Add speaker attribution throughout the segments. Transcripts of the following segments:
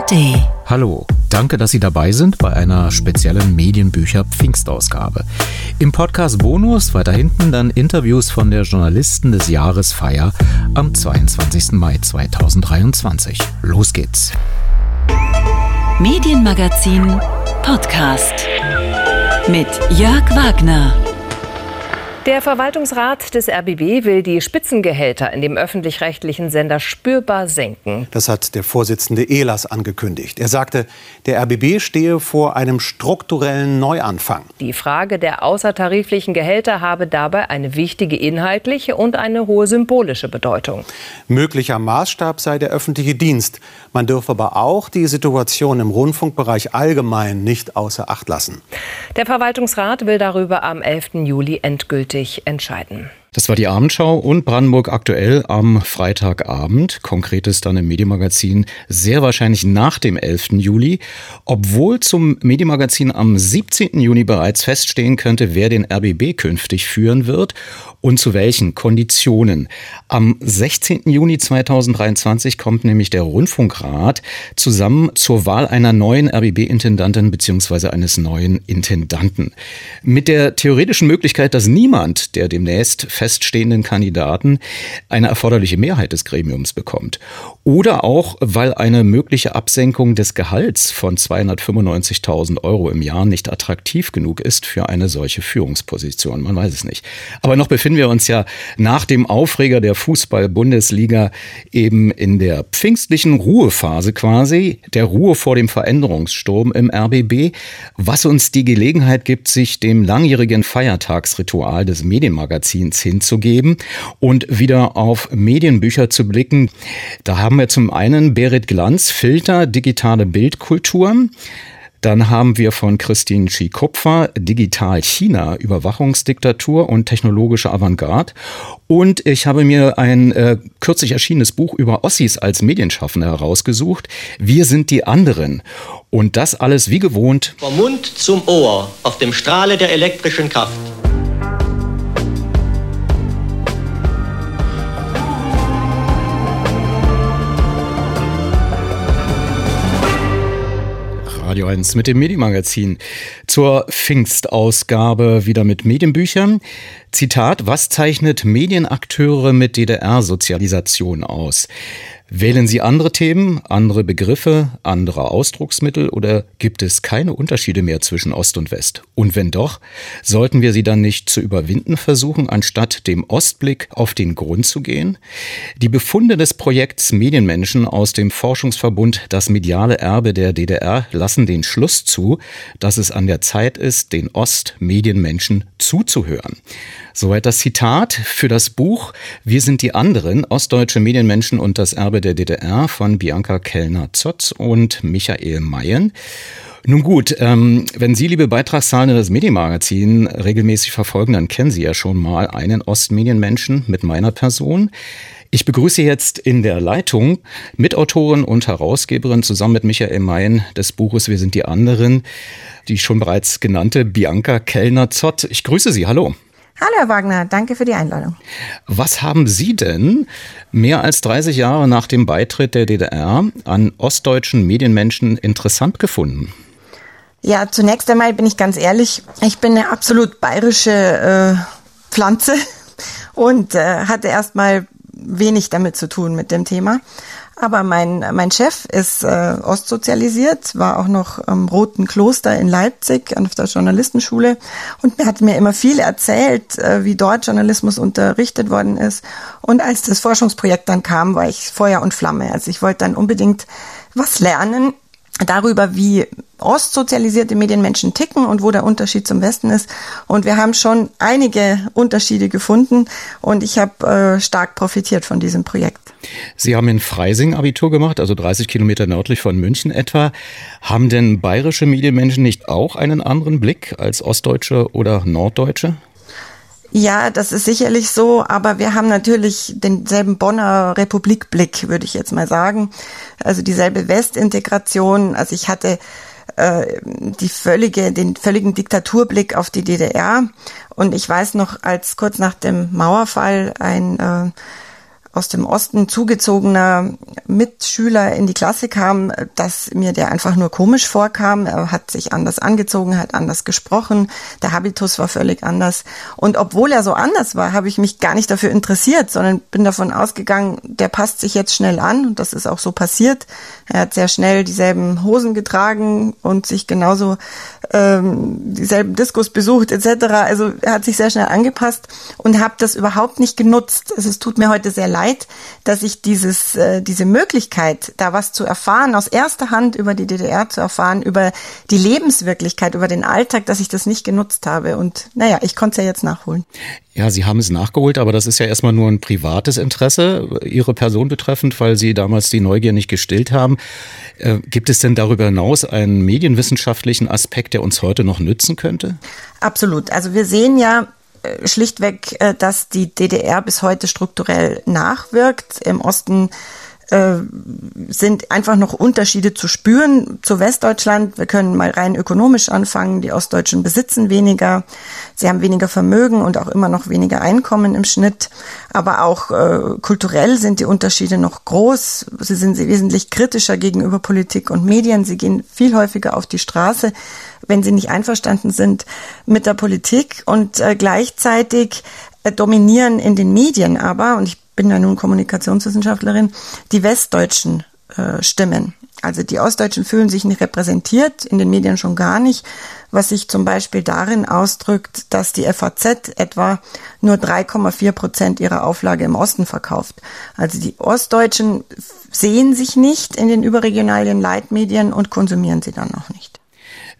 Speaker 1: ARD.
Speaker 2: Hallo, danke, dass Sie dabei sind bei einer speziellen Medienbücher Pfingstausgabe. Im Podcast Bonus weiter hinten dann Interviews von der Journalisten des Jahres Feier am 22. Mai 2023. Los geht's.
Speaker 1: Medienmagazin Podcast mit Jörg Wagner.
Speaker 3: Der Verwaltungsrat des RBB will die Spitzengehälter in dem öffentlich-rechtlichen Sender spürbar senken.
Speaker 4: Das hat der Vorsitzende Ehlers angekündigt. Er sagte, der RBB stehe vor einem strukturellen Neuanfang.
Speaker 3: Die Frage der außertariflichen Gehälter habe dabei eine wichtige inhaltliche und eine hohe symbolische Bedeutung.
Speaker 4: Möglicher Maßstab sei der öffentliche Dienst. Man dürfe aber auch die Situation im Rundfunkbereich allgemein nicht außer Acht lassen.
Speaker 3: Der Verwaltungsrat will darüber am 11. Juli endgültig endgültig entscheiden.
Speaker 2: Das war die Abendschau und Brandenburg aktuell am Freitagabend. Konkretes dann im Medienmagazin sehr wahrscheinlich nach dem 11. Juli. Obwohl zum Medienmagazin am 17. Juni bereits feststehen könnte, wer den RBB künftig führen wird und zu welchen Konditionen. Am 16. Juni 2023 kommt nämlich der Rundfunkrat zusammen zur Wahl einer neuen RBB-Intendantin bzw. eines neuen Intendanten. Mit der theoretischen Möglichkeit, dass niemand, der demnächst feststehenden Kandidaten eine erforderliche Mehrheit des Gremiums bekommt. Oder auch, weil eine mögliche Absenkung des Gehalts von 295.000 Euro im Jahr nicht attraktiv genug ist für eine solche Führungsposition. Man weiß es nicht. Aber noch befinden wir uns ja nach dem Aufreger der Fußball-Bundesliga eben in der pfingstlichen Ruhephase quasi, der Ruhe vor dem Veränderungssturm im RBB, was uns die Gelegenheit gibt, sich dem langjährigen Feiertagsritual des Medienmagazins hinzugeben und wieder auf Medienbücher zu blicken. Da haben wir zum einen Berit Glanz, Filter, digitale Bildkultur. Dann haben wir von Christine Schikupfer Digital China, Überwachungsdiktatur und technologische Avantgarde. Und ich habe mir ein äh, kürzlich erschienenes Buch über Ossis als Medienschaffende herausgesucht. Wir sind die anderen. Und das alles wie gewohnt.
Speaker 5: Vom Mund zum Ohr auf dem Strahle der elektrischen Kraft.
Speaker 2: Radio 1 mit dem Medienmagazin. Zur Pfingstausgabe wieder mit Medienbüchern. Zitat, was zeichnet Medienakteure mit DDR-Sozialisation aus? Wählen Sie andere Themen, andere Begriffe, andere Ausdrucksmittel oder gibt es keine Unterschiede mehr zwischen Ost und West? Und wenn doch, sollten wir sie dann nicht zu überwinden versuchen, anstatt dem Ostblick auf den Grund zu gehen? Die Befunde des Projekts Medienmenschen aus dem Forschungsverbund Das mediale Erbe der DDR lassen den Schluss zu, dass es an der Zeit ist, den Ostmedienmenschen zuzuhören. Soweit das Zitat für das Buch Wir sind die anderen, ostdeutsche Medienmenschen und das Erbe der DDR von Bianca Kellner-Zotz und Michael Mayen. Nun gut, ähm, wenn Sie, liebe Beitragszahlende, das Medienmagazin regelmäßig verfolgen, dann kennen Sie ja schon mal einen Ostmedienmenschen mit meiner Person. Ich begrüße jetzt in der Leitung Mitautorin und Herausgeberin zusammen mit Michael Mayen des Buches Wir sind die anderen, die schon bereits genannte Bianca Kellner-Zott. Ich grüße Sie, hallo.
Speaker 6: Hallo Herr Wagner, danke für die Einladung.
Speaker 2: Was haben Sie denn mehr als 30 Jahre nach dem Beitritt der DDR an ostdeutschen Medienmenschen interessant gefunden?
Speaker 6: Ja, zunächst einmal bin ich ganz ehrlich, ich bin eine absolut bayerische äh, Pflanze und äh, hatte erstmal wenig damit zu tun mit dem Thema. Aber mein, mein Chef ist äh, ostsozialisiert, war auch noch am Roten Kloster in Leipzig auf der Journalistenschule und er hat mir immer viel erzählt, äh, wie dort Journalismus unterrichtet worden ist. Und als das Forschungsprojekt dann kam, war ich Feuer und Flamme. Also ich wollte dann unbedingt was lernen darüber, wie ostsozialisierte Medienmenschen ticken und wo der Unterschied zum Westen ist. Und wir haben schon einige Unterschiede gefunden und ich habe äh, stark profitiert von diesem Projekt.
Speaker 2: Sie haben in Freising Abitur gemacht, also 30 Kilometer nördlich von München etwa. Haben denn bayerische Medienmenschen nicht auch einen anderen Blick als Ostdeutsche oder Norddeutsche?
Speaker 6: Ja, das ist sicherlich so, aber wir haben natürlich denselben Bonner Republikblick, würde ich jetzt mal sagen. Also dieselbe Westintegration. Also ich hatte äh, die völlige, den völligen Diktaturblick auf die DDR. Und ich weiß noch, als kurz nach dem Mauerfall ein äh, aus dem Osten zugezogener Mitschüler in die Klasse kam, dass mir der einfach nur komisch vorkam. Er hat sich anders angezogen, hat anders gesprochen. Der Habitus war völlig anders. Und obwohl er so anders war, habe ich mich gar nicht dafür interessiert, sondern bin davon ausgegangen, der passt sich jetzt schnell an. Und das ist auch so passiert. Er hat sehr schnell dieselben Hosen getragen und sich genauso ähm, dieselben Diskos besucht etc. Also er hat sich sehr schnell angepasst und habe das überhaupt nicht genutzt. Also es tut mir heute sehr leid, dass ich dieses, äh, diese Möglichkeit, da was zu erfahren, aus erster Hand über die DDR zu erfahren, über die Lebenswirklichkeit, über den Alltag, dass ich das nicht genutzt habe. Und naja, ich konnte es ja jetzt nachholen.
Speaker 2: Ja, Sie haben es nachgeholt, aber das ist ja erstmal nur ein privates Interesse, Ihre Person betreffend, weil Sie damals die Neugier nicht gestillt haben. Äh, gibt es denn darüber hinaus einen medienwissenschaftlichen Aspekt, der uns heute noch nützen könnte?
Speaker 6: Absolut. Also wir sehen ja schlichtweg, äh, dass die DDR bis heute strukturell nachwirkt. Im Osten äh, sind einfach noch Unterschiede zu spüren zu Westdeutschland. Wir können mal rein ökonomisch anfangen. Die Ostdeutschen besitzen weniger, sie haben weniger Vermögen und auch immer noch weniger Einkommen im Schnitt. Aber auch äh, kulturell sind die Unterschiede noch groß. Sie sind wesentlich kritischer gegenüber Politik und Medien. Sie gehen viel häufiger auf die Straße, wenn sie nicht einverstanden sind mit der Politik. Und äh, gleichzeitig äh, dominieren in den Medien aber, und ich bin ja nun Kommunikationswissenschaftlerin, die westdeutschen äh, Stimmen. Also die Ostdeutschen fühlen sich nicht repräsentiert, in den Medien schon gar nicht, was sich zum Beispiel darin ausdrückt, dass die FAZ etwa nur 3,4 Prozent ihrer Auflage im Osten verkauft. Also die Ostdeutschen sehen sich nicht in den überregionalen Leitmedien und konsumieren sie dann auch nicht.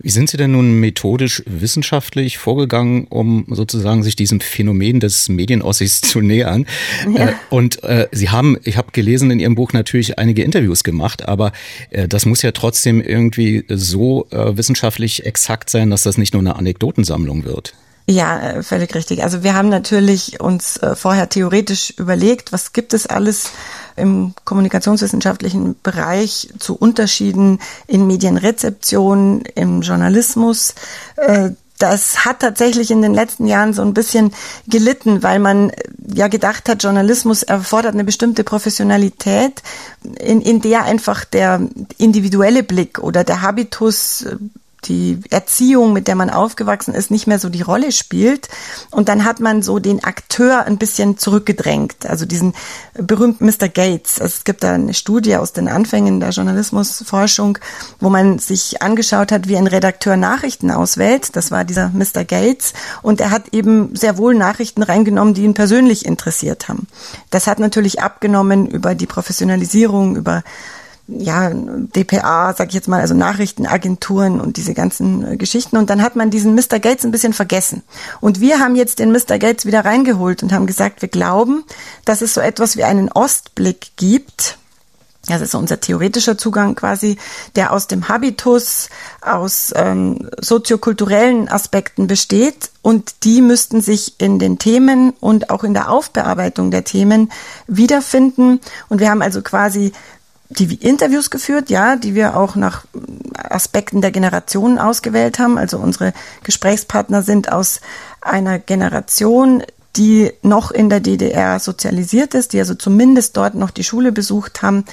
Speaker 2: Wie sind Sie denn nun methodisch wissenschaftlich vorgegangen, um sozusagen sich diesem Phänomen des Medienossis zu nähern? Ja. Äh, und äh, Sie haben, ich habe gelesen in Ihrem Buch natürlich einige Interviews gemacht, aber äh, das muss ja trotzdem irgendwie so äh, wissenschaftlich exakt sein, dass das nicht nur eine Anekdotensammlung wird.
Speaker 6: Ja, äh, völlig richtig. Also wir haben natürlich uns äh, vorher theoretisch überlegt, was gibt es alles im kommunikationswissenschaftlichen Bereich zu Unterschieden in Medienrezeption, im Journalismus. Äh, das hat tatsächlich in den letzten Jahren so ein bisschen gelitten, weil man ja gedacht hat, Journalismus erfordert eine bestimmte Professionalität, in, in der einfach der individuelle Blick oder der Habitus die Erziehung, mit der man aufgewachsen ist, nicht mehr so die Rolle spielt. Und dann hat man so den Akteur ein bisschen zurückgedrängt. Also diesen berühmten Mr. Gates. Also es gibt da eine Studie aus den Anfängen der Journalismusforschung, wo man sich angeschaut hat, wie ein Redakteur Nachrichten auswählt. Das war dieser Mr. Gates. Und er hat eben sehr wohl Nachrichten reingenommen, die ihn persönlich interessiert haben. Das hat natürlich abgenommen über die Professionalisierung, über ja, DPA, sag ich jetzt mal, also Nachrichtenagenturen und diese ganzen äh, Geschichten. Und dann hat man diesen Mr. Gates ein bisschen vergessen. Und wir haben jetzt den Mr. Gates wieder reingeholt und haben gesagt, wir glauben, dass es so etwas wie einen Ostblick gibt. Das ist unser theoretischer Zugang quasi, der aus dem Habitus, aus ähm, soziokulturellen Aspekten besteht. Und die müssten sich in den Themen und auch in der Aufbearbeitung der Themen wiederfinden. Und wir haben also quasi die Interviews geführt, ja, die wir auch nach Aspekten der Generationen ausgewählt haben. Also unsere Gesprächspartner sind aus einer Generation, die noch in der DDR sozialisiert ist, die also zumindest dort noch die Schule besucht haben.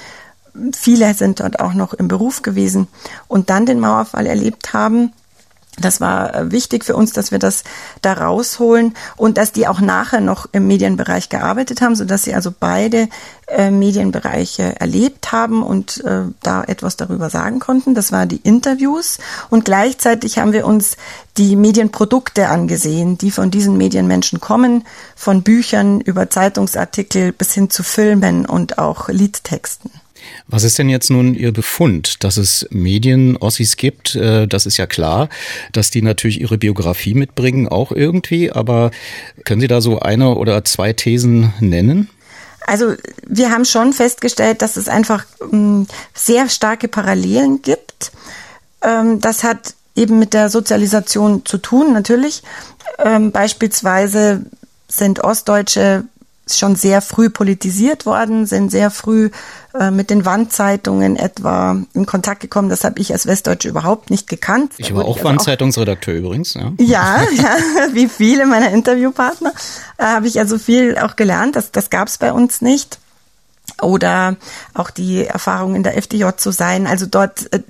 Speaker 6: Viele sind dort auch noch im Beruf gewesen und dann den Mauerfall erlebt haben das war äh, wichtig für uns, dass wir das da rausholen und dass die auch nachher noch im Medienbereich gearbeitet haben, so dass sie also beide äh, Medienbereiche erlebt haben und äh, da etwas darüber sagen konnten. Das waren die Interviews und gleichzeitig haben wir uns die Medienprodukte angesehen, die von diesen Medienmenschen kommen, von Büchern über Zeitungsartikel bis hin zu Filmen und auch Liedtexten.
Speaker 2: Was ist denn jetzt nun Ihr Befund, dass es Medien-Ossis gibt? Äh, das ist ja klar, dass die natürlich ihre Biografie mitbringen, auch irgendwie. Aber können Sie da so eine oder zwei Thesen nennen?
Speaker 6: Also wir haben schon festgestellt, dass es einfach ähm, sehr starke Parallelen gibt. Ähm, das hat eben mit der Sozialisation zu tun, natürlich. Ähm, beispielsweise sind Ostdeutsche schon sehr früh politisiert worden, sind sehr früh äh, mit den Wandzeitungen etwa in Kontakt gekommen. Das habe ich als Westdeutsche überhaupt nicht gekannt.
Speaker 2: Ich war auch also Wandzeitungsredakteur übrigens.
Speaker 6: Ja, ja, ja wie viele meiner Interviewpartner äh, habe ich also viel auch gelernt. Das, das gab es bei uns nicht. oder auch die Erfahrung in der FDJ zu sein, also dort äh,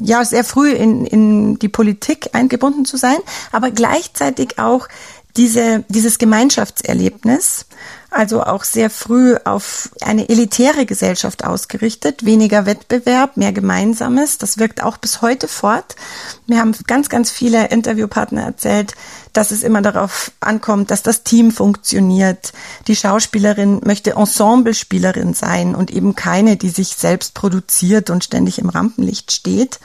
Speaker 6: ja sehr früh in, in die Politik eingebunden zu sein, aber gleichzeitig auch diese, dieses Gemeinschaftserlebnis, also auch sehr früh auf eine elitäre Gesellschaft ausgerichtet, weniger Wettbewerb, mehr Gemeinsames. Das wirkt auch bis heute fort. Mir haben ganz, ganz viele Interviewpartner erzählt, dass es immer darauf ankommt, dass das Team funktioniert. Die Schauspielerin möchte Ensemblespielerin sein und eben keine, die sich selbst produziert und ständig im Rampenlicht steht.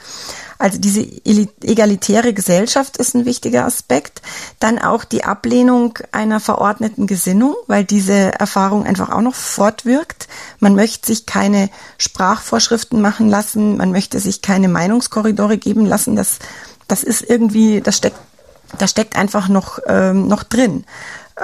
Speaker 6: Also diese egalitäre Gesellschaft ist ein wichtiger Aspekt. Dann auch die Ablehnung einer verordneten Gesinnung, weil diese Erfahrung einfach auch noch fortwirkt. Man möchte sich keine Sprachvorschriften machen lassen, man möchte sich keine Meinungskorridore geben lassen. Das, das ist irgendwie, das steckt, das steckt einfach noch, ähm, noch drin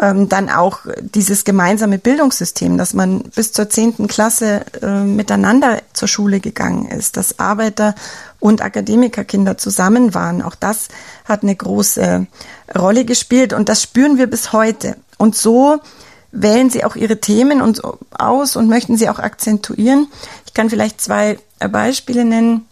Speaker 6: ähm, dann auch dieses gemeinsame Bildungssystem, dass man bis zur zehnten Klasse äh, miteinander zur Schule gegangen ist, dass Arbeiter und Akademikerkinder zusammen waren. Auch das hat eine große Rolle gespielt und das spüren wir bis heute. Und so wählen sie auch ihre Themen und aus und möchten sie auch akzentuieren. Ich kann vielleicht zwei Beispiele nennen.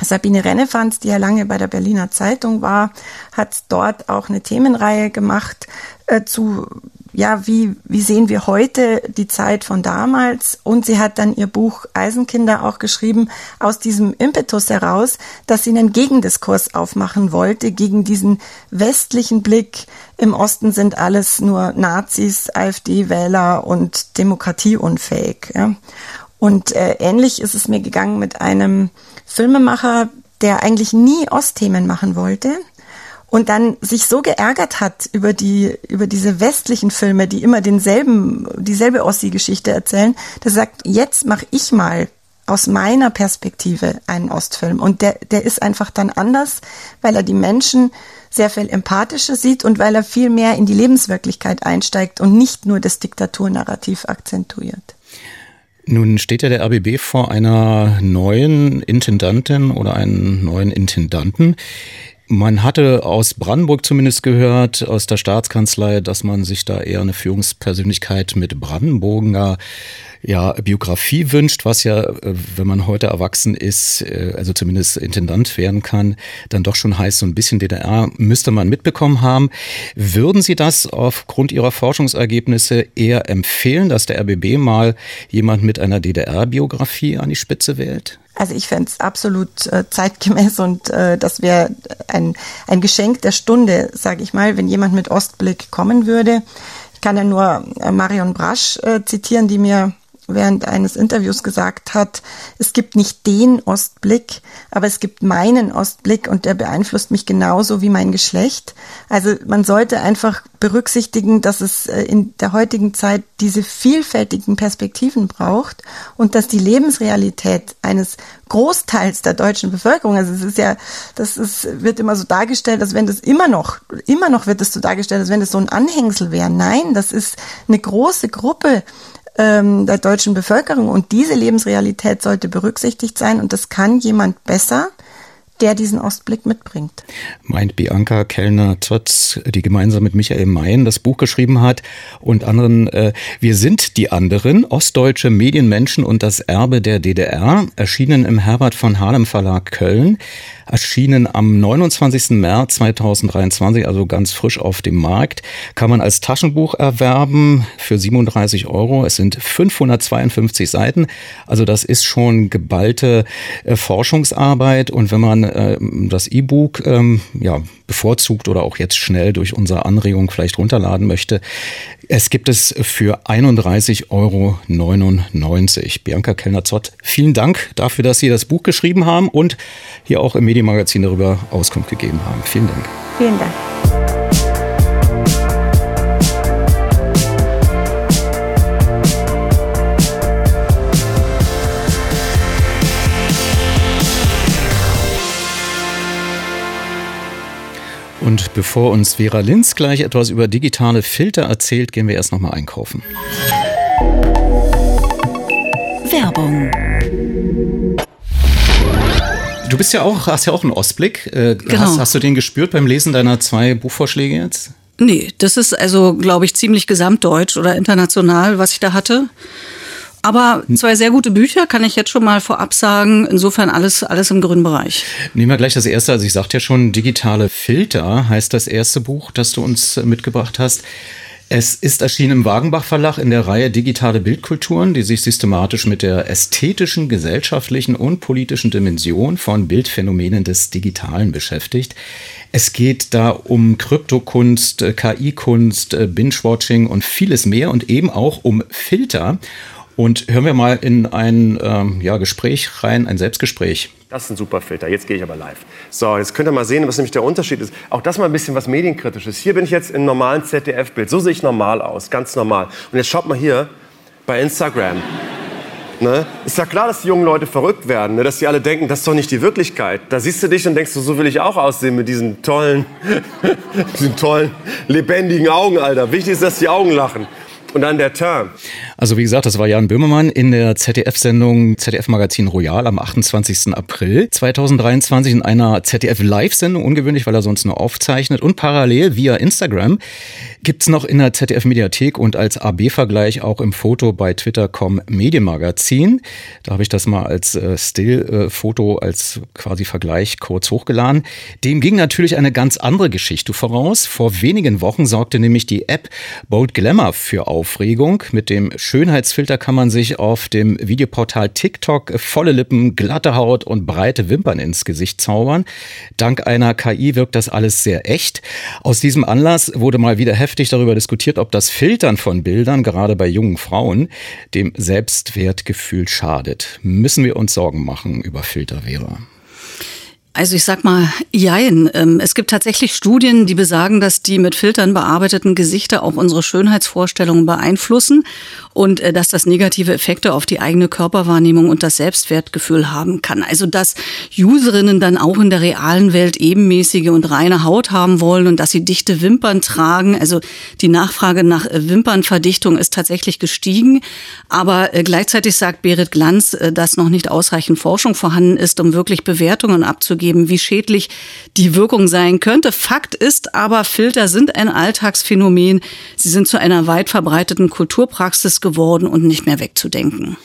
Speaker 6: Sabine Rennefanz, die ja lange bei der Berliner Zeitung war, hat dort auch eine Themenreihe gemacht äh, zu, ja, wie, wie sehen wir heute die Zeit von damals? Und sie hat dann ihr Buch Eisenkinder auch geschrieben aus diesem Impetus heraus, dass sie einen Gegendiskurs aufmachen wollte gegen diesen westlichen Blick. Im Osten sind alles nur Nazis, AfD-Wähler und demokratieunfähig. Ja. Und äh, ähnlich ist es mir gegangen mit einem Filmemacher, der eigentlich nie Ostthemen machen wollte und dann sich so geärgert hat über die über diese westlichen Filme, die immer denselben dieselbe Ossi-Geschichte erzählen, der sagt, jetzt mache ich mal aus meiner Perspektive einen Ostfilm und der der ist einfach dann anders, weil er die Menschen sehr viel empathischer sieht und weil er viel mehr in die Lebenswirklichkeit einsteigt und nicht nur das Diktaturnarrativ akzentuiert.
Speaker 2: Nun steht ja der RBB vor einer neuen Intendantin oder einem neuen Intendanten. Man hatte aus Brandenburg zumindest gehört, aus der Staatskanzlei, dass man sich da eher eine Führungspersönlichkeit mit Brandenburger ja, Biografie wünscht, was ja, äh, wenn man heute erwachsen ist, äh, also zumindest Intendant werden kann, dann doch schon heißt, so ein bisschen DDR müsste man mitbekommen haben. Würden Sie das aufgrund Ihrer Forschungsergebnisse eher empfehlen, dass der RBB mal jemand mit einer DDR-Biografie an die Spitze wählt?
Speaker 6: Also ich fände es absolut äh, zeitgemäß und äh, das wäre ein, ein Geschenk der Stunde, sage ich mal, wenn jemand mit Ostblick kommen würde. Ich kann ja nur äh, Marion Brasch äh, zitieren, die mir während eines Interviews gesagt hat, es gibt nicht den Ostblick, aber es gibt meinen Ostblick und der beeinflusst mich genauso wie mein Geschlecht. Also man sollte einfach berücksichtigen, dass es äh, in der heutigen Zeit diese vielfältigen Perspektiven braucht und dass die Lebensrealität eines Großteils der deutschen Bevölkerung, also es ist ja, das ist, wird immer so dargestellt, als wenn das immer noch, immer noch wird es so dargestellt, als wenn das so ein Anhängsel wäre. Nein, das ist eine große Gruppe ähm, der deutschen Bevölkerung. Und diese Lebensrealität sollte berücksichtigt sein. Und das kann jemand besser, der diesen Ostblick mitbringt.
Speaker 2: Meint Bianca Kellner-Zotz, die gemeinsam mit Michael Mayen das Buch geschrieben hat und anderen, äh, wir sind die anderen, ostdeutsche Medienmenschen und das Erbe der DDR, erschienen im Herbert von Harlem Verlag Köln erschienen am 29. März 2023, also ganz frisch auf dem Markt. Kann man als Taschenbuch erwerben für 37 Euro. Es sind 552 Seiten. Also das ist schon geballte äh, Forschungsarbeit. Und wenn man äh, das E-Book ähm, ja, bevorzugt oder auch jetzt schnell durch unsere Anregung vielleicht runterladen möchte, es gibt es für 31,99 Euro. Bianca Kellner-Zott, vielen Dank dafür, dass Sie das Buch geschrieben haben und hier auch im Medienmagazin darüber Auskunft gegeben haben. Vielen Dank.
Speaker 6: Vielen Dank.
Speaker 2: Und bevor uns Vera Linz gleich etwas über digitale Filter erzählt, gehen wir erst noch mal einkaufen.
Speaker 1: Werbung.
Speaker 2: Du bist ja auch, hast ja auch einen Ostblick. Äh, genau. Hast, hast du den gespürt beim Lesen deiner zwei Buchvorschläge jetzt?
Speaker 7: Nee, das ist also, glaube ich, ziemlich gesamtdeutsch oder international, was ich da hatte. Aber zwei sehr gute Bücher, kann ich jetzt schon mal vorab sagen. Insofern alles, alles im grünen Bereich.
Speaker 2: Nehmen wir gleich das erste. Also ich sagte ja schon, digitale Filter heißt das erste Buch, das du uns mitgebracht hast. Es ist erschienen im Wagenbach Verlag in der Reihe Digitale Bildkulturen, die sich systematisch mit der ästhetischen, gesellschaftlichen und politischen Dimension von Bildphänomenen des Digitalen beschäftigt. Es geht da um Kryptokunst, KI-Kunst, Binge-Watching und vieles mehr und eben auch um Filter. Und hören wir mal in ein ähm, ja, Gespräch rein, ein Selbstgespräch.
Speaker 8: Das ist ein super Filter. Jetzt gehe ich aber live. So, jetzt könnt ihr mal sehen, was nämlich der Unterschied ist. Auch das mal ein bisschen was Medienkritisches. Hier bin ich jetzt im normalen ZDF-Bild. So sehe ich normal aus, ganz normal. Und jetzt schaut mal hier bei Instagram. Ne? Ist ja klar, dass die jungen Leute verrückt werden, ne? dass die alle denken, das ist doch nicht die Wirklichkeit. Da siehst du dich und denkst du, so will ich auch aussehen mit diesen tollen, diesen tollen, lebendigen Augen, Alter. Wichtig ist, dass die Augen lachen. Und dann der Term.
Speaker 2: Also wie gesagt, das war Jan Böhmermann in der ZDF-Sendung ZDF-Magazin Royal am 28. April 2023 in einer ZDF-Live-Sendung, ungewöhnlich, weil er sonst nur aufzeichnet. Und parallel via Instagram gibt's noch in der ZDF-Mediathek und als AB-Vergleich auch im Foto bei Twitter.com Medienmagazin. Da habe ich das mal als äh, Still-Foto, als quasi Vergleich kurz hochgeladen. Dem ging natürlich eine ganz andere Geschichte voraus. Vor wenigen Wochen sorgte nämlich die App Bold Glamour für Aufregung. Mit dem Schönheitsfilter kann man sich auf dem Videoportal TikTok volle Lippen, glatte Haut und breite Wimpern ins Gesicht zaubern. Dank einer KI wirkt das alles sehr echt. Aus diesem Anlass wurde mal wieder heftig darüber diskutiert, ob das Filtern von Bildern, gerade bei jungen Frauen, dem Selbstwertgefühl schadet. Müssen wir uns Sorgen machen über Filter, Vera?
Speaker 7: Also ich sag mal, jein. Ähm, es gibt tatsächlich Studien, die besagen, dass die mit Filtern bearbeiteten Gesichter auch unsere Schönheitsvorstellungen beeinflussen und äh, dass das negative Effekte auf die eigene Körperwahrnehmung und das Selbstwertgefühl haben kann. Also dass Userinnen dann auch in der realen Welt ebenmäßige und reine Haut haben wollen und dass sie dichte Wimpern tragen. Also die Nachfrage nach äh, Wimpernverdichtung ist tatsächlich gestiegen. Aber äh, gleichzeitig sagt Berit Glanz, dass noch nicht ausreichend Forschung vorhanden ist, um wirklich Bewertungen abzugeben geben, wie schädlich die Wirkung sein könnte. Fakt ist aber, Filter sind ein Alltagsphänomen. Sie sind zu einer weit verbreiteten Kulturpraxis geworden und nicht mehr wegzudenken.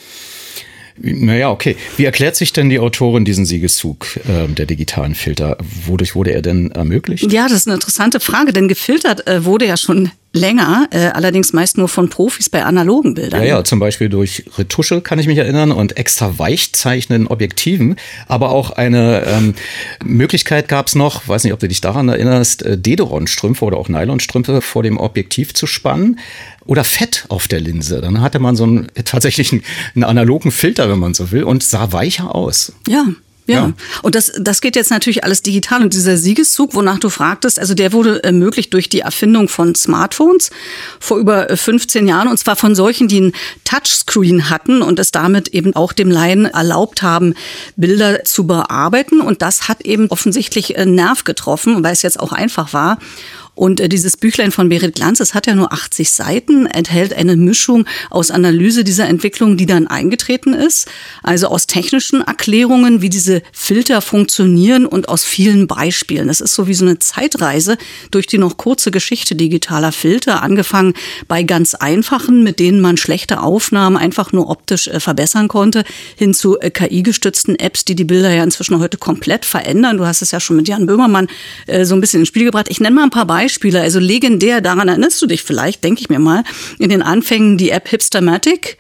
Speaker 2: Naja, okay. Wie erklärt sich denn die Autorin diesen Siegeszug äh, der digitalen Filter? Wodurch wurde er denn ermöglicht?
Speaker 7: Ja, das ist eine interessante Frage, denn gefiltert äh, wurde ja schon länger, äh, allerdings meist nur von Profis bei analogen Bildern.
Speaker 2: Ja, ja, zum Beispiel durch Retusche kann ich mich erinnern und extra weichzeichnenden Objektiven. Aber auch eine ähm, Möglichkeit gab es noch, weiß nicht, ob du dich daran erinnerst, äh, Dederon-Strümpfe oder auch Nylonstrümpfe vor dem Objektiv zu spannen oder Fett auf der Linse. Dann hatte man so einen tatsächlich einen, einen analogen Filter, wenn man so will, und sah weicher aus.
Speaker 7: Ja, ja. ja. und das, das geht jetzt natürlich alles digital. Und dieser Siegeszug, wonach du fragtest, also der wurde ermöglicht durch die Erfindung von Smartphones vor über 15 Jahren. Und zwar von solchen, die ein Touchscreen hatten und es damit eben auch dem Laien erlaubt haben, Bilder zu bearbeiten. Und das hat eben offensichtlich einen Nerv getroffen, weil es jetzt auch einfach war. Und äh, dieses Büchlein von Berit Glanz, es hat ja nur 80 Seiten, enthält eine Mischung aus Analyse dieser Entwicklung, die dann eingetreten ist, also aus technischen Erklärungen, wie diese Filter funktionieren und aus vielen Beispielen. Es ist so wie so eine Zeitreise durch die noch kurze Geschichte digitaler Filter, angefangen bei ganz einfachen, mit denen man schlechte Aufnahmen einfach nur optisch äh, verbessern konnte, hin zu äh, KI-gestützten Apps, die die Bilder ja inzwischen heute komplett verändern. Du hast es ja schon mit Jan Böhmermann äh, so ein bisschen ins Spiel gebracht. Ich nenne mal ein paar Beispiele. Beispiele, also legendär, daran erinnerst du dich vielleicht, denke ich mir mal, in den Anfängen die App Hipstermatic,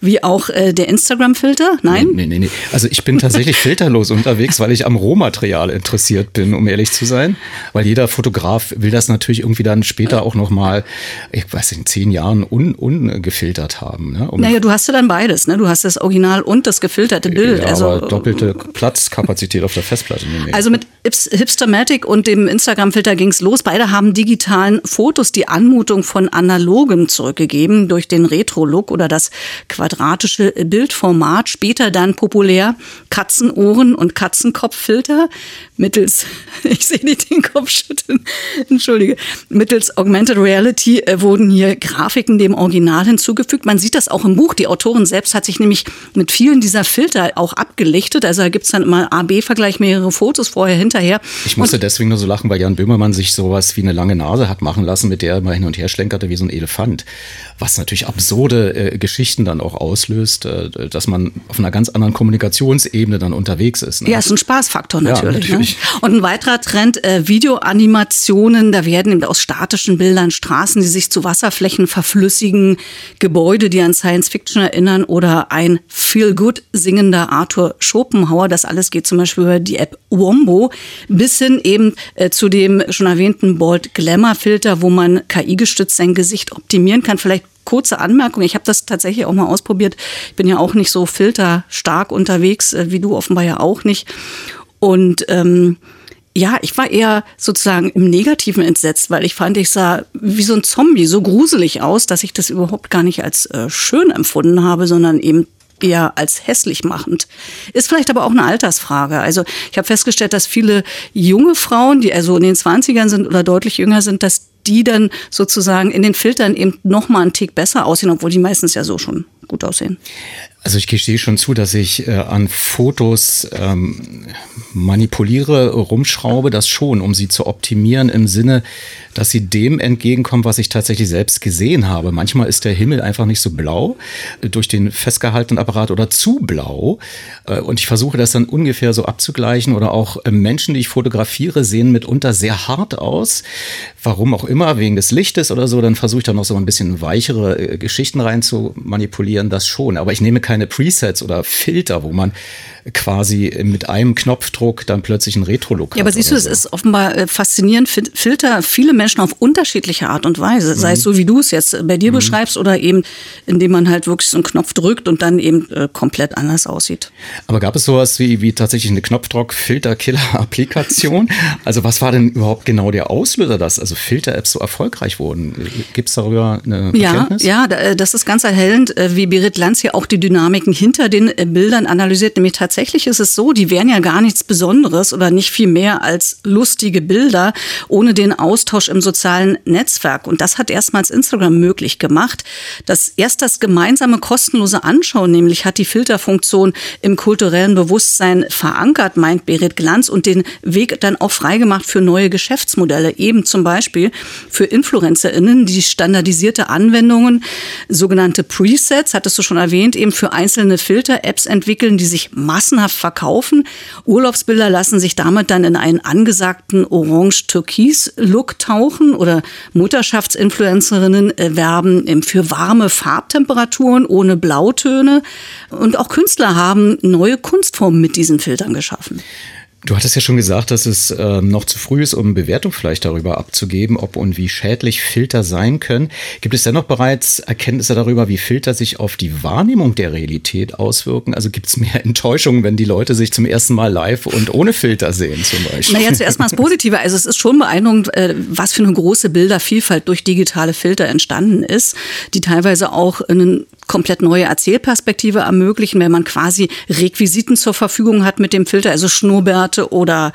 Speaker 7: wie auch äh, der Instagram-Filter? Nein?
Speaker 2: Nee, nee, nee. Also ich bin tatsächlich filterlos unterwegs, weil ich am Rohmaterial interessiert bin, um ehrlich zu sein. Weil jeder Fotograf will das natürlich irgendwie dann später auch nochmal, ich weiß nicht, in zehn Jahren un, ungefiltert haben. Ne?
Speaker 7: Um naja, du hast ja dann beides, ne? Du hast das Original und das gefilterte Bild.
Speaker 2: Ja, also aber doppelte Platzkapazität auf der Festplatte.
Speaker 7: Also mit Hipstermatic und dem Instagram-Filter ging es los. Beide haben haben digitalen Fotos die Anmutung von analogem zurückgegeben durch den Retro-Look oder das quadratische Bildformat. Später dann populär Katzenohren und Katzenkopffilter mittels, ich sehe nicht den Kopf schütteln, entschuldige, mittels Augmented Reality äh, wurden hier Grafiken dem Original hinzugefügt. Man sieht das auch im Buch. Die Autorin selbst hat sich nämlich mit vielen dieser Filter auch abgelichtet. Also da gibt es dann immer A-B-Vergleich, mehrere Fotos vorher, hinterher.
Speaker 2: Ich musste und deswegen nur so lachen, weil Jan Böhmermann sich sowas wie eine lange Nase hat machen lassen, mit der er mal hin und her schlenkerte wie so ein Elefant. Was natürlich absurde äh, Geschichten dann auch auslöst, äh, dass man auf einer ganz anderen Kommunikationsebene dann unterwegs ist.
Speaker 7: Ne? Ja, ist ein Spaßfaktor natürlich. Ja, natürlich. Ne? Und ein weiterer Trend, äh, Videoanimationen, da werden eben aus statischen Bildern Straßen, die sich zu Wasserflächen verflüssigen, Gebäude, die an Science Fiction erinnern oder ein Feel-Good singender Arthur Schopenhauer. Das alles geht zum Beispiel über die App Wombo bis hin eben äh, zu dem schon erwähnten Bold Glamour Filter, wo man KI-gestützt sein Gesicht optimieren kann. Vielleicht kurze Anmerkung. Ich habe das tatsächlich auch mal ausprobiert. Ich bin ja auch nicht so filterstark unterwegs, äh, wie du offenbar ja auch nicht. Und ähm, ja, ich war eher sozusagen im Negativen entsetzt, weil ich fand, ich sah wie so ein Zombie so gruselig aus, dass ich das überhaupt gar nicht als äh, schön empfunden habe, sondern eben eher als hässlich machend. Ist vielleicht aber auch eine Altersfrage. Also ich habe festgestellt, dass viele junge Frauen, die also in den 20ern sind oder deutlich jünger sind, dass die dann sozusagen in den Filtern eben noch mal einen Tick besser aussehen, obwohl die meistens ja so schon gut aussehen.
Speaker 2: Also ich gestehe schon zu, dass ich äh, an Fotos ähm, manipuliere, rumschraube, das schon, um sie zu optimieren im Sinne, dass sie dem entgegenkommen, was ich tatsächlich selbst gesehen habe. Manchmal ist der Himmel einfach nicht so blau äh, durch den festgehaltenen Apparat oder zu blau. Äh, und ich versuche das dann ungefähr so abzugleichen. Oder auch äh, Menschen, die ich fotografiere, sehen mitunter sehr hart aus. Warum auch immer, wegen des Lichtes oder so. Dann versuche ich da noch so ein bisschen weichere Geschichten rein zu manipulieren, das schon. Aber ich nehme keine keine Presets oder Filter, wo man quasi mit einem Knopfdruck dann plötzlich einen Retro-Look hat.
Speaker 7: Ja, aber siehst du, so. es ist offenbar äh, faszinierend. Filter viele Menschen auf unterschiedliche Art und Weise. Sei mhm. es so, wie du es jetzt bei dir mhm. beschreibst oder eben, indem man halt wirklich so einen Knopf drückt und dann eben äh, komplett anders aussieht.
Speaker 2: Aber gab es sowas wie, wie tatsächlich eine Knopfdruck-Filter-Killer-Applikation? also was war denn überhaupt genau der Auslöser, dass also Filter-Apps so erfolgreich wurden? Gibt es darüber eine
Speaker 7: ja,
Speaker 2: Erkenntnis?
Speaker 7: Ja, äh, das ist ganz erhellend, äh, wie Berit Lanz hier auch die Dynamiken hinter den Bildern analysiert, nämlich tatsächlich tatsächlich ist es so, die wären ja gar nichts Besonderes oder nicht viel mehr als lustige Bilder ohne den Austausch im sozialen Netzwerk. Und das hat erstmals Instagram möglich gemacht. Das erst das gemeinsame kostenlose Anschauen, nämlich hat die Filterfunktion im kulturellen Bewusstsein verankert, meint Berit Glanz, und den Weg dann auch freigemacht für neue Geschäftsmodelle, eben zum Beispiel für InfluencerInnen, die standardisierte Anwendungen, sogenannte Presets, hattest du schon erwähnt, eben für einzelne Filter-Apps entwickeln, die sich massiv massenhaft verkaufen. Urlaubsbilder lassen sich damit dann in einen angesagten Orange-Türkis-Look tauchen oder Mutterschaftsinfluencerinnen werben für warme Farbtemperaturen ohne Blautöne. Und auch Künstler haben neue Kunstformen mit diesen Filtern geschaffen.
Speaker 2: Du hattest ja schon gesagt, dass es äh, noch zu früh ist, um Bewertung vielleicht darüber abzugeben, ob und wie schädlich Filter sein können. Gibt es dennoch bereits Erkenntnisse darüber, wie Filter sich auf die Wahrnehmung der Realität auswirken? Also gibt es mehr Enttäuschungen, wenn die Leute sich zum ersten Mal live und ohne Filter sehen zum Beispiel?
Speaker 7: Naja, zuerst mal das Positive. Also es ist schon beeindruckend, äh, was für eine große Bildervielfalt durch digitale Filter entstanden ist, die teilweise auch einen komplett neue Erzählperspektive ermöglichen, wenn man quasi Requisiten zur Verfügung hat mit dem Filter, also Schnurrbärte oder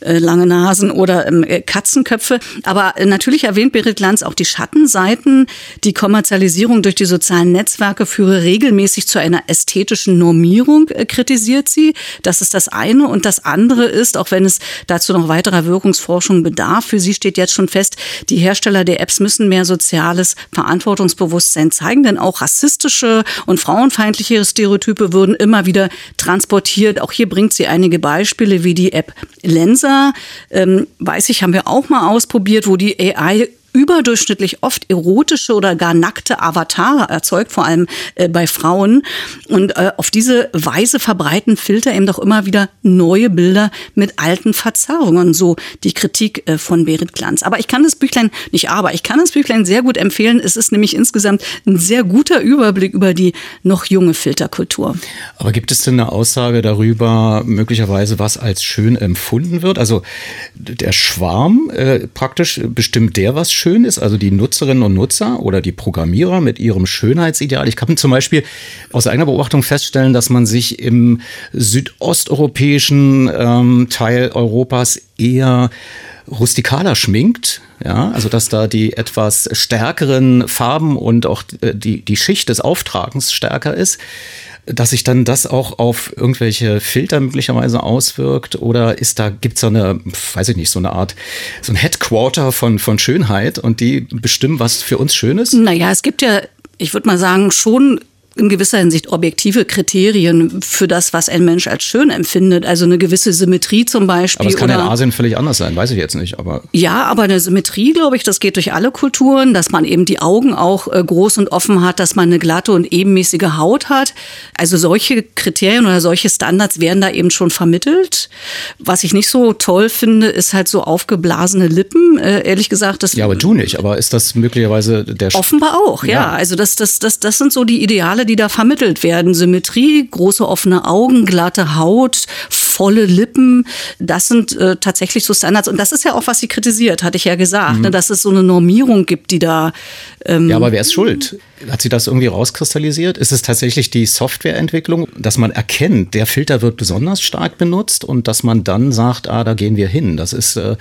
Speaker 7: äh, lange Nasen oder ähm, äh, Katzenköpfe. Aber äh, natürlich erwähnt Berit Lanz auch die Schattenseiten. Die Kommerzialisierung durch die sozialen Netzwerke führe regelmäßig zu einer ästhetischen Normierung, äh, kritisiert sie. Das ist das eine. Und das andere ist, auch wenn es dazu noch weiterer Wirkungsforschung bedarf, für sie steht jetzt schon fest, die Hersteller der Apps müssen mehr soziales Verantwortungsbewusstsein zeigen, denn auch rassistische sexistische und frauenfeindliche Stereotype würden immer wieder transportiert. Auch hier bringt sie einige Beispiele wie die App Lensa. Ähm, weiß ich, haben wir auch mal ausprobiert, wo die AI überdurchschnittlich oft erotische oder gar nackte Avatare erzeugt, vor allem äh, bei Frauen. Und äh, auf diese Weise verbreiten Filter eben doch immer wieder neue Bilder mit alten Verzerrungen. So die Kritik äh, von Berit Glanz. Aber ich kann das Büchlein, nicht aber, ich kann das Büchlein sehr gut empfehlen. Es ist nämlich insgesamt ein sehr guter Überblick über die noch junge Filterkultur.
Speaker 2: Aber gibt es denn eine Aussage darüber, möglicherweise, was als schön empfunden wird? Also der Schwarm äh, praktisch bestimmt der, was schön schön ist, also die Nutzerinnen und Nutzer oder die Programmierer mit ihrem Schönheitsideal. Ich kann zum Beispiel aus eigener Beobachtung feststellen, dass man sich im südosteuropäischen ähm, Teil Europas eher rustikaler schminkt, ja, also dass da die etwas stärkeren Farben und auch äh, die, die Schicht des Auftragens stärker ist. Dass sich dann das auch auf irgendwelche Filter möglicherweise auswirkt? Oder ist da, gibt es so eine, weiß ich nicht, so eine Art, so ein Headquarter von, von Schönheit und die bestimmen, was für uns schön ist?
Speaker 7: Naja, es gibt ja ich würde mal sagen, schon in gewisser Hinsicht objektive Kriterien für das, was ein Mensch als schön empfindet. Also eine gewisse Symmetrie zum Beispiel.
Speaker 2: Aber es kann oder, in Asien völlig anders sein, weiß ich jetzt nicht. Aber
Speaker 7: ja, aber eine Symmetrie, glaube ich, das geht durch alle Kulturen, dass man eben die Augen auch äh, groß und offen hat, dass man eine glatte und ebenmäßige Haut hat. Also solche Kriterien oder solche Standards werden da eben schon vermittelt. Was ich nicht so toll finde, ist halt so aufgeblasene Lippen. Äh, ehrlich gesagt, das
Speaker 2: ja, aber du nicht. Aber ist das möglicherweise der
Speaker 7: offenbar auch? Ja, ja. also das, das, das, das sind so die Ideale die da vermittelt werden. Symmetrie, große offene Augen, glatte Haut, volle Lippen. Das sind äh, tatsächlich so Standards. Und das ist ja auch, was sie kritisiert, hatte ich ja gesagt, mhm. ne, dass es so eine Normierung gibt, die da.
Speaker 2: Ähm, ja, aber wer ist schuld? Hat sie das irgendwie rauskristallisiert? Ist es tatsächlich die Softwareentwicklung, dass man erkennt, der Filter wird besonders stark benutzt und dass man dann sagt, ah, da gehen wir hin? Das ist äh,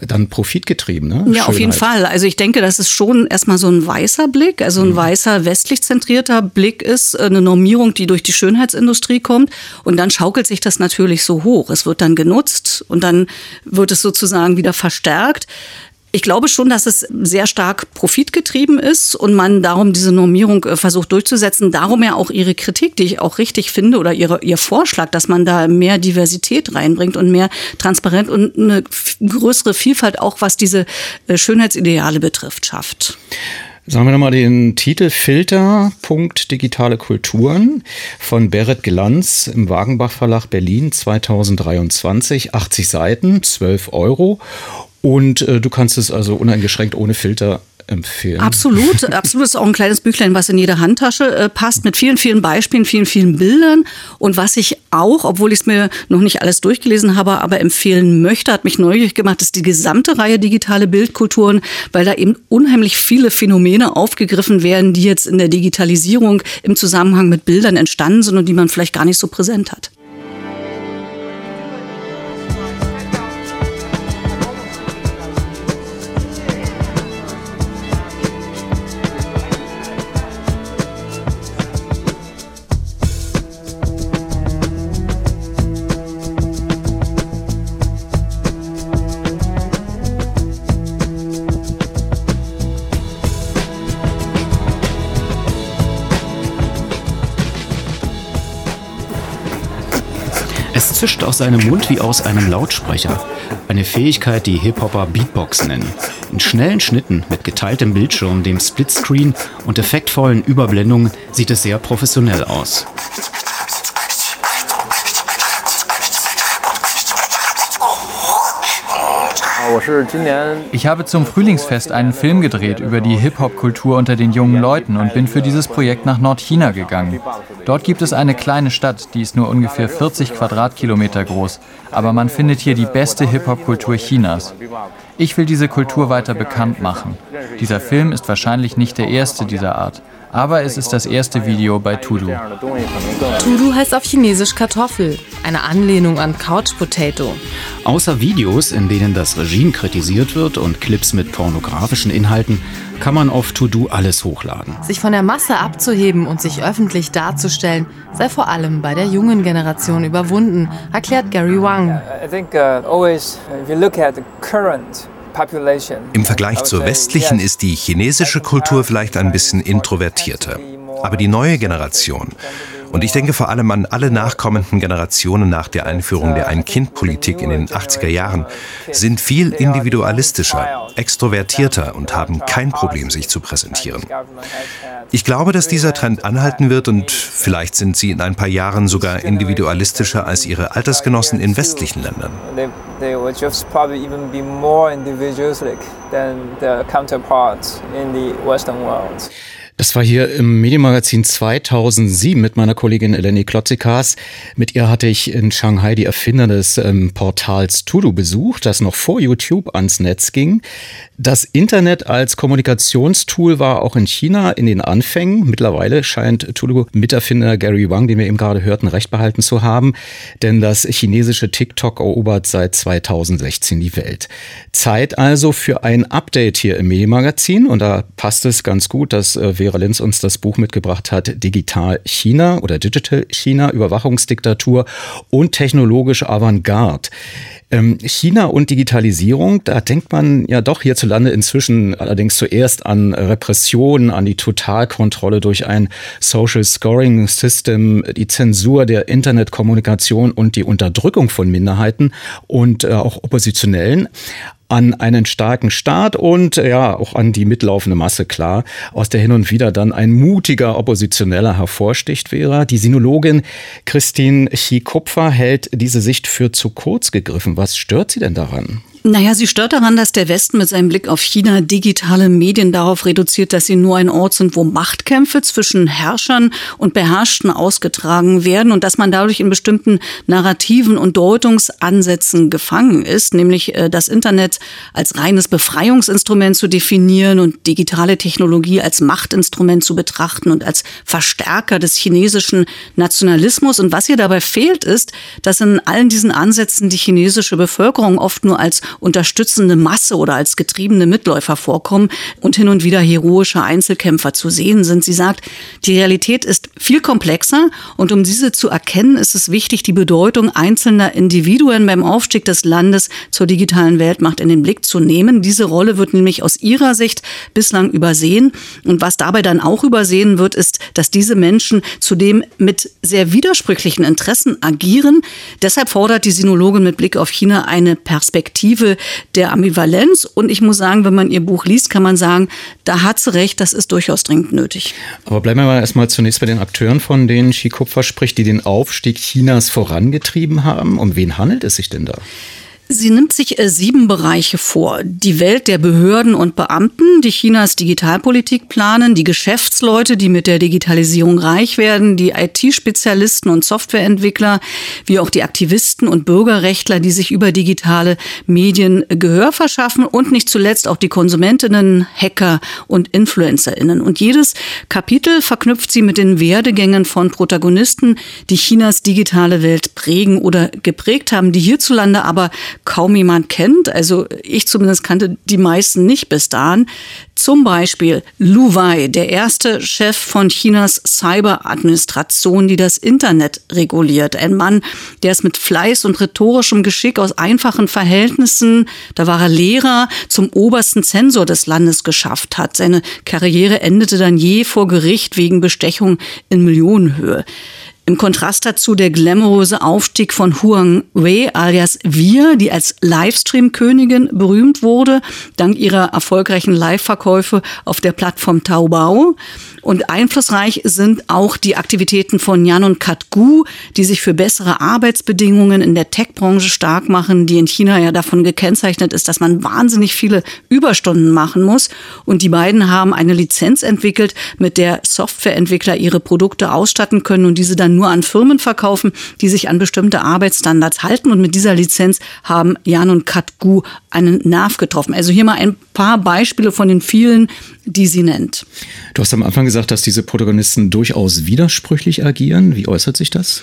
Speaker 2: dann profitgetrieben, ne? Ja,
Speaker 7: Schönheit. auf jeden Fall. Also ich denke, das ist schon erstmal so ein weißer Blick, also ein mhm. weißer westlich zentrierter Blick ist, äh, eine Normierung, die durch die Schönheitsindustrie kommt. Und dann schaukelt sich das natürlich so hoch. Es wird dann genutzt und dann wird es sozusagen wieder verstärkt. Ich glaube schon, dass es sehr stark profitgetrieben ist und man darum diese Normierung äh, versucht durchzusetzen. Darum ja auch ihre Kritik, die ich auch richtig finde, oder ihre, ihr Vorschlag, dass man da mehr Diversität reinbringt und mehr Transparenz und eine größere Vielfalt auch, was diese äh, Schönheitsideale betrifft, schafft.
Speaker 2: Sagen wir nochmal den Titel Filter. Digitale Kulturen von Berit Glanz im Wagenbach Verlag Berlin 2023. 80 Seiten, 12 Euro. Und äh, du kannst es also uneingeschränkt ohne Filter empfehlen.
Speaker 7: Absolut, absolut. ist auch ein kleines Büchlein, was in jede Handtasche äh, passt, mit vielen, vielen Beispielen, vielen, vielen Bildern. Und was ich auch, obwohl ich es mir noch nicht alles durchgelesen habe, aber empfehlen möchte, hat mich neugierig gemacht, ist die gesamte Reihe digitale Bildkulturen, weil da eben unheimlich viele Phänomene aufgegriffen werden, die jetzt in der Digitalisierung im Zusammenhang mit Bildern entstanden sind und die man vielleicht gar nicht so präsent hat.
Speaker 2: Aus seinem Mund wie aus einem Lautsprecher. Eine Fähigkeit, die Hip-Hopper Beatbox nennen. In schnellen Schnitten mit geteiltem Bildschirm, dem Splitscreen und effektvollen Überblendungen sieht es sehr professionell aus.
Speaker 9: Ich habe zum Frühlingsfest einen Film gedreht über die Hip-Hop-Kultur unter den jungen Leuten und bin für dieses Projekt nach Nordchina gegangen. Dort gibt es eine kleine Stadt, die ist nur ungefähr 40 Quadratkilometer groß, aber man findet hier die beste Hip-Hop-Kultur Chinas. Ich will diese Kultur weiter bekannt machen. Dieser Film ist wahrscheinlich nicht der erste dieser Art. Aber es ist das erste Video bei Tudu.
Speaker 3: Tudu heißt auf Chinesisch Kartoffel, eine Anlehnung an Couch Potato.
Speaker 2: Außer Videos, in denen das Regime kritisiert wird und Clips mit pornografischen Inhalten, kann man auf Tudu alles hochladen.
Speaker 3: Sich von der Masse abzuheben und sich öffentlich darzustellen, sei vor allem bei der jungen Generation überwunden, erklärt Gary Wang. I think uh, always
Speaker 10: if you look at the current im Vergleich zur westlichen ist die chinesische Kultur vielleicht ein bisschen introvertierter. Aber die neue Generation, und ich denke vor allem an alle nachkommenden Generationen nach der Einführung der Ein-Kind-Politik in den 80er Jahren, sind viel individualistischer, extrovertierter und haben kein Problem, sich zu präsentieren. Ich glaube, dass dieser Trend anhalten wird und vielleicht sind sie in ein paar Jahren sogar individualistischer als ihre Altersgenossen in westlichen Ländern.
Speaker 2: Das war hier im Medienmagazin 2007 mit meiner Kollegin Eleni Klotzikas. Mit ihr hatte ich in Shanghai die Erfinder des ähm, Portals Tudu besucht, das noch vor YouTube ans Netz ging. Das Internet als Kommunikationstool war auch in China in den Anfängen. Mittlerweile scheint Tudu-Miterfinder Gary Wang, den wir eben gerade hörten, recht behalten zu haben, denn das chinesische TikTok erobert seit 2016 die Welt. Zeit also für ein Update hier im Medienmagazin und da passt es ganz gut, dass äh, Vera Linz uns das Buch mitgebracht hat, Digital China oder Digital China, Überwachungsdiktatur und technologische Avantgarde. Ähm, China und Digitalisierung, da denkt man ja doch hierzulande inzwischen allerdings zuerst an Repressionen, an die Totalkontrolle durch ein Social Scoring System, die Zensur der Internetkommunikation und die Unterdrückung von Minderheiten und äh, auch Oppositionellen an einen starken Staat und ja auch an die mitlaufende Masse klar, aus der hin und wieder dann ein mutiger Oppositioneller hervorsticht wäre. Die Sinologin Christine Chikupfer hält diese Sicht für zu kurz gegriffen. Was stört sie denn daran?
Speaker 7: Naja, sie stört daran, dass der Westen mit seinem Blick auf China digitale Medien darauf reduziert, dass sie nur ein Ort sind, wo Machtkämpfe zwischen Herrschern und Beherrschten ausgetragen werden und dass man dadurch in bestimmten Narrativen und Deutungsansätzen gefangen ist, nämlich äh, das Internet als reines Befreiungsinstrument zu definieren und digitale Technologie als Machtinstrument zu betrachten und als Verstärker des chinesischen Nationalismus. Und was ihr dabei fehlt, ist, dass in allen diesen Ansätzen die chinesische Bevölkerung oft nur als unterstützende Masse oder als getriebene Mitläufer vorkommen und hin und wieder heroische Einzelkämpfer zu sehen sind. Sie sagt, die Realität ist viel komplexer und um diese zu erkennen, ist es wichtig, die Bedeutung einzelner Individuen beim Aufstieg des Landes zur digitalen Weltmacht in den Blick zu nehmen. Diese Rolle wird nämlich aus ihrer Sicht bislang übersehen. Und was dabei dann auch übersehen wird, ist, dass diese Menschen zudem mit sehr widersprüchlichen Interessen agieren. Deshalb fordert die Sinologin mit Blick auf China eine Perspektive Perspektive der Ambivalenz. Und ich muss sagen, wenn man ihr Buch liest, kann man sagen, da hat sie recht, das ist durchaus dringend nötig.
Speaker 2: Aber bleiben wir mal erstmal zunächst bei den Akteuren, von denen Xi Kupfer spricht, die den Aufstieg Chinas vorangetrieben haben. Um wen handelt es sich denn da?
Speaker 7: Sie nimmt sich äh, sieben Bereiche vor. Die Welt der Behörden und Beamten, die Chinas Digitalpolitik planen, die Geschäftsleute, die mit der Digitalisierung reich werden, die IT-Spezialisten und Softwareentwickler, wie auch die Aktivisten und Bürgerrechtler, die sich über digitale Medien Gehör verschaffen und nicht zuletzt auch die Konsumentinnen, Hacker und Influencerinnen. Und jedes Kapitel verknüpft sie mit den Werdegängen von Protagonisten, die Chinas digitale Welt prägen oder geprägt haben, die hierzulande aber kaum jemand kennt. Also ich zumindest kannte die meisten nicht bis dahin. Zum Beispiel Lu Wei, der erste Chef von Chinas Cyberadministration, die das Internet reguliert. Ein Mann, der es mit Fleiß und rhetorischem Geschick aus einfachen Verhältnissen, da war er Lehrer, zum obersten Zensor des Landes geschafft hat. Seine Karriere endete dann je vor Gericht wegen Bestechung in Millionenhöhe. Im Kontrast dazu der glamouröse Aufstieg von Huang Wei alias Wir, die als Livestream-Königin berühmt wurde, dank ihrer erfolgreichen Live-Verkäufe auf der Plattform Taobao. Und einflussreich sind auch die Aktivitäten von Yan und Kat Gu, die sich für bessere Arbeitsbedingungen in der Tech-Branche stark machen, die in China ja davon gekennzeichnet ist, dass man wahnsinnig viele Überstunden machen muss. Und die beiden haben eine Lizenz entwickelt, mit der Softwareentwickler ihre Produkte ausstatten können und diese dann nur an Firmen verkaufen, die sich an bestimmte Arbeitsstandards halten. Und mit dieser Lizenz haben Yan und Kat Gu einen Nerv getroffen. Also hier mal ein paar Beispiele von den vielen, die sie nennt.
Speaker 2: Du hast am Anfang gesagt, dass diese Protagonisten durchaus widersprüchlich agieren. Wie äußert sich das?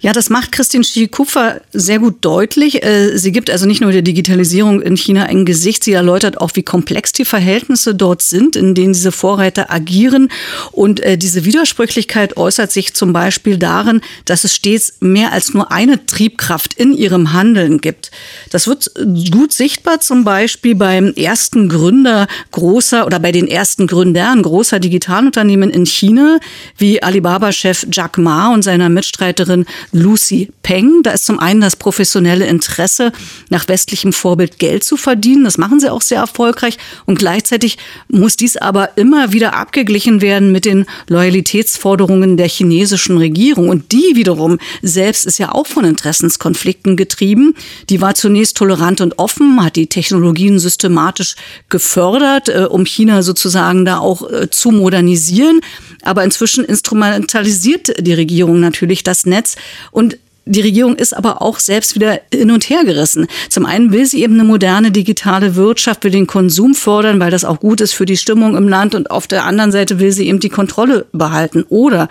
Speaker 7: Ja, das macht Christine Schikupfer sehr gut deutlich. Äh, sie gibt also nicht nur der Digitalisierung in China ein Gesicht, sie erläutert auch, wie komplex die Verhältnisse dort sind, in denen diese Vorreiter agieren. Und äh, diese Widersprüchlichkeit äußert sich zum Beispiel darin, dass es stets mehr als nur eine Triebkraft in ihrem Handeln gibt. Das wird gut sichtbar zum Beispiel beim ersten Gründer großer oder bei den ersten Gründern großer Digitalunternehmen in China, wie Alibaba-Chef Jack Ma und seiner Mitstreiterin Lucy Peng. Da ist zum einen das professionelle Interesse, nach westlichem Vorbild Geld zu verdienen. Das machen sie auch sehr erfolgreich. Und gleichzeitig muss dies aber immer wieder abgeglichen werden mit den Loyalitätsforderungen der chinesischen Regierung. Und die wiederum selbst ist ja auch von Interessenskonflikten getrieben. Die war zunächst tolerant und offen, hat die Technologien systematisch gefördert, äh, um China sozusagen da auch äh, zu modernisieren. Aber inzwischen instrumentalisiert die Regierung natürlich das Netz und die Regierung ist aber auch selbst wieder hin und her gerissen. Zum einen will sie eben eine moderne digitale Wirtschaft, will den Konsum fördern, weil das auch gut ist für die Stimmung im Land und auf der anderen Seite will sie eben die Kontrolle behalten. Oder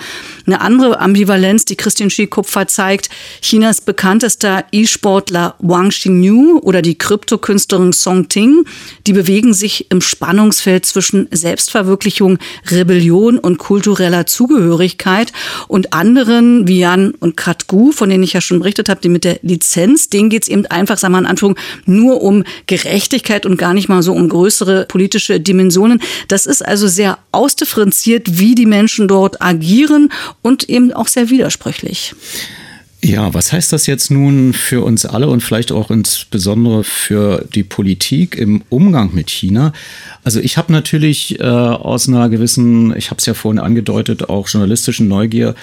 Speaker 7: eine andere Ambivalenz, die Christian Schikupfer zeigt, Chinas bekanntester E-Sportler Wang Xingyu oder die Kryptokünstlerin Song Ting, die bewegen sich im Spannungsfeld zwischen Selbstverwirklichung, Rebellion und kultureller Zugehörigkeit und anderen wie Jan und Katgu, von denen ich ja schon berichtet habe, die mit der Lizenz, denen geht es eben einfach, sagen wir in Anführung, nur um Gerechtigkeit und gar nicht mal so um größere politische Dimensionen. Das ist also sehr ausdifferenziert, wie die Menschen dort agieren und eben auch sehr widersprüchlich.
Speaker 2: Ja, was heißt das jetzt nun für uns alle und vielleicht auch insbesondere für die Politik im Umgang mit China? Also ich habe natürlich äh, aus einer gewissen, ich habe es ja vorhin angedeutet, auch journalistischen Neugier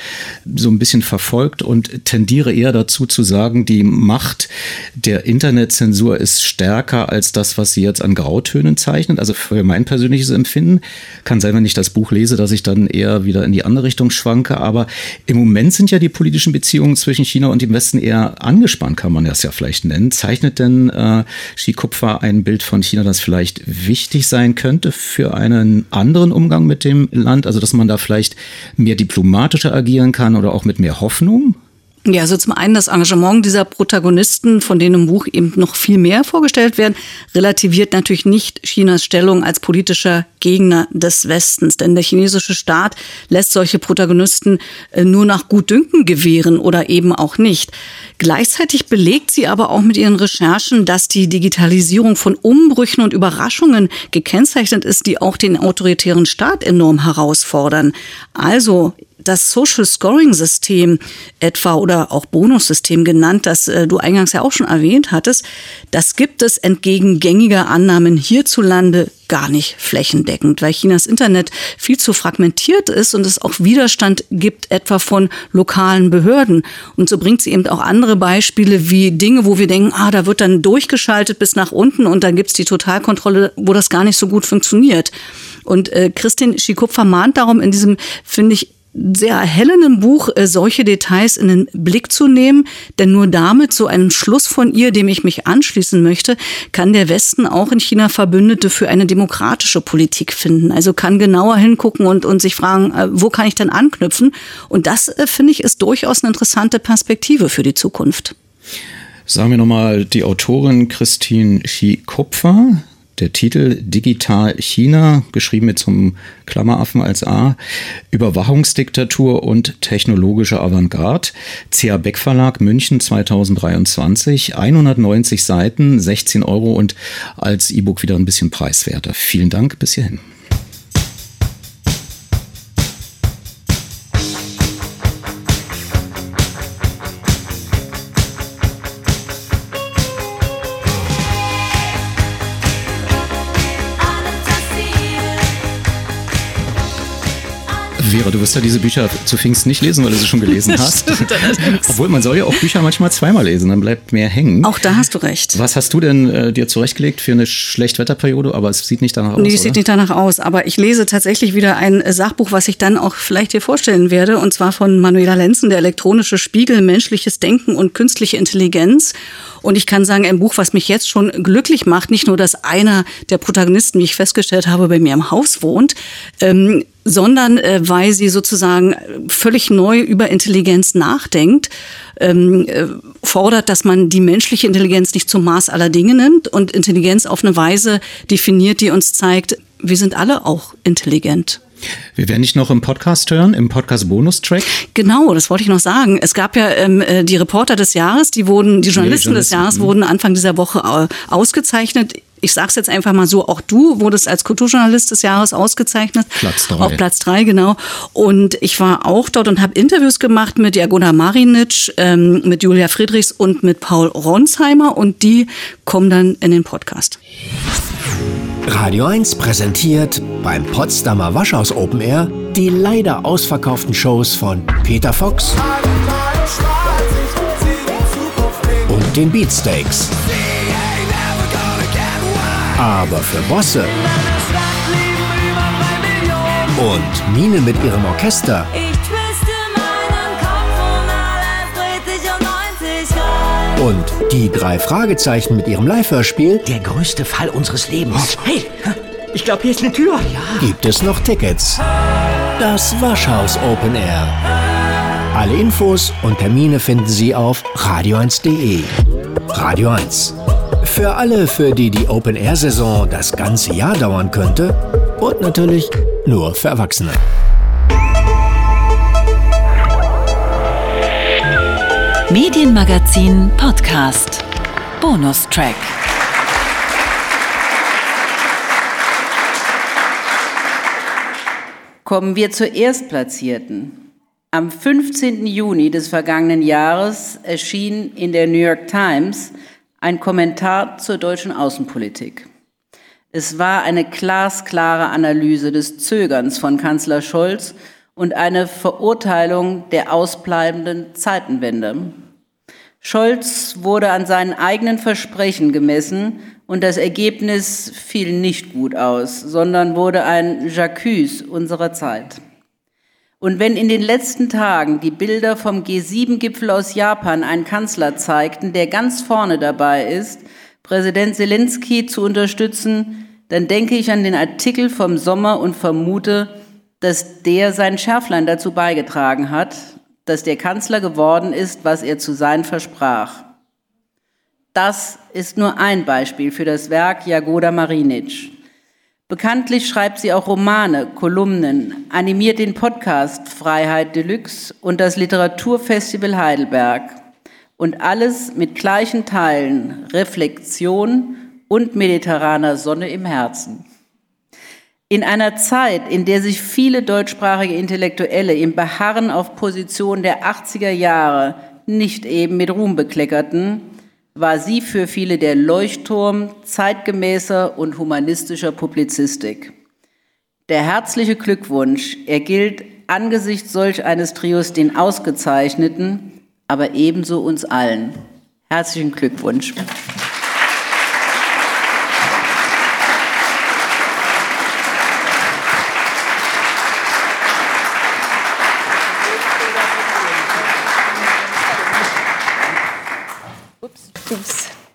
Speaker 2: so ein bisschen verfolgt und tendiere eher dazu zu sagen, die Macht der Internetzensur ist stärker als das, was sie jetzt an Grautönen zeichnet. Also für mein persönliches Empfinden kann sein, wenn ich das Buch lese, dass ich dann eher wieder in die andere Richtung schwanke. Aber im Moment sind ja die politischen Beziehungen zwischen China und dem Westen eher angespannt, kann man das ja vielleicht nennen. Zeichnet denn äh, Xi Kupfer ein Bild von China, das vielleicht wichtig sein könnte für einen anderen Umgang mit dem Land? Also, dass man da vielleicht mehr diplomatischer agieren kann oder auch mit mehr Hoffnung?
Speaker 7: Ja, also zum einen das Engagement dieser Protagonisten, von denen im Buch eben noch viel mehr vorgestellt werden, relativiert natürlich nicht Chinas Stellung als politischer Gegner des Westens. Denn der chinesische Staat lässt solche Protagonisten äh, nur nach Gutdünken gewähren oder eben auch nicht. Gleichzeitig belegt sie aber auch mit ihren Recherchen, dass die Digitalisierung von Umbrüchen und Überraschungen gekennzeichnet ist, die auch den autoritären Staat enorm herausfordern. Also das Social Scoring System etwa oder auch Bonussystem genannt, das äh, du eingangs ja auch schon erwähnt hattest, das gibt es entgegen gängiger Annahmen hierzulande gar nicht flächendeckend, weil Chinas Internet viel zu fragmentiert ist und es auch Widerstand gibt, etwa von lokalen Behörden. Und so bringt sie eben auch andere Beispiele wie Dinge, wo wir denken, ah, da wird dann durchgeschaltet bis nach unten und dann gibt's die Totalkontrolle, wo das gar nicht so gut funktioniert. Und äh, Christine Schikupfer mahnt darum in diesem, finde ich, sehr erhellenden Buch äh, solche Details in den Blick zu nehmen, denn nur damit, so einen Schluss von ihr, dem ich mich anschließen möchte, kann der Westen auch in China Verbündete für eine demokratische Politik finden. Also kann genauer hingucken und, und sich fragen, äh, wo kann ich denn anknüpfen? Und das, äh, finde ich, ist durchaus eine interessante Perspektive für die Zukunft.
Speaker 2: Sagen wir nochmal die Autorin Christine Schie-Kupfer, der Titel Digital China, geschrieben mit zum Klammeraffen als A, Überwachungsdiktatur und technologische Avantgarde, CA Beck Verlag München 2023, 190 Seiten, 16 Euro und als E-Book wieder ein bisschen preiswerter. Vielen Dank, bis hierhin. Vera, du wirst ja diese Bücher zu Pfingst nicht lesen, weil du sie schon gelesen hast. Obwohl man soll ja auch Bücher manchmal zweimal lesen, dann bleibt mehr hängen.
Speaker 7: Auch da hast du recht.
Speaker 2: Was hast du denn äh, dir zurechtgelegt für eine Schlechtwetterperiode? Aber es sieht nicht danach aus.
Speaker 7: Nee, es sieht nicht danach aus. Aber ich lese tatsächlich wieder ein Sachbuch, was ich dann auch vielleicht dir vorstellen werde. Und zwar von Manuela Lenzen, der elektronische Spiegel, menschliches Denken und künstliche Intelligenz. Und ich kann sagen, ein Buch, was mich jetzt schon glücklich macht, nicht nur, dass einer der Protagonisten, wie ich festgestellt habe, bei mir im Haus wohnt, ähm, sondern äh, weil sie sozusagen völlig neu über Intelligenz nachdenkt, ähm, äh, fordert, dass man die menschliche Intelligenz nicht zum Maß aller Dinge nimmt und Intelligenz auf eine Weise definiert, die uns zeigt, wir sind alle auch intelligent.
Speaker 2: Wir werden nicht noch im Podcast hören, im Podcast-Bonus-Track.
Speaker 7: Genau, das wollte ich noch sagen. Es gab ja ähm, äh, die Reporter des Jahres, die wurden, die Journalisten, die Journalisten des Jahres mhm. wurden Anfang dieser Woche ausgezeichnet ich sage es jetzt einfach mal so, auch du wurdest als Kulturjournalist des Jahres ausgezeichnet.
Speaker 2: Platz drei.
Speaker 7: Auf Platz drei, genau. Und ich war auch dort und habe Interviews gemacht mit Jagona Marinic, ähm, mit Julia Friedrichs und mit Paul Ronsheimer und die kommen dann in den Podcast.
Speaker 11: Radio 1 präsentiert beim Potsdamer Waschhaus Open Air die leider ausverkauften Shows von Peter Fox und den Beatsteaks. Aber für Bosse und Mine mit ihrem Orchester Und die drei Fragezeichen mit ihrem Live-Hörspiel
Speaker 12: Der größte Fall unseres Lebens. Hey, ich glaube, hier ist eine Tür. Ja.
Speaker 11: gibt es noch Tickets. Das Waschhaus Open Air. Alle Infos und Termine finden Sie auf radio1.de. Radio 1. Für alle, für die die Open-Air-Saison das ganze Jahr dauern könnte und natürlich nur für Erwachsene.
Speaker 1: Medienmagazin Podcast. Bonustrack.
Speaker 13: Kommen wir zur Erstplatzierten. Am 15. Juni des vergangenen Jahres erschien in der New York Times ein Kommentar zur deutschen Außenpolitik. Es war eine glasklare Analyse des Zögerns von Kanzler Scholz und eine Verurteilung der ausbleibenden Zeitenwende. Scholz wurde an seinen eigenen Versprechen gemessen und das Ergebnis fiel nicht gut aus, sondern wurde ein J'accuse unserer Zeit. Und wenn in den letzten Tagen die Bilder vom G7-Gipfel aus Japan einen Kanzler zeigten, der ganz vorne dabei ist, Präsident Zelensky zu unterstützen, dann denke ich an den Artikel vom Sommer und vermute, dass der sein Schärflein dazu beigetragen hat, dass der Kanzler geworden ist, was er zu sein versprach. Das ist nur ein Beispiel für das Werk Jagoda Marinic. Bekanntlich schreibt sie auch Romane, Kolumnen, animiert den Podcast Freiheit Deluxe und das Literaturfestival Heidelberg. Und alles mit gleichen Teilen Reflexion und mediterraner Sonne im Herzen. In einer Zeit, in der sich viele deutschsprachige Intellektuelle im Beharren auf Positionen der 80er Jahre nicht eben mit Ruhm bekleckerten, war sie für viele der Leuchtturm zeitgemäßer und humanistischer Publizistik. Der herzliche Glückwunsch, er gilt angesichts solch eines Trios den Ausgezeichneten, aber ebenso uns allen. Herzlichen Glückwunsch.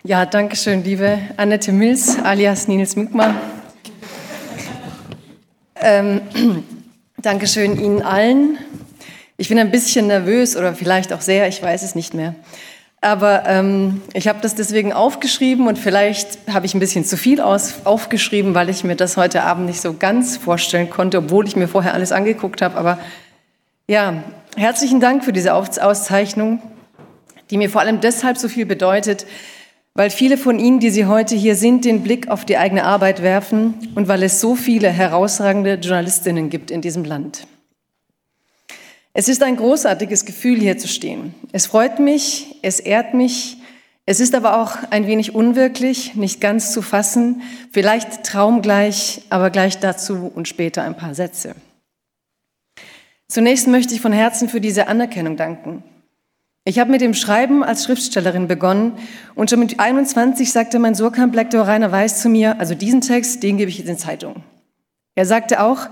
Speaker 14: Ja, danke schön, liebe Annette Mills, alias Nils Mückmer. Ähm, Dankeschön Ihnen allen. Ich bin ein bisschen nervös oder vielleicht auch sehr, ich weiß es nicht mehr. Aber ähm, ich habe das deswegen aufgeschrieben und vielleicht habe ich ein bisschen zu viel aus, aufgeschrieben, weil ich mir das heute Abend nicht so ganz vorstellen konnte, obwohl ich mir vorher alles angeguckt habe. Aber ja, herzlichen Dank für diese Auszeichnung, die mir vor allem deshalb so viel bedeutet, weil viele von Ihnen, die Sie heute hier sind, den Blick auf die eigene Arbeit werfen und weil es so viele herausragende Journalistinnen gibt in diesem Land. Es ist ein großartiges Gefühl, hier zu stehen. Es freut mich, es ehrt mich, es ist aber auch ein wenig unwirklich, nicht ganz zu fassen, vielleicht traumgleich, aber gleich dazu und später ein paar Sätze. Zunächst möchte ich von Herzen für diese Anerkennung danken. Ich habe mit dem Schreiben als Schriftstellerin begonnen und schon mit 21 sagte mein Surkamp-Lektor Rainer Weiß zu mir, also diesen Text, den gebe ich jetzt in Zeitung. Er sagte auch,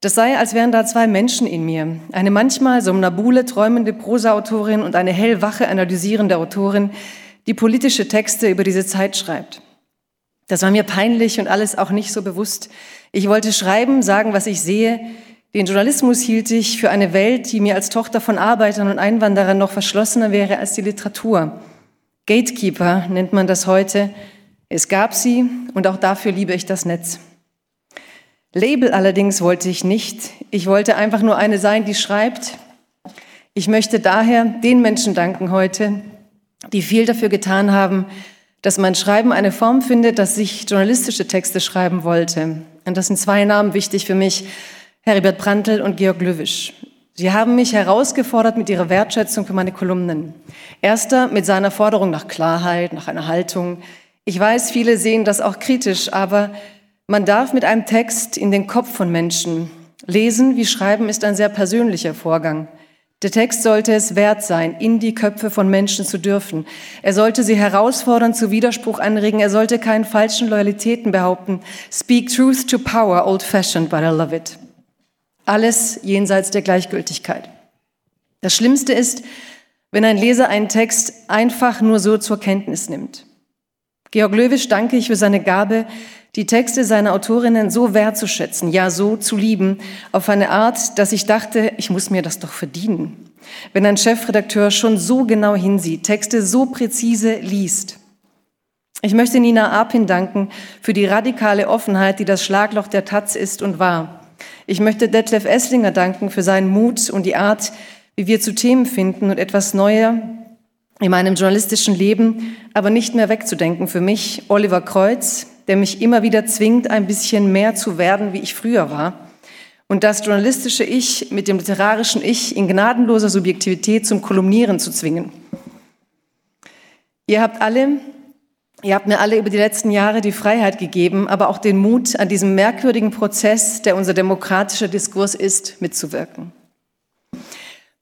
Speaker 14: das sei, als wären da zwei Menschen in mir. Eine manchmal somnambule, träumende Prosaautorin und eine hellwache, analysierende Autorin, die politische Texte über diese Zeit schreibt. Das war mir peinlich und alles auch nicht so bewusst. Ich wollte schreiben, sagen, was ich sehe, den Journalismus hielt ich für eine Welt, die mir als Tochter von Arbeitern und Einwanderern noch verschlossener wäre als die Literatur. Gatekeeper nennt man das heute. Es gab sie und auch dafür liebe ich das Netz. Label allerdings wollte ich nicht. Ich wollte einfach nur eine sein, die schreibt. Ich möchte daher den Menschen danken heute, die viel dafür getan haben, dass mein Schreiben eine Form findet, dass ich journalistische Texte schreiben wollte. Und das sind zwei Namen wichtig für mich. Heribert Brandl und Georg Löwisch. Sie haben mich herausgefordert mit ihrer Wertschätzung für meine Kolumnen. Erster mit seiner Forderung nach Klarheit, nach einer Haltung. Ich weiß, viele sehen das auch kritisch, aber man darf mit einem Text in den Kopf von Menschen lesen, wie schreiben ist ein sehr persönlicher Vorgang. Der Text sollte es wert sein, in die Köpfe von Menschen zu dürfen. Er sollte sie herausfordern, zu Widerspruch anregen. Er sollte keinen falschen Loyalitäten behaupten. Speak truth to power, old fashioned, but I love it. Alles jenseits der Gleichgültigkeit. Das Schlimmste ist, wenn ein Leser einen Text einfach nur so zur Kenntnis nimmt. Georg Löwisch danke ich für seine Gabe, die Texte seiner Autorinnen so wertzuschätzen, ja so zu lieben, auf eine Art, dass ich dachte, ich muss mir das doch verdienen. Wenn ein Chefredakteur schon so genau hinsieht, Texte so präzise liest. Ich möchte Nina Arpin danken für die radikale Offenheit, die das Schlagloch der Taz ist und war. Ich möchte Detlef Esslinger danken für seinen Mut und die Art, wie wir zu Themen finden und etwas Neuer in meinem journalistischen Leben, aber nicht mehr wegzudenken für mich, Oliver Kreuz, der mich immer wieder zwingt, ein bisschen mehr zu werden, wie ich früher war. Und das journalistische Ich mit dem literarischen Ich in gnadenloser Subjektivität zum Kolumnieren zu zwingen. Ihr habt alle, ihr habt mir alle über die letzten Jahre die Freiheit gegeben, aber auch den Mut, an diesem merkwürdigen Prozess, der unser demokratischer Diskurs ist, mitzuwirken.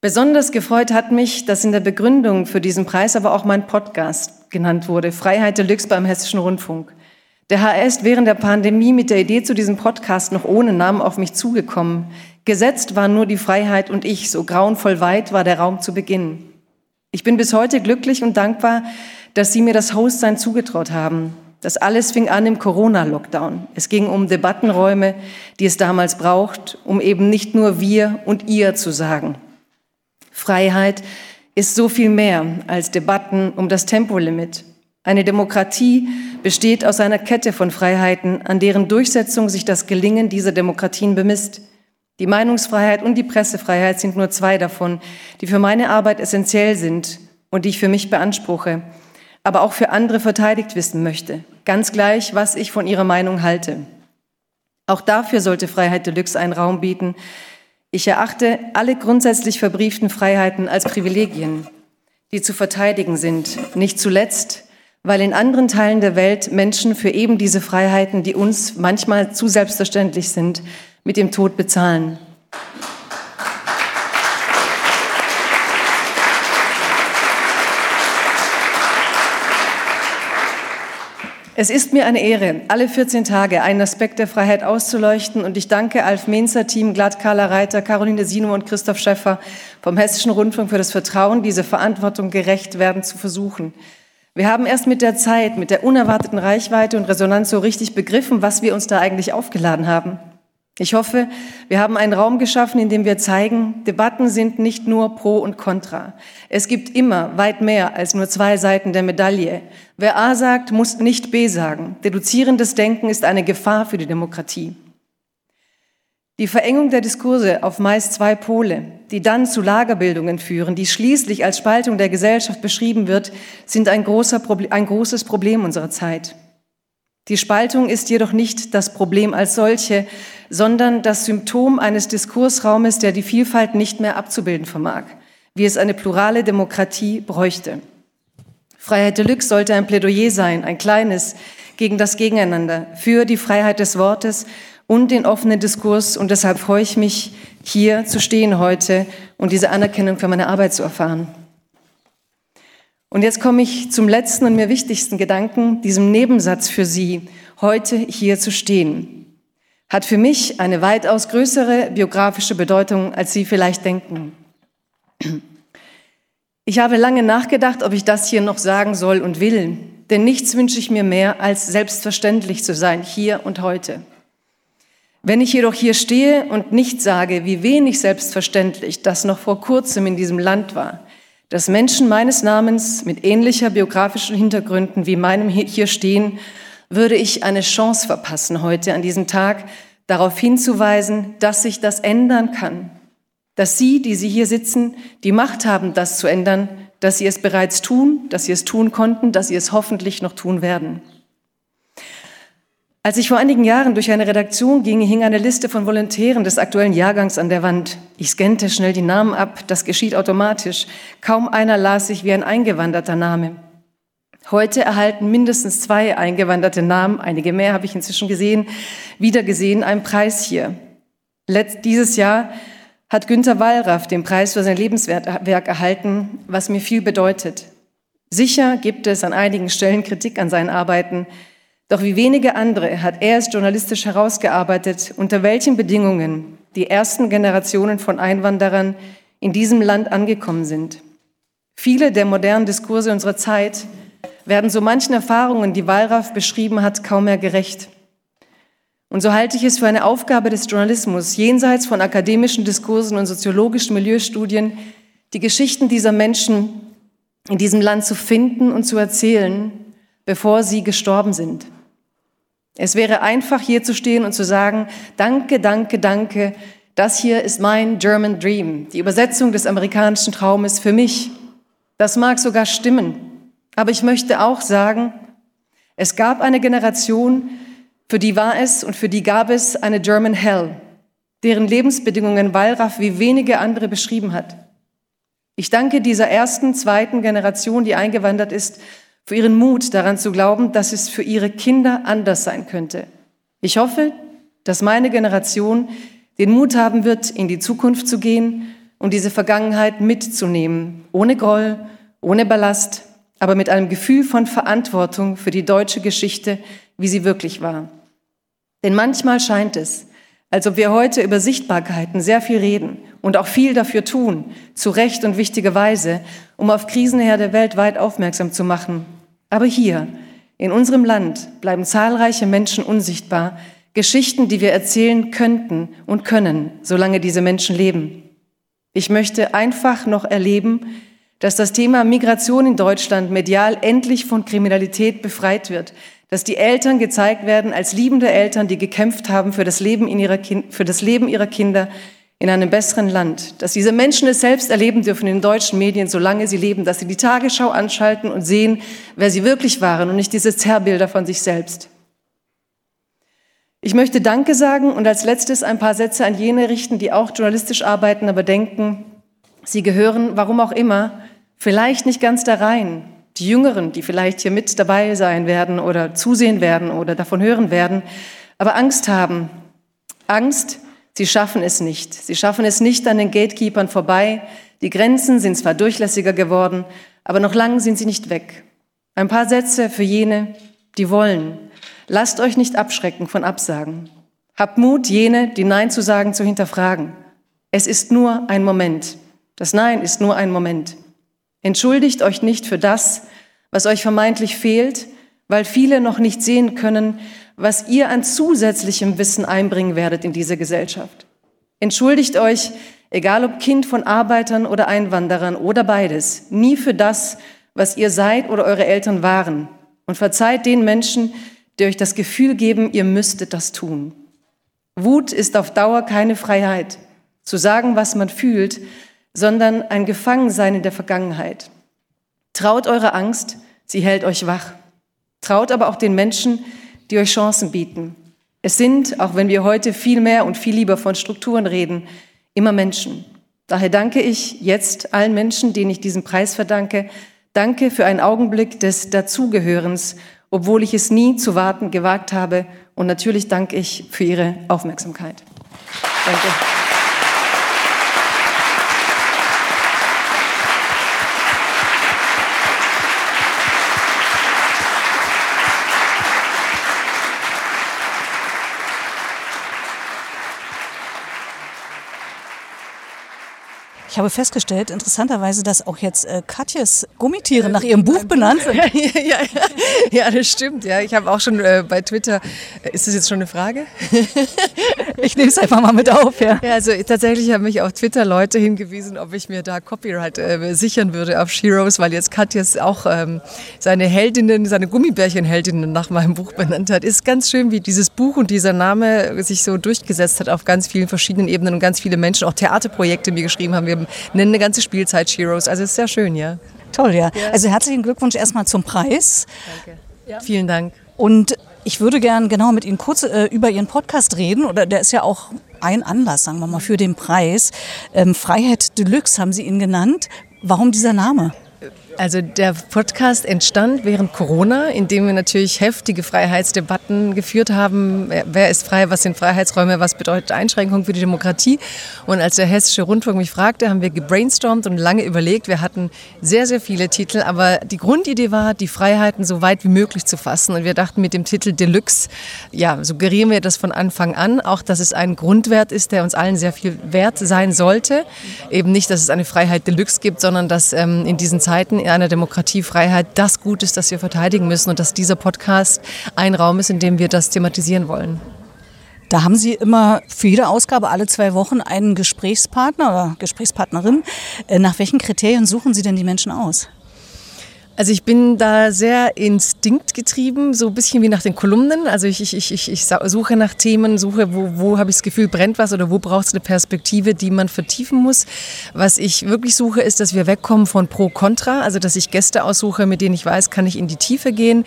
Speaker 14: Besonders gefreut hat mich, dass in der Begründung für diesen Preis aber auch mein Podcast genannt wurde, Freiheit Deluxe beim Hessischen Rundfunk. Der HR ist während der Pandemie mit der Idee zu diesem Podcast noch ohne Namen auf mich zugekommen. Gesetzt waren nur die Freiheit und ich, so grauenvoll weit war der Raum zu Beginn. Ich bin bis heute glücklich und dankbar, dass Sie mir das Hostsein zugetraut haben. Das alles fing an im Corona-Lockdown. Es ging um Debattenräume, die es damals braucht, um eben nicht nur wir und ihr zu sagen. Freiheit ist so viel mehr als Debatten um das Tempolimit. Eine Demokratie besteht aus einer Kette von Freiheiten, an deren Durchsetzung sich das Gelingen dieser Demokratien bemisst. Die Meinungsfreiheit und die Pressefreiheit sind nur zwei davon, die für meine Arbeit essentiell sind und die ich für mich beanspruche, aber auch für andere verteidigt wissen möchte, ganz gleich, was ich von ihrer Meinung halte. Auch dafür sollte Freiheit Deluxe einen Raum bieten. Ich erachte alle grundsätzlich verbrieften Freiheiten als Privilegien, die zu verteidigen sind, nicht zuletzt, weil in anderen Teilen der Welt Menschen für eben diese Freiheiten, die uns manchmal zu selbstverständlich sind, mit dem Tod bezahlen. Es ist mir eine Ehre, alle 14 Tage einen Aspekt der Freiheit auszuleuchten und ich danke Alf Menzer, Team Glatt, Carla Reiter, Caroline Sino und Christoph Schäffer vom Hessischen Rundfunk für das Vertrauen, diese Verantwortung gerecht werden zu versuchen. Wir haben erst mit der Zeit, mit der unerwarteten Reichweite und Resonanz so richtig begriffen, was wir uns da eigentlich aufgeladen haben. Ich hoffe, wir haben einen Raum geschaffen, in dem wir zeigen, Debatten sind nicht nur Pro und Contra. Es gibt immer weit mehr als nur zwei Seiten der Medaille. Wer A sagt, muss nicht B sagen. Deduzierendes Denken ist eine Gefahr für die Demokratie. Die Verengung der Diskurse auf meist zwei Pole, die dann zu Lagerbildungen führen, die schließlich als Spaltung der Gesellschaft beschrieben wird, sind ein, großer, ein großes Problem unserer Zeit. Die Spaltung ist jedoch nicht das Problem als solche, sondern das Symptom eines Diskursraumes, der die Vielfalt nicht mehr abzubilden vermag, wie es eine plurale Demokratie bräuchte. Freiheit Deluxe sollte ein Plädoyer sein, ein kleines, gegen das Gegeneinander, für die Freiheit des Wortes und den offenen Diskurs. Und deshalb freue ich mich, hier zu stehen heute und diese Anerkennung für meine Arbeit zu erfahren. Und jetzt komme ich zum letzten und mir wichtigsten Gedanken, diesem Nebensatz für Sie, heute hier zu stehen. Hat für mich eine weitaus größere biografische Bedeutung, als Sie vielleicht denken. Ich habe lange nachgedacht, ob ich das hier noch sagen soll und will, denn nichts wünsche ich mir mehr, als selbstverständlich zu sein, hier und heute. Wenn ich jedoch hier stehe und nicht sage, wie wenig selbstverständlich das noch vor kurzem in diesem Land war, dass Menschen meines Namens mit ähnlicher biografischen Hintergründen wie meinem hier stehen, würde ich eine Chance verpassen, heute an diesem Tag darauf hinzuweisen, dass sich das ändern kann. Dass Sie, die Sie hier sitzen, die Macht haben, das zu ändern, dass Sie es bereits tun, dass Sie es tun konnten, dass Sie es hoffentlich noch tun werden. Als ich vor einigen Jahren durch eine Redaktion ging, hing eine Liste von Volontären des aktuellen Jahrgangs an der Wand. Ich scannte schnell die Namen ab, das geschieht automatisch. Kaum einer las sich wie ein eingewanderter Name. Heute erhalten mindestens zwei eingewanderte Namen, einige mehr habe ich inzwischen gesehen, wieder gesehen, einen Preis hier. Letzt, dieses Jahr hat Günter Wallraff den Preis für sein Lebenswerk erhalten, was mir viel bedeutet. Sicher gibt es an einigen Stellen Kritik an seinen Arbeiten, doch wie wenige andere hat er es journalistisch herausgearbeitet, unter welchen Bedingungen die ersten Generationen von Einwanderern in diesem Land angekommen sind. Viele der modernen Diskurse unserer Zeit werden so manchen Erfahrungen, die Wallraff beschrieben hat, kaum mehr gerecht. Und so halte ich es für eine Aufgabe des Journalismus, jenseits von akademischen Diskursen und soziologischen Milieustudien, die Geschichten dieser Menschen in diesem Land zu finden und zu erzählen, bevor sie gestorben sind. Es wäre einfach, hier zu stehen und zu sagen, danke, danke, danke, das hier ist mein German Dream, die Übersetzung des amerikanischen Traumes für mich. Das mag sogar stimmen, aber ich möchte auch sagen, es gab eine Generation, für die war es und für die gab es eine German Hell, deren Lebensbedingungen Wallraff wie wenige andere beschrieben hat. Ich danke dieser ersten, zweiten Generation, die eingewandert ist, für ihren Mut daran zu glauben, dass es für ihre Kinder anders sein könnte. Ich hoffe, dass meine Generation den Mut haben wird, in die Zukunft zu gehen und diese Vergangenheit mitzunehmen, ohne Groll, ohne Ballast, aber mit einem Gefühl von Verantwortung für die deutsche Geschichte, wie sie wirklich war. Denn manchmal scheint es, als ob wir heute über Sichtbarkeiten sehr viel reden und auch viel dafür tun, zu Recht und wichtige Weise, um auf Krisenherde weltweit aufmerksam zu machen. Aber hier, in unserem Land, bleiben zahlreiche Menschen unsichtbar, Geschichten, die wir erzählen könnten und können, solange diese Menschen leben. Ich möchte einfach noch erleben, dass das Thema Migration in Deutschland medial endlich von Kriminalität befreit wird, dass die Eltern gezeigt werden als liebende Eltern, die gekämpft haben für das Leben, ihrer kind, für das Leben ihrer Kinder in einem besseren Land, dass diese Menschen es selbst erleben dürfen in den deutschen Medien, solange sie leben, dass sie die Tagesschau anschalten und sehen, wer sie wirklich waren und nicht diese Zerrbilder von sich selbst. Ich möchte Danke sagen und als letztes ein paar Sätze an jene richten, die auch journalistisch arbeiten, aber denken, sie gehören, warum auch immer, vielleicht nicht ganz da rein. Die Jüngeren, die vielleicht hier mit dabei sein werden oder zusehen werden oder davon hören werden, aber Angst haben. Angst, sie schaffen es nicht. Sie schaffen es nicht an den Gatekeepers vorbei. Die Grenzen sind zwar durchlässiger geworden, aber noch lang sind sie nicht weg. Ein paar Sätze für jene, die wollen, Lasst euch nicht abschrecken von Absagen. Habt Mut, jene, die Nein zu sagen, zu hinterfragen. Es ist nur ein Moment. Das Nein ist nur ein Moment. Entschuldigt euch nicht für das, was euch vermeintlich fehlt, weil viele noch nicht sehen können, was ihr an zusätzlichem Wissen einbringen werdet in diese Gesellschaft. Entschuldigt euch, egal ob Kind von Arbeitern oder Einwanderern oder beides, nie für das, was ihr seid oder eure Eltern waren. Und verzeiht den Menschen, die euch das Gefühl geben, ihr müsstet das tun. Wut ist auf Dauer keine Freiheit, zu sagen, was man fühlt, sondern ein Gefangensein in der Vergangenheit. Traut eure Angst, sie hält euch wach. Traut aber auch den Menschen, die euch Chancen bieten. Es sind, auch wenn wir heute viel mehr und viel lieber von Strukturen reden, immer Menschen. Daher danke ich jetzt allen Menschen, denen ich diesen Preis verdanke. Danke für einen Augenblick des Dazugehörens obwohl ich es nie zu warten gewagt habe. Und natürlich danke ich für Ihre Aufmerksamkeit. Danke.
Speaker 7: Ich habe festgestellt, interessanterweise, dass auch jetzt äh, Katjes Gummitiere nach ihrem Buch benannt sind.
Speaker 14: ja, ja, ja, das stimmt. Ja, ich habe auch schon äh, bei Twitter. Äh, ist das jetzt schon eine Frage?
Speaker 7: ich nehme es einfach mal mit auf. Ja,
Speaker 14: ja also tatsächlich haben mich auf Twitter Leute hingewiesen, ob ich mir da Copyright äh, sichern würde auf Sheroes, weil jetzt Katjes auch ähm, seine Heldinnen, seine Gummibärchenheldinnen nach meinem Buch benannt hat. Ist ganz schön, wie dieses Buch und dieser Name sich so durchgesetzt hat auf ganz vielen verschiedenen Ebenen und ganz viele Menschen auch Theaterprojekte mir geschrieben haben. Wir nennen eine ganze Spielzeit Heroes. Also ist sehr schön, ja.
Speaker 7: Toll, ja. ja. Also herzlichen Glückwunsch erstmal zum Preis.
Speaker 14: Danke. Ja. Vielen Dank.
Speaker 7: Und ich würde gern genau mit Ihnen kurz äh, über Ihren Podcast reden. Oder der ist ja auch ein Anlass, sagen wir mal, für den Preis. Ähm, Freiheit Deluxe haben Sie ihn genannt. Warum dieser Name?
Speaker 14: Also der Podcast entstand während Corona, indem wir natürlich heftige Freiheitsdebatten geführt haben. Wer ist frei, was sind Freiheitsräume, was bedeutet Einschränkung für die Demokratie? Und als der Hessische Rundfunk mich fragte, haben wir gebrainstormt und lange überlegt. Wir hatten sehr, sehr viele Titel, aber die Grundidee war, die Freiheiten so weit wie möglich zu fassen. Und wir dachten mit dem Titel Deluxe, ja, suggerieren wir das von Anfang an, auch dass es ein Grundwert ist, der uns allen sehr viel wert sein sollte. Eben nicht, dass es eine Freiheit Deluxe gibt, sondern dass ähm, in diesen Zeiten einer Demokratie Freiheit das Gut ist, das wir verteidigen müssen und dass dieser Podcast ein Raum ist, in dem wir das thematisieren wollen.
Speaker 7: Da haben Sie immer für jede Ausgabe alle zwei Wochen einen Gesprächspartner oder Gesprächspartnerin. Äh, nach welchen Kriterien suchen Sie denn die Menschen aus?
Speaker 14: Also ich bin da sehr instinktgetrieben, so ein bisschen wie nach den Kolumnen. Also ich, ich, ich, ich suche nach Themen, suche, wo, wo habe ich das Gefühl, brennt was oder wo braucht es eine Perspektive, die man vertiefen muss. Was ich wirklich suche, ist, dass wir wegkommen von Pro-Contra, also dass ich Gäste aussuche, mit denen ich weiß, kann ich in die Tiefe gehen.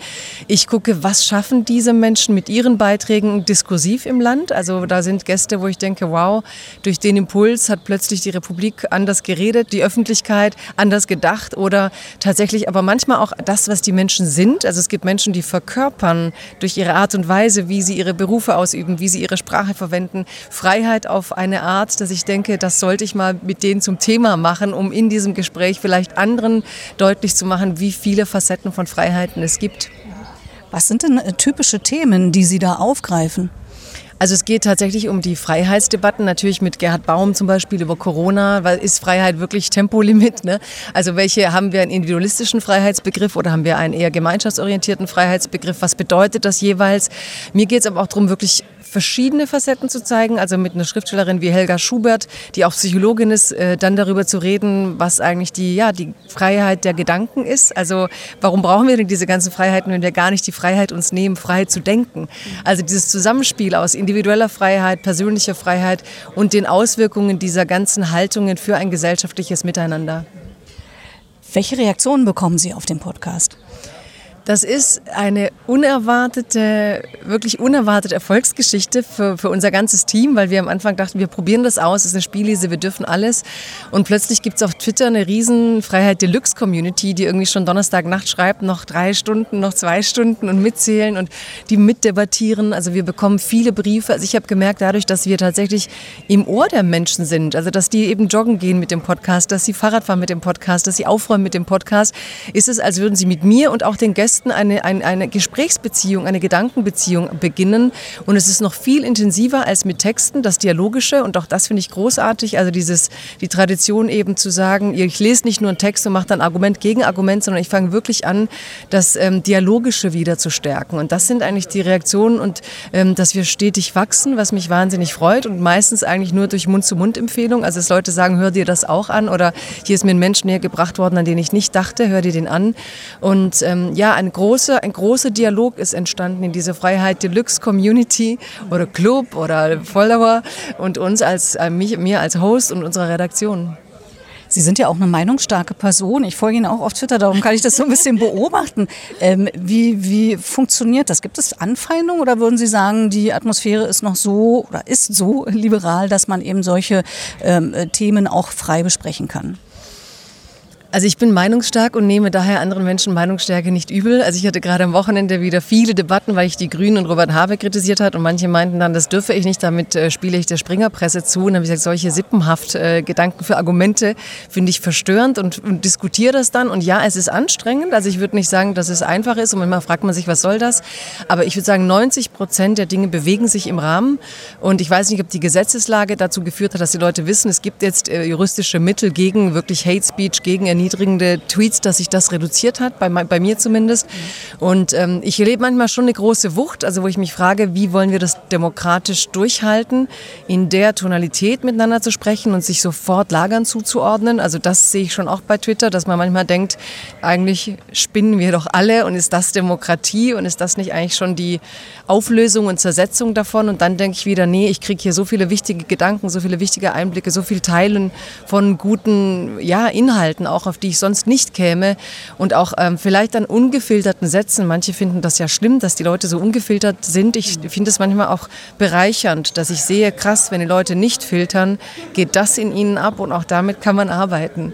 Speaker 14: Ich gucke, was schaffen diese Menschen mit ihren Beiträgen diskursiv im Land. Also da sind Gäste, wo ich denke, wow, durch den Impuls hat plötzlich die Republik anders geredet, die Öffentlichkeit anders gedacht oder tatsächlich aber manchmal manchmal auch das, was die Menschen sind. Also es gibt Menschen, die verkörpern durch ihre Art und Weise, wie sie ihre Berufe ausüben, wie sie ihre Sprache verwenden, Freiheit auf eine Art, dass ich denke, das sollte ich mal mit denen zum Thema machen, um in diesem Gespräch vielleicht anderen deutlich zu machen, wie viele Facetten von Freiheiten es gibt.
Speaker 7: Was sind denn äh, typische Themen, die Sie da aufgreifen?
Speaker 14: Also es geht tatsächlich um die Freiheitsdebatten, natürlich mit Gerhard Baum zum Beispiel über Corona, weil ist Freiheit wirklich Tempolimit? Ne? Also welche haben wir einen individualistischen Freiheitsbegriff oder haben wir einen eher gemeinschaftsorientierten Freiheitsbegriff? Was bedeutet das jeweils? Mir geht es aber auch darum, wirklich verschiedene Facetten zu zeigen, also mit einer Schriftstellerin wie Helga Schubert, die auch Psychologin ist, äh, dann darüber zu reden, was eigentlich die, ja, die Freiheit der Gedanken ist. Also warum brauchen wir denn diese ganzen Freiheiten, wenn wir gar nicht die Freiheit uns nehmen, frei zu denken? Also dieses Zusammenspiel aus individueller Freiheit, persönlicher Freiheit und den Auswirkungen dieser ganzen Haltungen für ein gesellschaftliches Miteinander.
Speaker 7: Welche Reaktionen bekommen Sie auf den Podcast?
Speaker 14: Das ist eine unerwartete, wirklich unerwartete Erfolgsgeschichte für, für unser ganzes Team, weil wir am Anfang dachten, wir probieren das aus, es ist eine Spiellese, wir dürfen alles. Und plötzlich gibt es auf Twitter eine riesen Freiheit Deluxe Community, die irgendwie schon Donnerstagnacht schreibt, noch drei Stunden, noch zwei Stunden und mitzählen und die mitdebattieren. Also wir bekommen viele Briefe. Also ich habe gemerkt, dadurch, dass wir tatsächlich im Ohr der Menschen sind, also dass die eben joggen gehen mit dem Podcast, dass sie Fahrrad fahren mit dem Podcast, dass sie aufräumen mit dem Podcast, ist es, als würden sie mit mir und auch den Gästen Gästen eine, eine, eine Gesprächsbeziehung, eine Gedankenbeziehung beginnen. Und es ist noch viel intensiver als mit Texten, das Dialogische. Und auch das finde ich großartig. Also dieses, die Tradition eben zu sagen, ich lese nicht nur einen Text und mache dann Argument gegen Argument, sondern ich fange wirklich an, das ähm, Dialogische wieder zu stärken. Und das sind eigentlich die Reaktionen und ähm, dass wir stetig wachsen, was mich wahnsinnig freut und meistens eigentlich nur durch Mund-zu-Mund-Empfehlung. Also dass Leute sagen, hör dir das auch an oder hier ist mir ein Mensch näher gebracht worden, an den ich nicht dachte, hör dir den an. Und ähm, ja, ein großer, ein großer Dialog ist entstanden in dieser Freiheit Deluxe Community oder Club oder Follower und uns als, äh, mich, mir als Host und unserer Redaktion.
Speaker 7: Sie sind ja auch eine meinungsstarke Person. Ich folge Ihnen auch auf Twitter, darum kann ich das so ein bisschen beobachten. Ähm, wie, wie funktioniert das? Gibt es Anfeindungen oder würden Sie sagen, die Atmosphäre ist noch so oder ist so liberal, dass man eben solche ähm, Themen auch frei besprechen kann?
Speaker 14: Also ich bin meinungsstark und nehme daher anderen Menschen Meinungsstärke nicht übel. Also ich hatte gerade am Wochenende wieder viele Debatten, weil ich die Grünen und Robert Habeck kritisiert hat und manche meinten dann, das dürfe ich nicht, damit äh, spiele ich der Springerpresse zu. Und dann habe ich gesagt, solche sippenhaft äh, Gedanken für Argumente finde ich verstörend und, und diskutiere das dann. Und ja, es ist anstrengend. Also ich würde nicht sagen, dass es einfach ist und manchmal fragt man sich, was soll das? Aber ich würde sagen, 90 Prozent der Dinge bewegen sich im Rahmen. Und ich weiß nicht, ob die Gesetzeslage dazu geführt hat, dass die Leute wissen, es gibt jetzt äh, juristische Mittel gegen wirklich Hate Speech, gegen erniedrigende Tweets, dass sich das reduziert hat, bei, bei mir zumindest. Und ähm, ich erlebe manchmal schon eine große Wucht, also wo ich mich frage, wie wollen wir das demokratisch durchhalten, in der Tonalität miteinander zu sprechen und sich sofort Lagern zuzuordnen. Also das sehe ich schon auch bei Twitter, dass man manchmal denkt, eigentlich spinnen wir doch alle und ist das Demokratie und ist das nicht eigentlich schon die Auflösung und Zersetzung davon? Und dann denke ich wieder, nee, ich kriege hier so viele wichtige Gedanken, so viele wichtige Einblicke, so viel Teilen von guten ja, Inhalten auch auf die ich sonst nicht käme. Und auch ähm, vielleicht an ungefilterten Sätzen. Manche finden das ja schlimm, dass die Leute so ungefiltert sind. Ich finde es manchmal auch bereichernd, dass ich sehe, krass, wenn die Leute nicht filtern, geht das in ihnen ab und auch damit kann man arbeiten.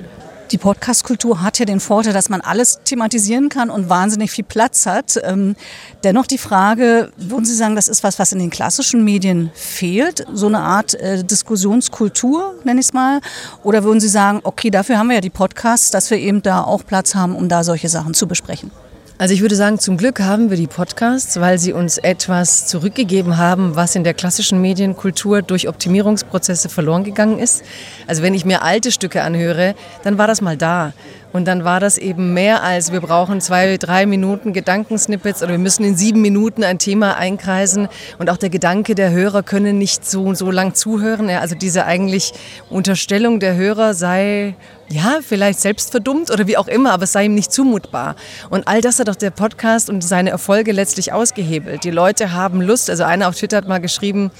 Speaker 7: Die Podcast-Kultur hat ja den Vorteil, dass man alles thematisieren kann und wahnsinnig viel Platz hat. Ähm, dennoch die Frage, würden Sie sagen, das ist was, was in den klassischen Medien fehlt? So eine Art äh, Diskussionskultur, nenne ich es mal? Oder würden Sie sagen, okay, dafür haben wir ja die Podcasts, dass wir eben da auch Platz haben, um da solche Sachen zu besprechen?
Speaker 14: Also ich würde sagen, zum Glück haben wir die Podcasts, weil sie uns etwas zurückgegeben haben, was in der klassischen Medienkultur durch Optimierungsprozesse verloren gegangen ist. Also wenn ich mir alte Stücke anhöre, dann war das mal da. Und dann war das eben mehr als, wir brauchen zwei, drei Minuten Gedankensnippets oder wir müssen in sieben Minuten ein Thema einkreisen. Und auch der Gedanke der Hörer können nicht so, so lang zuhören. Also diese eigentlich Unterstellung der Hörer sei ja, vielleicht selbst verdummt oder wie auch immer, aber es sei ihm nicht zumutbar. Und all das hat auch der Podcast und seine Erfolge letztlich ausgehebelt. Die Leute haben Lust. Also einer auf Twitter hat mal geschrieben,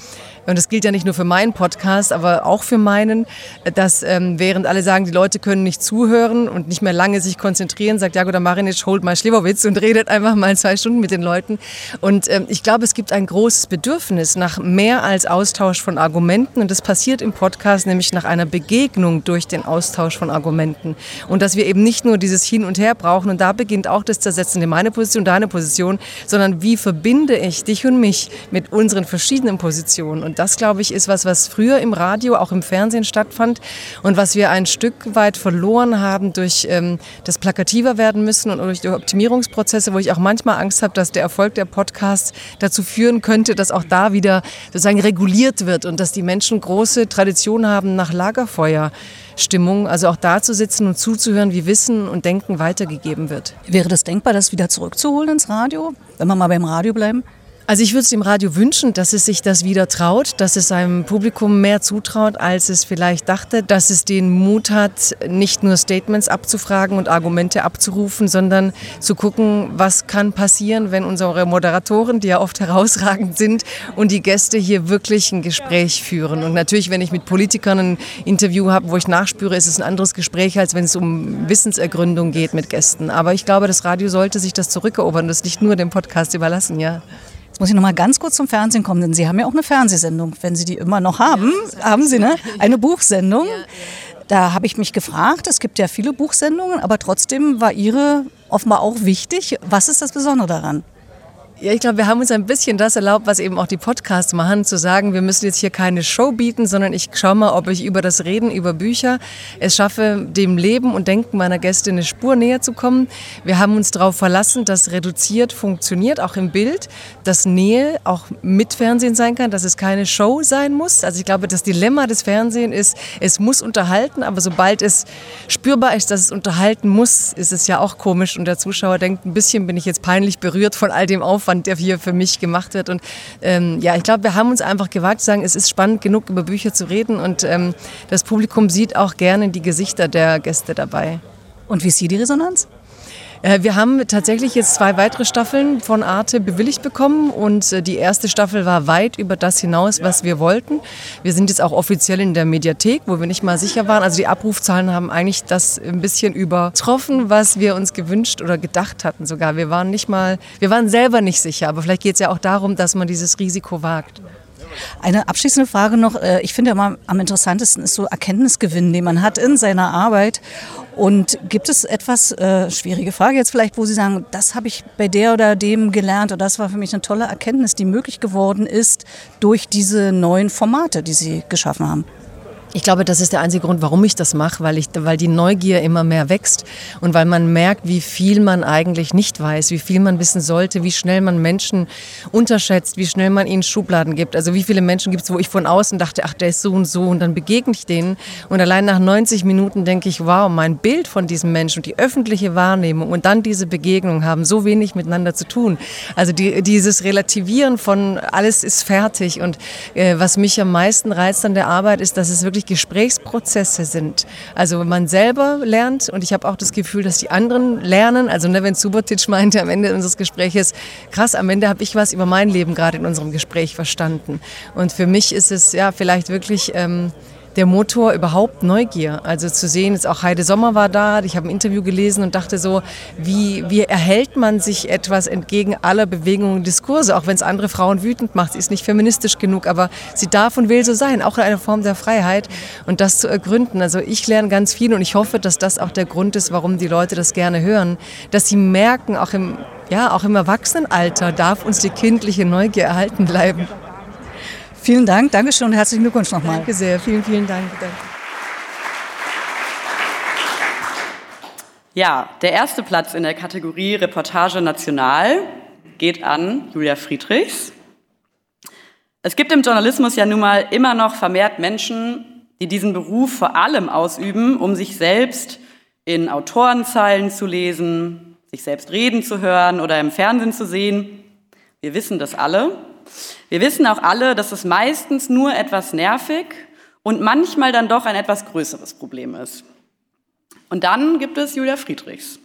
Speaker 14: und das gilt ja nicht nur für meinen Podcast, aber auch für meinen, dass ähm, während alle sagen, die Leute können nicht zuhören und nicht mehr lange sich konzentrieren, sagt Jagoda Marinic, holt mal Schlewowitz und redet einfach mal zwei Stunden mit den Leuten. Und ähm, ich glaube, es gibt ein großes Bedürfnis nach mehr als Austausch von Argumenten und das passiert im Podcast nämlich nach einer Begegnung durch den Austausch von Argumenten. Und dass wir eben nicht nur dieses Hin und Her brauchen und da beginnt auch das Zersetzen in meine Position, deine Position, sondern wie verbinde ich dich und mich mit unseren verschiedenen Positionen. Und das, glaube ich, ist was, was früher im Radio, auch im Fernsehen stattfand und was wir ein Stück weit verloren haben durch ähm, das plakativer werden müssen und durch die Optimierungsprozesse, wo ich auch manchmal Angst habe, dass der Erfolg der Podcasts dazu führen könnte, dass auch da wieder sozusagen reguliert wird und dass die Menschen große Tradition haben nach Lagerfeuer. Stimmung, also auch da zu sitzen und zuzuhören, wie Wissen und Denken weitergegeben wird.
Speaker 7: Wäre das denkbar, das wieder zurückzuholen ins Radio, wenn wir mal beim Radio bleiben?
Speaker 14: Also ich würde es dem Radio wünschen, dass es sich das wieder traut, dass es seinem Publikum mehr zutraut, als es vielleicht dachte, dass es den Mut hat, nicht nur Statements abzufragen und Argumente abzurufen, sondern zu gucken, was kann passieren, wenn unsere Moderatoren, die ja oft herausragend sind, und die Gäste hier wirklich ein Gespräch führen. Und natürlich, wenn ich mit Politikern ein Interview habe, wo ich nachspüre, ist es ein anderes Gespräch, als wenn es um Wissensergründung geht mit Gästen. Aber ich glaube, das Radio sollte sich das zurückerobern, das nicht nur dem Podcast überlassen, ja.
Speaker 7: Jetzt muss ich noch mal ganz kurz zum Fernsehen kommen, denn Sie haben ja auch eine Fernsehsendung, wenn Sie die immer noch haben. Haben Sie, ne? Eine Buchsendung. Da habe ich mich gefragt, es gibt ja viele Buchsendungen, aber trotzdem war Ihre offenbar auch wichtig. Was ist das Besondere daran?
Speaker 14: Ja, ich glaube, wir haben uns ein bisschen das erlaubt, was eben auch die Podcasts machen, zu sagen, wir müssen jetzt hier keine Show bieten, sondern ich schaue mal, ob ich über das Reden über Bücher es schaffe, dem Leben und Denken meiner Gäste eine Spur näher zu kommen. Wir haben uns darauf verlassen, dass reduziert funktioniert, auch im Bild, dass Nähe auch mit Fernsehen sein kann, dass es keine Show sein muss. Also ich glaube, das Dilemma des Fernsehens ist, es muss unterhalten, aber sobald es spürbar ist, dass es unterhalten muss, ist es ja auch komisch und der Zuschauer denkt, ein bisschen bin ich jetzt peinlich berührt von all dem Aufwand Aufwand, der hier für mich gemacht wird. Und ähm, ja, ich glaube, wir haben uns einfach gewagt zu sagen, es ist spannend genug, über Bücher zu reden. Und ähm, das Publikum sieht auch gerne die Gesichter der Gäste dabei.
Speaker 7: Und wie ist hier die Resonanz?
Speaker 14: Äh, wir haben tatsächlich jetzt zwei weitere Staffeln von Arte bewilligt bekommen und äh, die erste Staffel war weit über das hinaus, was wir wollten. Wir sind jetzt auch offiziell in der Mediathek, wo wir nicht mal sicher waren. Also die Abrufzahlen haben eigentlich das ein bisschen übertroffen, was wir uns gewünscht oder gedacht hatten sogar. Wir waren nicht mal, wir waren selber nicht sicher, aber vielleicht geht es ja auch darum, dass man dieses Risiko wagt.
Speaker 7: Eine abschließende Frage noch. Äh, ich finde immer am interessantesten ist so Erkenntnisgewinn, den man hat in seiner Arbeit. Und gibt es etwas, äh, schwierige Frage jetzt vielleicht, wo Sie sagen, das habe ich bei der oder dem gelernt und das war für mich eine tolle Erkenntnis, die möglich geworden ist durch diese neuen Formate, die Sie geschaffen haben?
Speaker 14: Ich glaube, das ist der einzige Grund, warum ich das mache, weil, ich, weil die Neugier immer mehr wächst und weil man merkt, wie viel man eigentlich nicht weiß, wie viel man wissen sollte, wie schnell man Menschen unterschätzt, wie schnell man ihnen Schubladen gibt. Also wie viele Menschen gibt es, wo ich von außen dachte, ach, der ist so und so und dann begegne ich denen und allein nach 90 Minuten denke ich, wow, mein Bild von diesem Menschen und die öffentliche Wahrnehmung und dann diese Begegnung haben so wenig miteinander zu tun. Also die, dieses Relativieren von alles ist fertig und äh, was mich am meisten reizt an der Arbeit ist, dass es wirklich Gesprächsprozesse sind. Also man selber lernt und ich habe auch das Gefühl, dass die anderen lernen. Also ne, wenn Subotic meinte am Ende unseres Gespräches, krass, am Ende habe ich was über mein Leben gerade in unserem Gespräch verstanden. Und für mich ist es ja vielleicht wirklich... Ähm, der Motor überhaupt Neugier. Also zu sehen, jetzt auch Heide Sommer war da, ich habe ein Interview gelesen und dachte so, wie, wie erhält man sich etwas entgegen aller Bewegungen und Diskurse, auch wenn es andere Frauen wütend macht. Sie ist nicht feministisch genug, aber sie darf und will so sein, auch in einer Form der Freiheit und das zu ergründen. Also ich lerne ganz viel und ich hoffe, dass das auch der Grund ist, warum die Leute das gerne hören, dass sie merken, auch im, ja, auch im Erwachsenenalter darf uns die kindliche Neugier erhalten bleiben.
Speaker 7: Vielen Dank, Dankeschön und herzlichen Glückwunsch nochmal.
Speaker 14: Danke sehr, vielen, vielen Dank.
Speaker 15: Ja, der erste Platz in der Kategorie Reportage National geht an Julia Friedrichs. Es gibt im Journalismus ja nun mal immer noch vermehrt Menschen, die diesen Beruf vor allem ausüben, um sich selbst in Autorenzeilen zu lesen, sich selbst reden zu hören oder im Fernsehen zu sehen. Wir wissen das alle. Wir wissen auch alle, dass es meistens nur etwas nervig und manchmal dann doch ein etwas größeres Problem ist. Und dann gibt es Julia Friedrichs.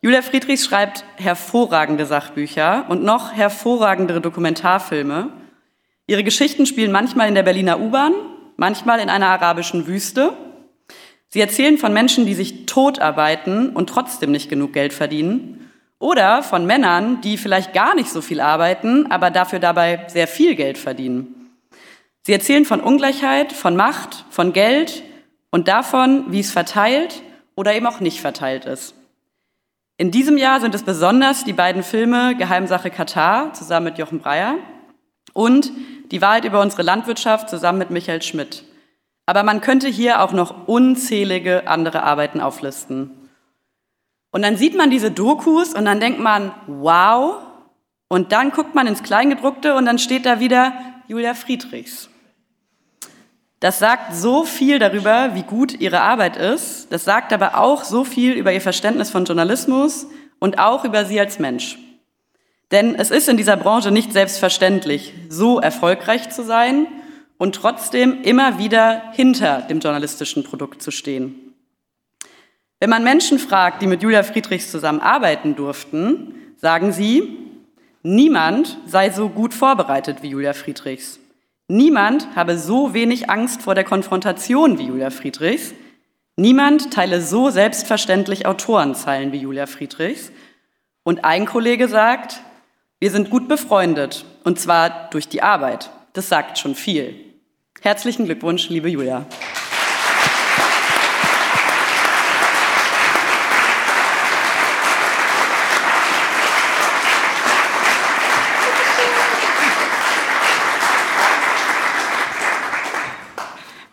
Speaker 15: Julia Friedrichs schreibt hervorragende Sachbücher und noch hervorragendere Dokumentarfilme. Ihre Geschichten spielen manchmal in der Berliner U-Bahn, manchmal in einer arabischen Wüste. Sie erzählen von Menschen, die sich totarbeiten und trotzdem nicht genug Geld verdienen. Oder von Männern, die vielleicht gar nicht so viel arbeiten, aber dafür dabei sehr viel Geld verdienen. Sie erzählen von Ungleichheit, von Macht, von Geld und davon, wie es verteilt oder eben auch nicht verteilt ist. In diesem Jahr sind es besonders die beiden Filme Geheimsache Katar zusammen mit Jochen Breyer und Die Wahrheit über unsere Landwirtschaft zusammen mit Michael Schmidt. Aber man könnte hier auch noch unzählige andere Arbeiten auflisten. Und dann sieht man diese Dokus und dann denkt man, wow. Und dann guckt man ins Kleingedruckte und dann steht da wieder Julia Friedrichs. Das sagt so viel darüber, wie gut ihre Arbeit ist. Das sagt aber auch so viel über ihr Verständnis von Journalismus und auch über sie als Mensch. Denn es ist in dieser Branche nicht selbstverständlich, so erfolgreich zu sein und trotzdem immer wieder hinter dem journalistischen Produkt zu stehen. Wenn man Menschen fragt, die mit Julia Friedrichs zusammenarbeiten durften, sagen sie, niemand sei so gut vorbereitet wie Julia Friedrichs. Niemand habe so wenig Angst vor der Konfrontation wie Julia Friedrichs. Niemand teile so selbstverständlich Autorenzeilen wie Julia Friedrichs. Und ein Kollege sagt, wir sind gut befreundet, und zwar durch die Arbeit. Das sagt schon viel. Herzlichen Glückwunsch, liebe Julia.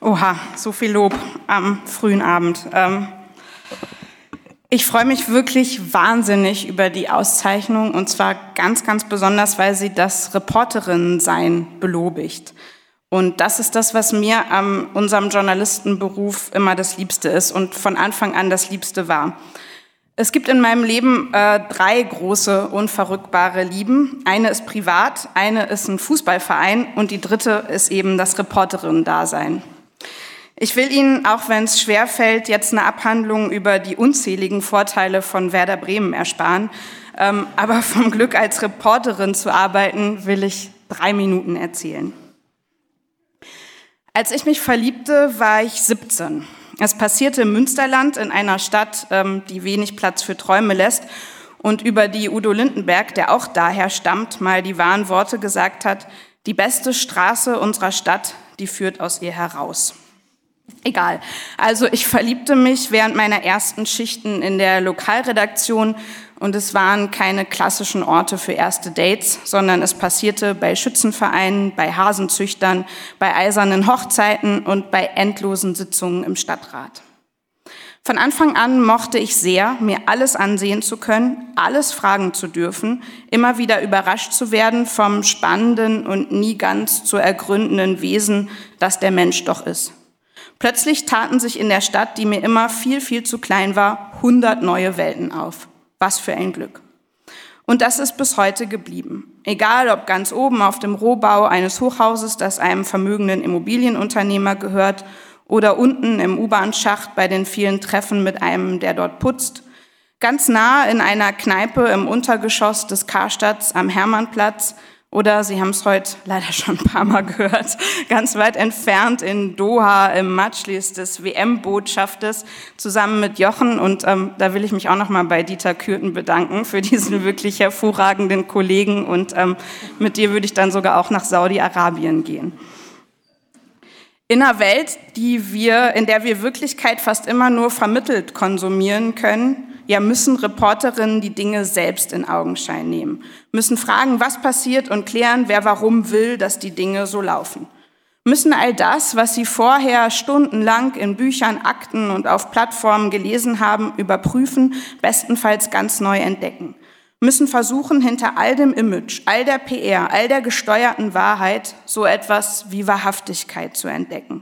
Speaker 16: Oha, so viel Lob am frühen Abend. Ähm, ich freue mich wirklich wahnsinnig über die Auszeichnung und zwar ganz, ganz besonders, weil sie das Reporterinnensein belobigt. Und das ist das, was mir an unserem Journalistenberuf immer das Liebste ist und von Anfang an das Liebste war. Es gibt in meinem Leben äh, drei große, unverrückbare Lieben. Eine ist privat, eine ist ein Fußballverein und die dritte ist eben das Reporterinnen-Dasein. Ich will Ihnen, auch wenn es schwerfällt, jetzt eine Abhandlung über die unzähligen Vorteile von Werder Bremen ersparen. Ähm, aber vom Glück als Reporterin zu arbeiten, will ich drei Minuten erzählen. Als ich mich verliebte, war ich 17. Es passierte im Münsterland in einer Stadt, ähm, die wenig Platz für Träume lässt und über die Udo Lindenberg, der auch daher stammt, mal die wahren Worte gesagt hat, die beste Straße unserer Stadt, die führt aus ihr heraus. Egal. Also ich verliebte mich während meiner ersten Schichten in der Lokalredaktion und es waren keine klassischen Orte für erste Dates, sondern es passierte bei Schützenvereinen, bei Hasenzüchtern, bei eisernen Hochzeiten und bei endlosen Sitzungen im Stadtrat. Von Anfang an mochte ich sehr, mir alles ansehen zu können, alles fragen zu dürfen, immer wieder überrascht zu werden vom spannenden und nie ganz zu ergründenden Wesen, das der Mensch doch ist. Plötzlich taten sich in der Stadt, die mir immer viel, viel zu klein war, hundert neue Welten auf. Was für ein Glück. Und das ist bis heute geblieben. Egal ob ganz oben auf dem Rohbau eines Hochhauses, das einem vermögenden Immobilienunternehmer gehört, oder unten im U-Bahn-Schacht bei den vielen Treffen mit einem, der dort putzt, ganz nah in einer Kneipe im Untergeschoss des Karstadts am Hermannplatz Oder Sie haben es heute leider schon ein paar Mal gehört, ganz weit entfernt in Doha im Matschlis des WM-Botschaftes zusammen mit Jochen. Und ähm, da will ich mich auch nochmal bei Dieter Kürten bedanken für diesen wirklich hervorragenden Kollegen. Und ähm, mit dir würde ich dann sogar auch nach Saudi-Arabien gehen. In einer Welt, die wir, in der wir Wirklichkeit fast immer nur vermittelt konsumieren können, ja, müssen Reporterinnen die Dinge selbst in Augenschein nehmen, müssen fragen, was passiert und klären, wer warum will, dass die Dinge so laufen. Müssen all das, was sie vorher stundenlang in Büchern, Akten und auf Plattformen gelesen haben, überprüfen, bestenfalls ganz neu entdecken. Müssen versuchen, hinter all dem Image, all der PR, all der gesteuerten Wahrheit so etwas wie Wahrhaftigkeit zu entdecken.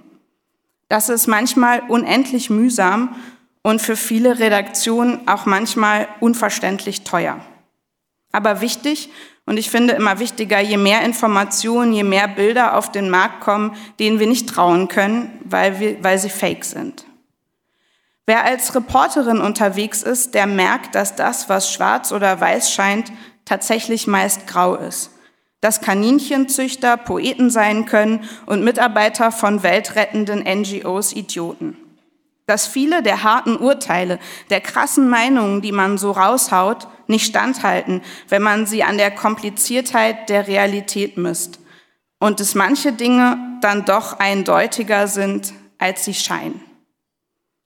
Speaker 16: Das ist manchmal unendlich mühsam und für viele Redaktionen auch manchmal unverständlich teuer. Aber wichtig, und ich finde immer wichtiger, je mehr Informationen, je mehr Bilder auf den Markt kommen, denen wir nicht trauen können, weil, wir, weil sie fake sind. Wer als Reporterin unterwegs ist, der merkt, dass das, was schwarz oder weiß scheint, tatsächlich meist grau ist. Dass Kaninchenzüchter Poeten sein können und Mitarbeiter von weltrettenden NGOs Idioten dass viele der harten Urteile, der krassen Meinungen, die man so raushaut, nicht standhalten, wenn man sie an der Kompliziertheit der Realität misst. Und dass manche Dinge dann doch eindeutiger sind, als sie scheinen.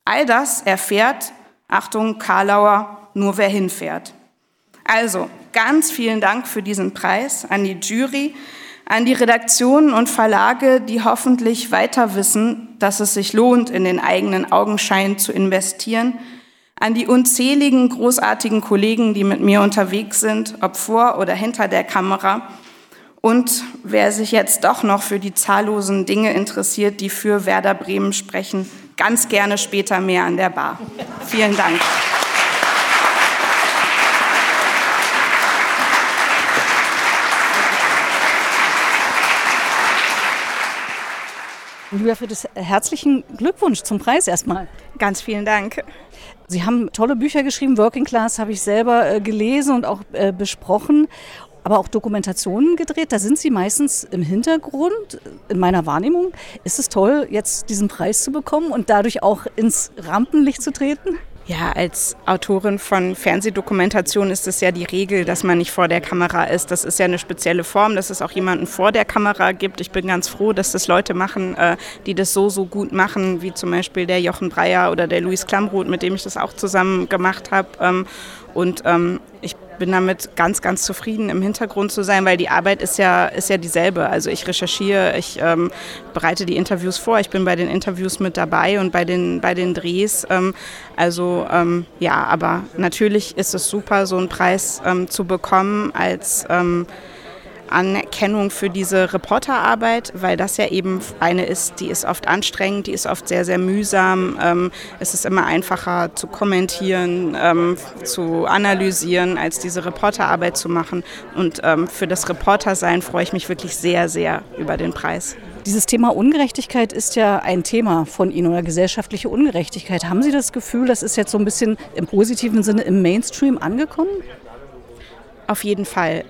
Speaker 16: All das erfährt, Achtung, Karlauer, nur wer hinfährt. Also, ganz vielen Dank für diesen Preis an die Jury, an die Redaktionen und Verlage, die hoffentlich weiter wissen, dass es sich lohnt, in den eigenen Augenschein zu investieren, an die unzähligen großartigen Kollegen, die mit mir unterwegs sind, ob vor oder hinter der Kamera, und wer sich jetzt doch noch für die zahllosen Dinge interessiert, die für Werder Bremen sprechen, ganz gerne später mehr an der Bar. Vielen Dank.
Speaker 7: Julia Friedrichs, herzlichen Glückwunsch zum Preis erstmal.
Speaker 16: Ganz vielen Dank.
Speaker 7: Sie haben tolle Bücher geschrieben. Working Class habe ich selber äh, gelesen und auch äh, besprochen aber auch Dokumentationen gedreht. Da sind Sie meistens im Hintergrund. In meiner Wahrnehmung ist es toll, jetzt diesen Preis zu bekommen und dadurch auch ins Rampenlicht zu treten.
Speaker 16: Ja, als Autorin von Fernsehdokumentation ist es ja die Regel, dass man nicht vor der Kamera ist. Das ist ja eine spezielle Form, dass es auch jemanden vor der Kamera gibt. Ich bin ganz froh, dass das Leute machen, äh, die das so, so gut machen, wie zum Beispiel der Jochen Breyer oder der Luis Klamroth, mit dem ich das auch zusammen gemacht habe. Ähm, und ähm, ich bin damit ganz, ganz zufrieden, im Hintergrund zu sein, weil die Arbeit ist ja, ist ja dieselbe. Also ich recherchiere, ich ähm, bereite die Interviews vor, ich bin bei den Interviews mit dabei und bei den, bei den Drehs. Ähm, also ähm, ja, aber natürlich ist es super, so einen Preis ähm, zu bekommen als ähm, Anerkennung für diese Reporterarbeit, weil das ja eben eine ist, die ist oft anstrengend, die ist oft sehr, sehr mühsam. Ähm, es ist immer einfacher zu kommentieren, ähm, zu analysieren, als diese Reporterarbeit zu machen. Und ähm, für das Reportersein freue ich mich wirklich sehr, sehr über den Preis.
Speaker 7: Dieses Thema Ungerechtigkeit ist ja ein Thema von Ihnen oder gesellschaftliche Ungerechtigkeit. Haben Sie das Gefühl, das ist jetzt so ein bisschen im positiven Sinne im Mainstream angekommen?
Speaker 16: Auf jeden Fall.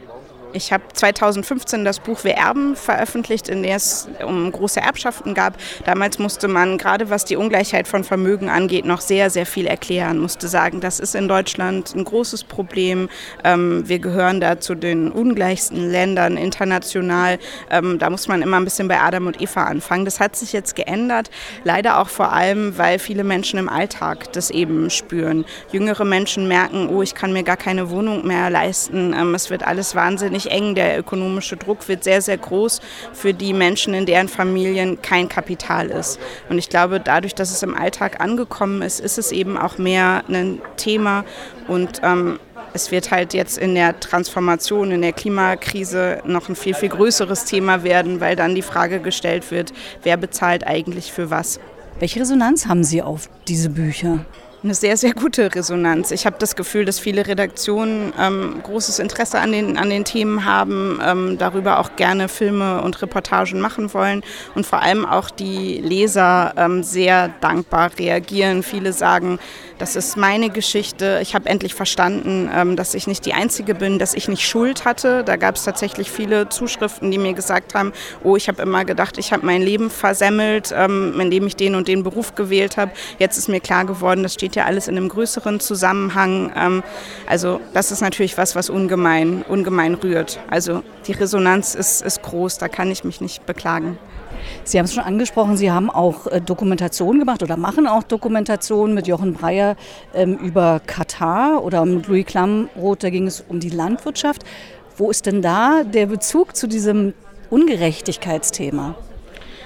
Speaker 16: Ich habe 2015 das Buch Wir erben veröffentlicht, in dem es um große Erbschaften gab. Damals musste man, gerade was die Ungleichheit von Vermögen angeht, noch sehr, sehr viel erklären. Musste sagen, das ist in Deutschland ein großes Problem. Ähm, wir gehören da zu den ungleichsten Ländern international. Ähm, da muss man immer ein bisschen bei Adam und Eva anfangen. Das hat sich jetzt geändert. Leider auch vor allem, weil viele Menschen im Alltag das eben spüren. Jüngere Menschen merken, oh, ich kann mir gar keine Wohnung mehr leisten. Ähm, es wird alles wahnsinnig wahnsinnig eng. Der ökonomische Druck wird sehr, sehr groß für die Menschen, in deren Familien kein Kapital ist. Und ich glaube, dadurch, dass es im Alltag angekommen ist, ist es eben auch mehr ein Thema und ähm, es wird halt jetzt in der Transformation, in der Klimakrise noch ein viel, viel größeres Thema werden, weil dann die Frage gestellt wird, wer bezahlt eigentlich für was.
Speaker 7: Welche Resonanz haben Sie auf diese Bücher?
Speaker 16: Eine sehr, sehr gute Resonanz. Ich habe das Gefühl, dass viele Redaktionen ähm, großes Interesse an den, an den Themen haben, ähm, darüber auch gerne Filme und Reportagen machen wollen und vor allem auch die Leser ähm, sehr dankbar reagieren. Viele sagen, das ist meine Geschichte. Ich habe endlich verstanden, ähm, dass ich nicht die Einzige bin, dass ich nicht Schuld hatte. Da gab es tatsächlich viele Zuschriften, die mir gesagt haben, oh, ich habe immer gedacht, ich habe mein Leben versemmelt, ähm, indem ich den und den Beruf gewählt habe. Jetzt ist mir klar geworden, das steht ja alles in einem größeren Zusammenhang. Ähm, also das ist natürlich was, was ungemein, ungemein rührt. Also die Resonanz ist, ist groß, da kann ich mich nicht beklagen.
Speaker 7: Sie haben es schon angesprochen, Sie haben auch äh, Dokumentationen gemacht oder machen auch Dokumentationen mit Jochen Breyer ähm, über Katar oder mit Louis Klamroth, da ging es um die Landwirtschaft. Wo ist denn da der Bezug zu diesem Ungerechtigkeitsthema?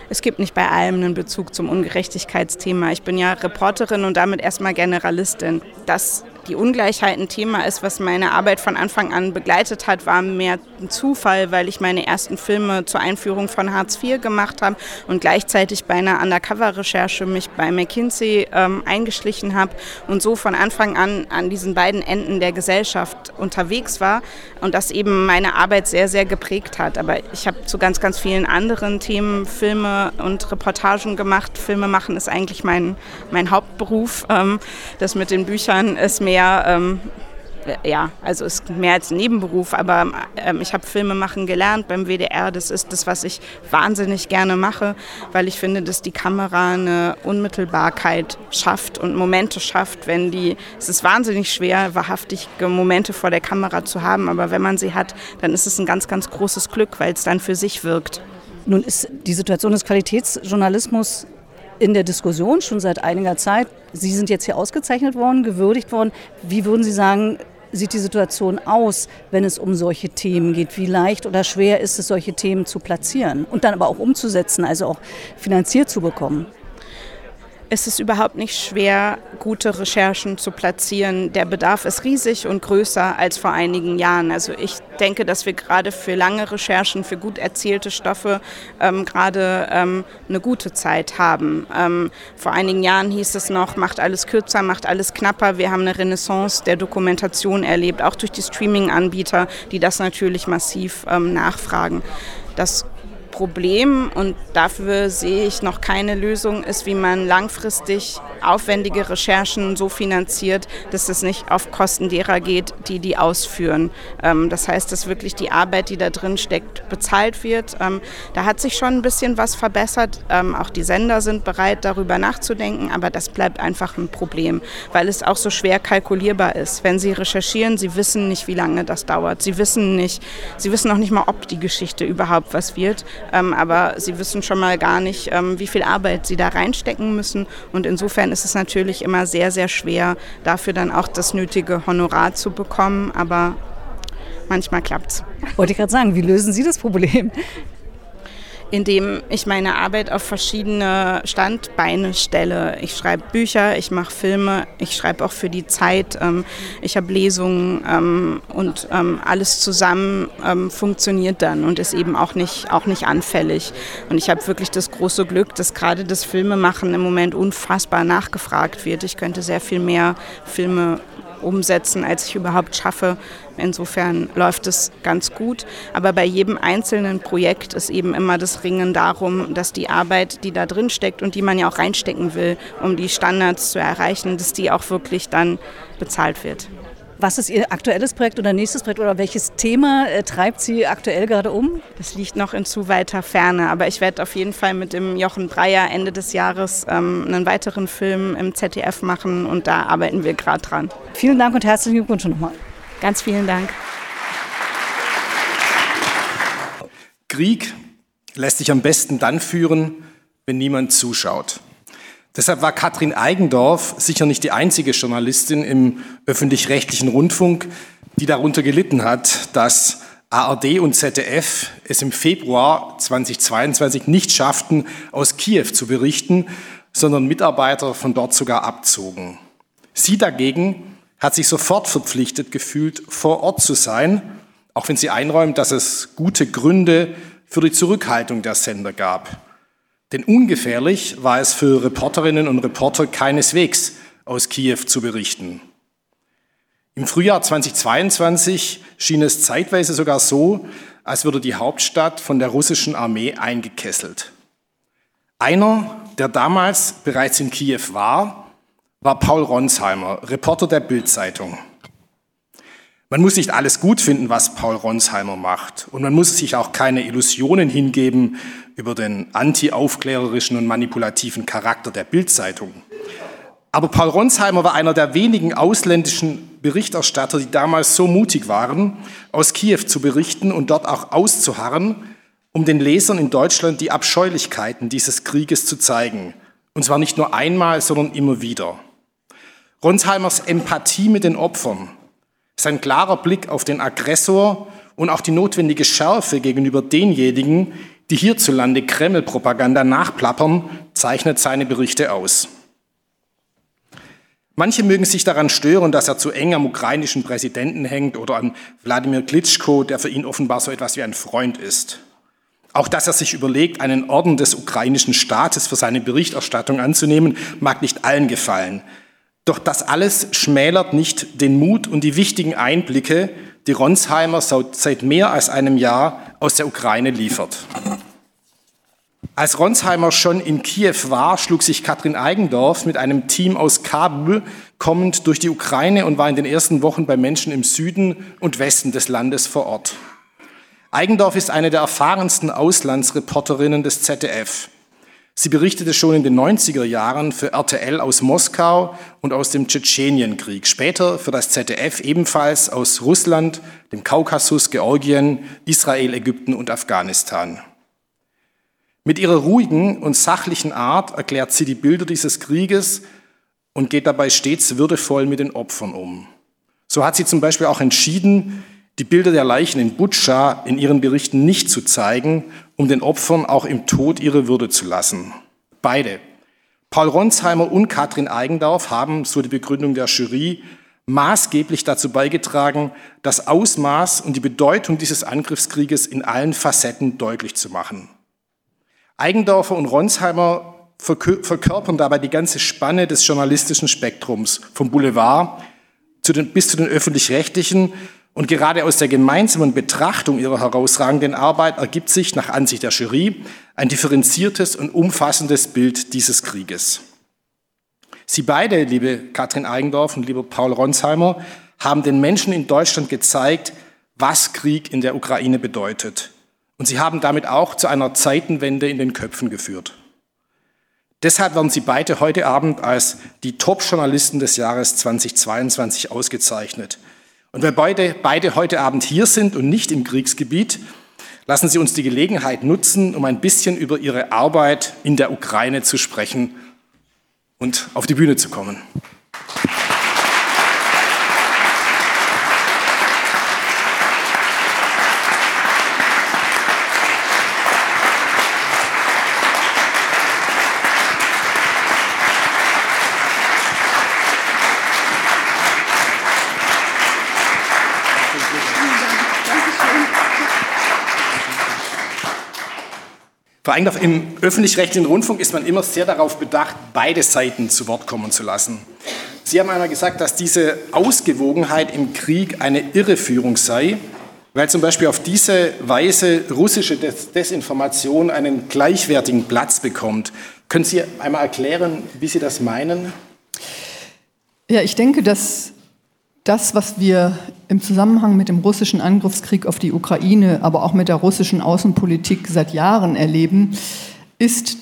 Speaker 16: Es gibt nicht bei allem einen Bezug zum Ungerechtigkeitsthema. Ich bin ja Reporterin und damit erstmal Generalistin. Das die Ungleichheit ein Thema ist, was meine Arbeit von Anfang an begleitet hat, war mehr ein Zufall, weil ich meine ersten Filme zur Einführung von Hartz IV gemacht habe und gleichzeitig bei einer Undercover-Recherche mich bei McKinsey ähm, eingeschlichen habe und so von Anfang an an diesen beiden Enden der Gesellschaft unterwegs war und das eben meine Arbeit sehr, sehr geprägt hat. Aber ich habe zu ganz, ganz vielen anderen Themen Filme und Reportagen gemacht. Filme machen ist eigentlich mein, mein Hauptberuf. Ähm, das mit den Büchern ist mehr mehr, ähm, ja, also ist mehr als ein Nebenberuf, aber ähm, ich habe Filme machen gelernt beim WDR. Das ist das, was ich wahnsinnig gerne mache, weil ich finde, dass die Kamera eine Unmittelbarkeit schafft und Momente schafft, wenn die, es ist wahnsinnig schwer, wahrhaftige Momente vor der Kamera zu haben, aber wenn man sie hat, dann ist es ein ganz, ganz großes Glück, weil es dann für sich wirkt.
Speaker 7: Nun ist die Situation des Qualitätsjournalismus in der Diskussion schon seit einiger Zeit. Sie sind jetzt hier ausgezeichnet worden, gewürdigt worden. Wie würden Sie sagen, sieht die Situation aus, wenn es um solche Themen geht? Wie leicht oder schwer ist es, solche Themen zu platzieren und dann aber auch umzusetzen, also auch finanziert zu bekommen?
Speaker 16: Ist es überhaupt nicht schwer, gute Recherchen zu platzieren. Der Bedarf ist riesig und größer als vor einigen Jahren. Also ich denke, dass wir gerade für lange Recherchen, für gut erzählte Stoffe ähm, gerade ähm, eine gute Zeit haben. Ähm, vor einigen Jahren hieß es noch, macht alles kürzer, macht alles knapper. Wir haben eine Renaissance der Dokumentation erlebt, auch durch die Streaming-Anbieter, die das natürlich massiv ähm, nachfragen. Das Problem und dafür sehe ich noch keine Lösung, ist, wie man langfristig aufwendige Recherchen so finanziert, dass es nicht auf Kosten derer geht, die die ausführen. Ähm, das heißt, dass wirklich die Arbeit, die da drin steckt, bezahlt wird. Ähm, da hat sich schon ein bisschen was verbessert. Ähm, auch die Sender sind bereit, darüber nachzudenken, aber das bleibt einfach ein Problem, weil es auch so schwer kalkulierbar ist. Wenn Sie recherchieren, Sie wissen nicht, wie lange das dauert. Sie wissen nicht, Sie wissen noch nicht mal, ob die Geschichte überhaupt was wird. Aber sie wissen schon mal gar nicht, wie viel Arbeit sie da reinstecken müssen. Und insofern ist es natürlich immer sehr, sehr schwer, dafür dann auch das nötige Honorar zu bekommen. Aber manchmal klappt es.
Speaker 7: Wollte ich gerade sagen, wie lösen Sie das Problem?
Speaker 16: Indem ich meine Arbeit auf verschiedene Standbeine stelle. Ich schreibe Bücher, ich mache Filme, ich schreibe auch für die Zeit, ähm, ich habe Lesungen ähm, und ähm, alles zusammen ähm, funktioniert dann und ist eben auch nicht, auch nicht anfällig. Und ich habe wirklich das große Glück, dass gerade das Filmemachen im Moment unfassbar nachgefragt wird. Ich könnte sehr viel mehr Filme umsetzen, als ich überhaupt schaffe. Insofern läuft es ganz gut. Aber bei jedem einzelnen Projekt ist eben immer das Ringen darum, dass die Arbeit, die da drin steckt und die man ja auch reinstecken will, um die Standards zu erreichen, dass die auch wirklich dann bezahlt wird.
Speaker 7: Was ist Ihr aktuelles Projekt oder nächstes Projekt oder welches Thema äh, treibt Sie aktuell gerade um?
Speaker 16: Das liegt noch in zu weiter Ferne, aber ich werde auf jeden Fall mit dem Jochen Breyer Ende des Jahres ähm, einen weiteren Film im ZDF machen und da arbeiten wir gerade dran.
Speaker 7: Vielen Dank und herzlichen Glückwunsch nochmal.
Speaker 16: Ganz vielen Dank.
Speaker 17: Krieg lässt sich am besten dann führen, wenn niemand zuschaut. Deshalb war Katrin Eigendorf sicher nicht die einzige Journalistin im öffentlich-rechtlichen Rundfunk, die darunter gelitten hat, dass ARD und ZDF es im Februar 2022 nicht schafften, aus Kiew zu berichten, sondern Mitarbeiter von dort sogar abzogen. Sie dagegen hat sich sofort verpflichtet gefühlt, vor Ort zu sein, auch wenn sie einräumt, dass es gute Gründe für die Zurückhaltung der Sender gab. Denn ungefährlich war es für Reporterinnen und Reporter keineswegs, aus Kiew zu berichten. Im Frühjahr 2022 schien es zeitweise sogar so, als würde die Hauptstadt von der russischen Armee eingekesselt. Einer, der damals bereits in Kiew war, war Paul Ronsheimer, Reporter der Bild-Zeitung. Man muss nicht alles gut finden, was Paul Ronsheimer macht. Und man muss sich auch keine Illusionen hingeben über den anti-aufklärerischen und manipulativen Charakter der Bild-Zeitung. Aber Paul Ronsheimer war einer der wenigen ausländischen Berichterstatter, die damals so mutig waren, aus Kiew zu berichten und dort auch auszuharren, um den Lesern in Deutschland die Abscheulichkeiten dieses Krieges zu zeigen. Und zwar nicht nur einmal, sondern immer wieder. Ronsheimers Empathie mit den Opfern, sein klarer Blick auf den Aggressor und auch die notwendige Schärfe gegenüber denjenigen, die hierzulande Kreml-Propaganda nachplappern, zeichnet seine Berichte aus. Manche mögen sich daran stören, dass er zu eng am ukrainischen Präsidenten hängt oder an Wladimir Klitschko, der für ihn offenbar so etwas wie ein Freund ist. Auch dass er sich überlegt, einen Orden des ukrainischen Staates für seine Berichterstattung anzunehmen, mag nicht allen gefallen. Doch das alles schmälert nicht den Mut und die wichtigen Einblicke, die Ronsheimer seit mehr als einem Jahr aus der Ukraine liefert. Als Ronsheimer schon in Kiew war, schlug sich Katrin Eigendorf mit einem Team aus Kabul kommend durch die Ukraine und war in den ersten Wochen bei Menschen im Süden und Westen des Landes vor Ort. Eigendorf ist eine der erfahrensten Auslandsreporterinnen des ZDF. Sie berichtete schon in den 90er Jahren für RTL aus Moskau und aus dem Tschetschenienkrieg, später für das ZDF ebenfalls aus Russland, dem Kaukasus, Georgien, Israel, Ägypten und Afghanistan. Mit ihrer ruhigen und sachlichen Art erklärt sie die Bilder dieses Krieges und geht dabei stets würdevoll mit den Opfern um. So hat sie zum Beispiel auch entschieden, die Bilder der Leichen in Butscha in ihren Berichten nicht zu zeigen, um den Opfern auch im Tod ihre Würde zu lassen. Beide, Paul Ronsheimer und Katrin Eigendorf, haben, so die Begründung der Jury, maßgeblich dazu beigetragen, das Ausmaß und die Bedeutung dieses Angriffskrieges in allen Facetten deutlich zu machen. Eigendorfer und Ronsheimer verkörpern dabei die ganze Spanne des journalistischen Spektrums, vom Boulevard zu den, bis zu den öffentlich-rechtlichen. Und gerade aus der gemeinsamen Betrachtung ihrer herausragenden Arbeit ergibt sich nach Ansicht der Jury ein differenziertes und umfassendes Bild dieses Krieges. Sie beide, liebe Katrin Eigendorf und lieber Paul Ronsheimer, haben den Menschen in Deutschland gezeigt, was Krieg in der Ukraine bedeutet und sie haben damit auch zu einer Zeitenwende in den Köpfen geführt. Deshalb werden sie beide heute Abend als die Top-Journalisten des Jahres 2022 ausgezeichnet. Und weil beide, beide heute Abend hier sind und nicht im Kriegsgebiet, lassen Sie uns die Gelegenheit nutzen, um ein bisschen über Ihre Arbeit in der Ukraine zu sprechen und auf die Bühne zu kommen. Vor allem im öffentlich-rechtlichen Rundfunk ist man immer sehr darauf bedacht, beide Seiten zu Wort kommen zu lassen. Sie haben einmal gesagt, dass diese Ausgewogenheit im Krieg eine Irreführung sei, weil zum Beispiel auf diese Weise russische Desinformation einen gleichwertigen Platz bekommt. Können Sie einmal erklären, wie Sie das meinen?
Speaker 18: Ja, ich denke, dass das, was wir im Zusammenhang mit dem russischen Angriffskrieg auf die Ukraine, aber auch mit der russischen Außenpolitik seit Jahren erleben, ist,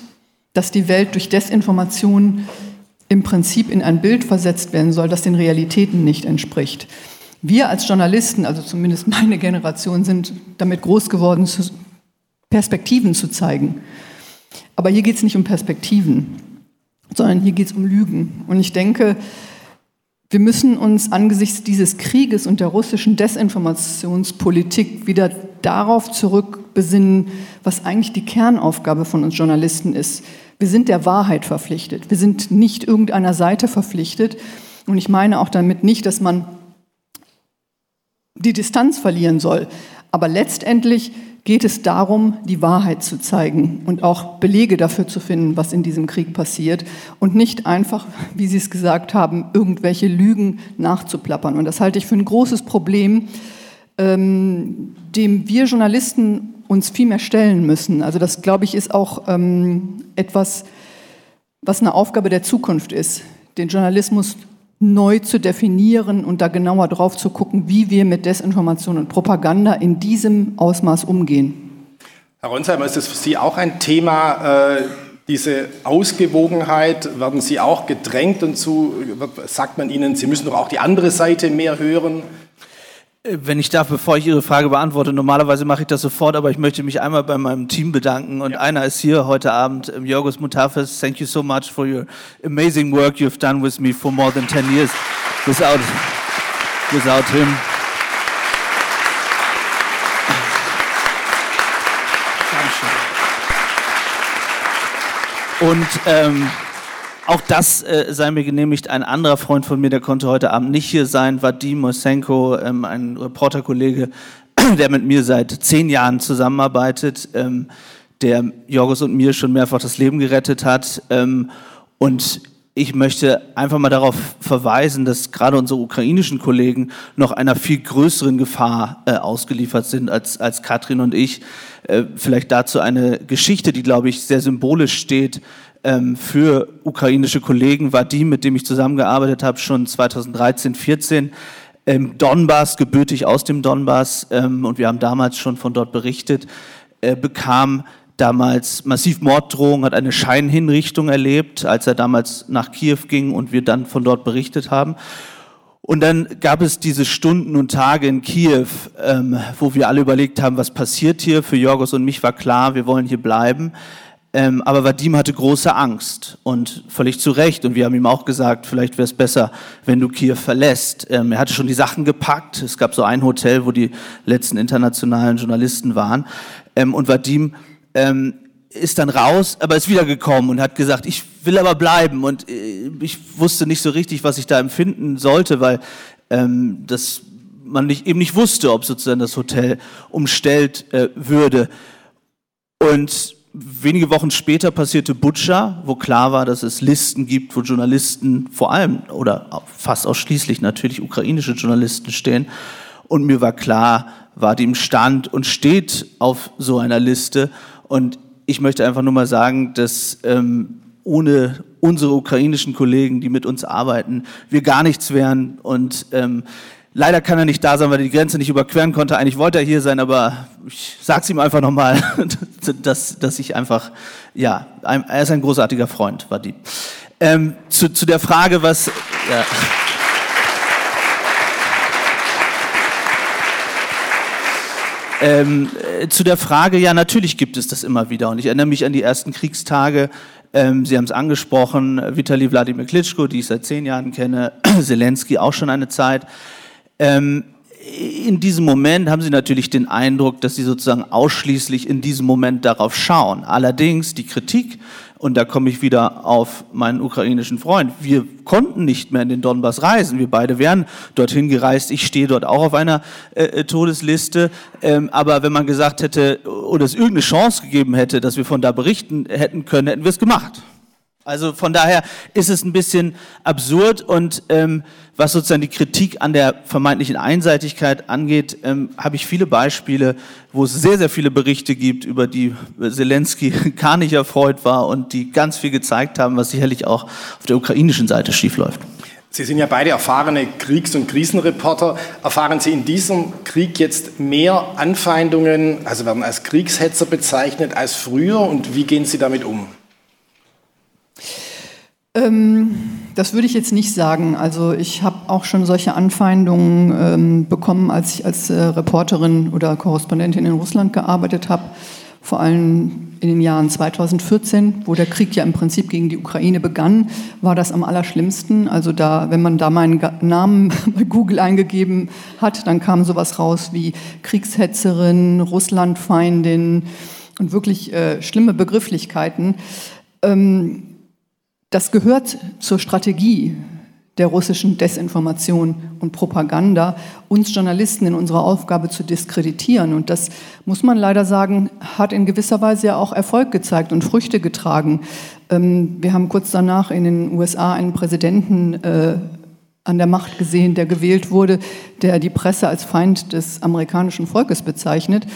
Speaker 18: dass die Welt durch Desinformation im Prinzip in ein Bild versetzt werden soll, das den Realitäten nicht entspricht. Wir als Journalisten, also zumindest meine Generation, sind damit groß geworden, Perspektiven zu zeigen. Aber hier geht es nicht um Perspektiven, sondern hier geht es um Lügen. Und ich denke, wir müssen uns angesichts dieses Krieges und der russischen Desinformationspolitik wieder darauf zurückbesinnen, was eigentlich die Kernaufgabe von uns Journalisten ist. Wir sind der Wahrheit verpflichtet. Wir sind nicht irgendeiner Seite verpflichtet. Und ich meine auch damit nicht, dass man die Distanz verlieren soll. Aber letztendlich geht es darum, die Wahrheit zu zeigen und auch Belege dafür zu finden, was in diesem Krieg passiert und nicht einfach, wie Sie es gesagt haben, irgendwelche Lügen nachzuplappern. Und das halte ich für ein großes Problem, ähm, dem wir Journalisten uns viel mehr stellen müssen. Also das, glaube ich, ist auch ähm, etwas, was eine Aufgabe der Zukunft ist, den Journalismus neu zu definieren und da genauer drauf zu gucken, wie wir mit Desinformation und Propaganda in diesem Ausmaß umgehen.
Speaker 17: Herr Ronsheimer, ist das für Sie auch ein Thema, äh, diese Ausgewogenheit? Werden Sie auch gedrängt und zu, sagt man Ihnen, Sie müssen doch auch die andere Seite mehr hören?
Speaker 19: Wenn ich darf, bevor ich Ihre Frage beantworte, normalerweise mache ich das sofort, aber ich möchte mich einmal bei meinem Team bedanken und ja. einer ist hier heute Abend, Jorgos Mutafes. Thank you so much for your amazing work you've done with me for more than 10 years. Without, without him. Und ähm, auch das äh, sei mir genehmigt. Ein anderer Freund von mir, der konnte heute Abend nicht hier sein, Vadim Mosenko, ähm, ein Reporterkollege, der mit mir seit zehn Jahren zusammenarbeitet, ähm, der Jorgos und mir schon mehrfach das Leben gerettet hat. Ähm, und ich möchte einfach mal darauf verweisen, dass gerade unsere ukrainischen Kollegen noch einer viel größeren Gefahr äh, ausgeliefert sind als, als Katrin und ich. Äh, vielleicht dazu eine Geschichte, die, glaube ich, sehr symbolisch steht ähm, für ukrainische Kollegen war die, mit dem ich zusammengearbeitet habe, schon 2013, 14 im Donbass, gebürtig aus dem Donbass, ähm, und wir haben damals schon von dort berichtet, äh, bekam damals massiv Morddrohungen, hat eine Scheinhinrichtung erlebt, als er damals nach Kiew ging und wir dann von dort berichtet haben. Und dann gab es diese Stunden und Tage in Kiew, ähm, wo wir alle überlegt haben, was passiert hier. Für Jorgos und mich war klar, wir wollen hier bleiben. Ähm, aber Vadim hatte große Angst und völlig zu Recht. Und wir haben ihm auch gesagt, vielleicht wäre es besser, wenn du Kiew verlässt. Ähm, er hatte schon die Sachen gepackt. Es gab so ein Hotel, wo die letzten internationalen Journalisten waren. Ähm, und Vadim ähm, ist dann raus, aber ist wiedergekommen und hat gesagt, ich will aber bleiben. Und äh, ich wusste nicht so richtig, was ich da empfinden sollte, weil ähm, das man nicht, eben nicht wusste, ob sozusagen das Hotel umstellt äh, würde. Und wenige Wochen später passierte Butcher, wo klar war, dass es Listen gibt, wo Journalisten vor allem oder fast ausschließlich natürlich ukrainische Journalisten stehen. Und mir war klar, war dem Stand und steht auf so einer Liste. Und ich möchte einfach nur mal sagen, dass ähm, ohne unsere ukrainischen Kollegen, die mit uns arbeiten, wir gar nichts wären. Und ähm, Leider kann er nicht da sein, weil er die Grenze nicht überqueren konnte. Eigentlich wollte er hier sein, aber ich sag's ihm einfach nochmal, dass, dass ich einfach, ja, er ist ein großartiger Freund, war die. Ähm, zu, zu der Frage, was, ja. Ähm, äh, zu der Frage, ja, natürlich gibt es das immer wieder. Und ich erinnere mich an die ersten Kriegstage. Ähm, Sie haben es angesprochen, Vitali Wladimir Klitschko, die ich seit zehn Jahren kenne, Zelensky auch schon eine Zeit. Ähm, in diesem Moment haben Sie natürlich den Eindruck, dass Sie sozusagen ausschließlich in diesem Moment darauf schauen. Allerdings die Kritik, und da komme ich wieder auf meinen ukrainischen Freund, wir konnten nicht mehr in den Donbass reisen. Wir beide wären dorthin gereist. Ich stehe dort auch auf einer äh, äh Todesliste. Ähm, aber wenn man gesagt hätte oder es irgendeine Chance gegeben hätte, dass wir von da berichten hätten können, hätten wir es gemacht. Also von daher ist es ein bisschen absurd und ähm, was sozusagen die Kritik an der vermeintlichen Einseitigkeit angeht, ähm, habe ich viele Beispiele, wo es sehr, sehr viele Berichte gibt, über die Zelensky gar nicht erfreut war und die ganz viel gezeigt haben, was sicherlich auch auf der ukrainischen Seite schiefläuft.
Speaker 17: Sie sind ja beide erfahrene Kriegs- und Krisenreporter. Erfahren Sie in diesem Krieg jetzt mehr Anfeindungen, also werden als Kriegshetzer bezeichnet als früher und wie gehen Sie damit um?
Speaker 18: Ähm, das würde ich jetzt nicht sagen. Also ich habe auch schon solche Anfeindungen ähm, bekommen, als ich als äh, Reporterin oder Korrespondentin in Russland gearbeitet habe. Vor allem in den Jahren 2014, wo der Krieg ja im Prinzip gegen die Ukraine begann, war das am allerschlimmsten. Also da, wenn man da meinen Namen bei Google eingegeben hat, dann kam sowas raus wie Kriegshetzerin, Russlandfeindin und wirklich äh, schlimme Begrifflichkeiten. Ähm, das gehört zur Strategie der russischen Desinformation und Propaganda, uns Journalisten in unserer Aufgabe zu diskreditieren. Und das muss man leider sagen, hat in gewisser Weise ja auch Erfolg gezeigt und Früchte getragen. Ähm, wir haben kurz danach in den USA einen Präsidenten äh, an der Macht gesehen, der gewählt wurde, der die Presse als Feind des amerikanischen Volkes bezeichnet.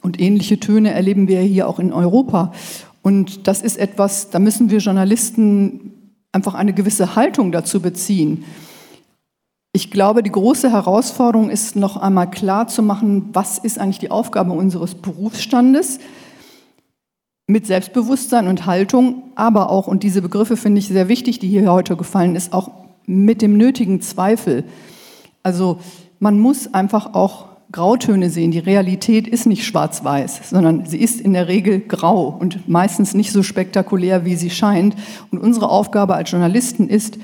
Speaker 18: Und ähnliche Töne erleben wir hier auch in Europa. Und das ist etwas, da müssen wir Journalisten einfach eine gewisse Haltung dazu beziehen. Ich glaube, die große Herausforderung ist noch einmal klar zu machen, was ist eigentlich die Aufgabe unseres Berufsstandes mit Selbstbewusstsein und Haltung, aber auch, und diese Begriffe finde ich sehr wichtig, die hier heute gefallen ist, auch mit dem nötigen Zweifel. Also man muss einfach auch Grautöne sehen. Die Realität ist nicht schwarz-weiß, sondern sie ist in der Regel grau und meistens nicht so spektakulär, wie sie scheint. Und unsere Aufgabe als Journalisten ist,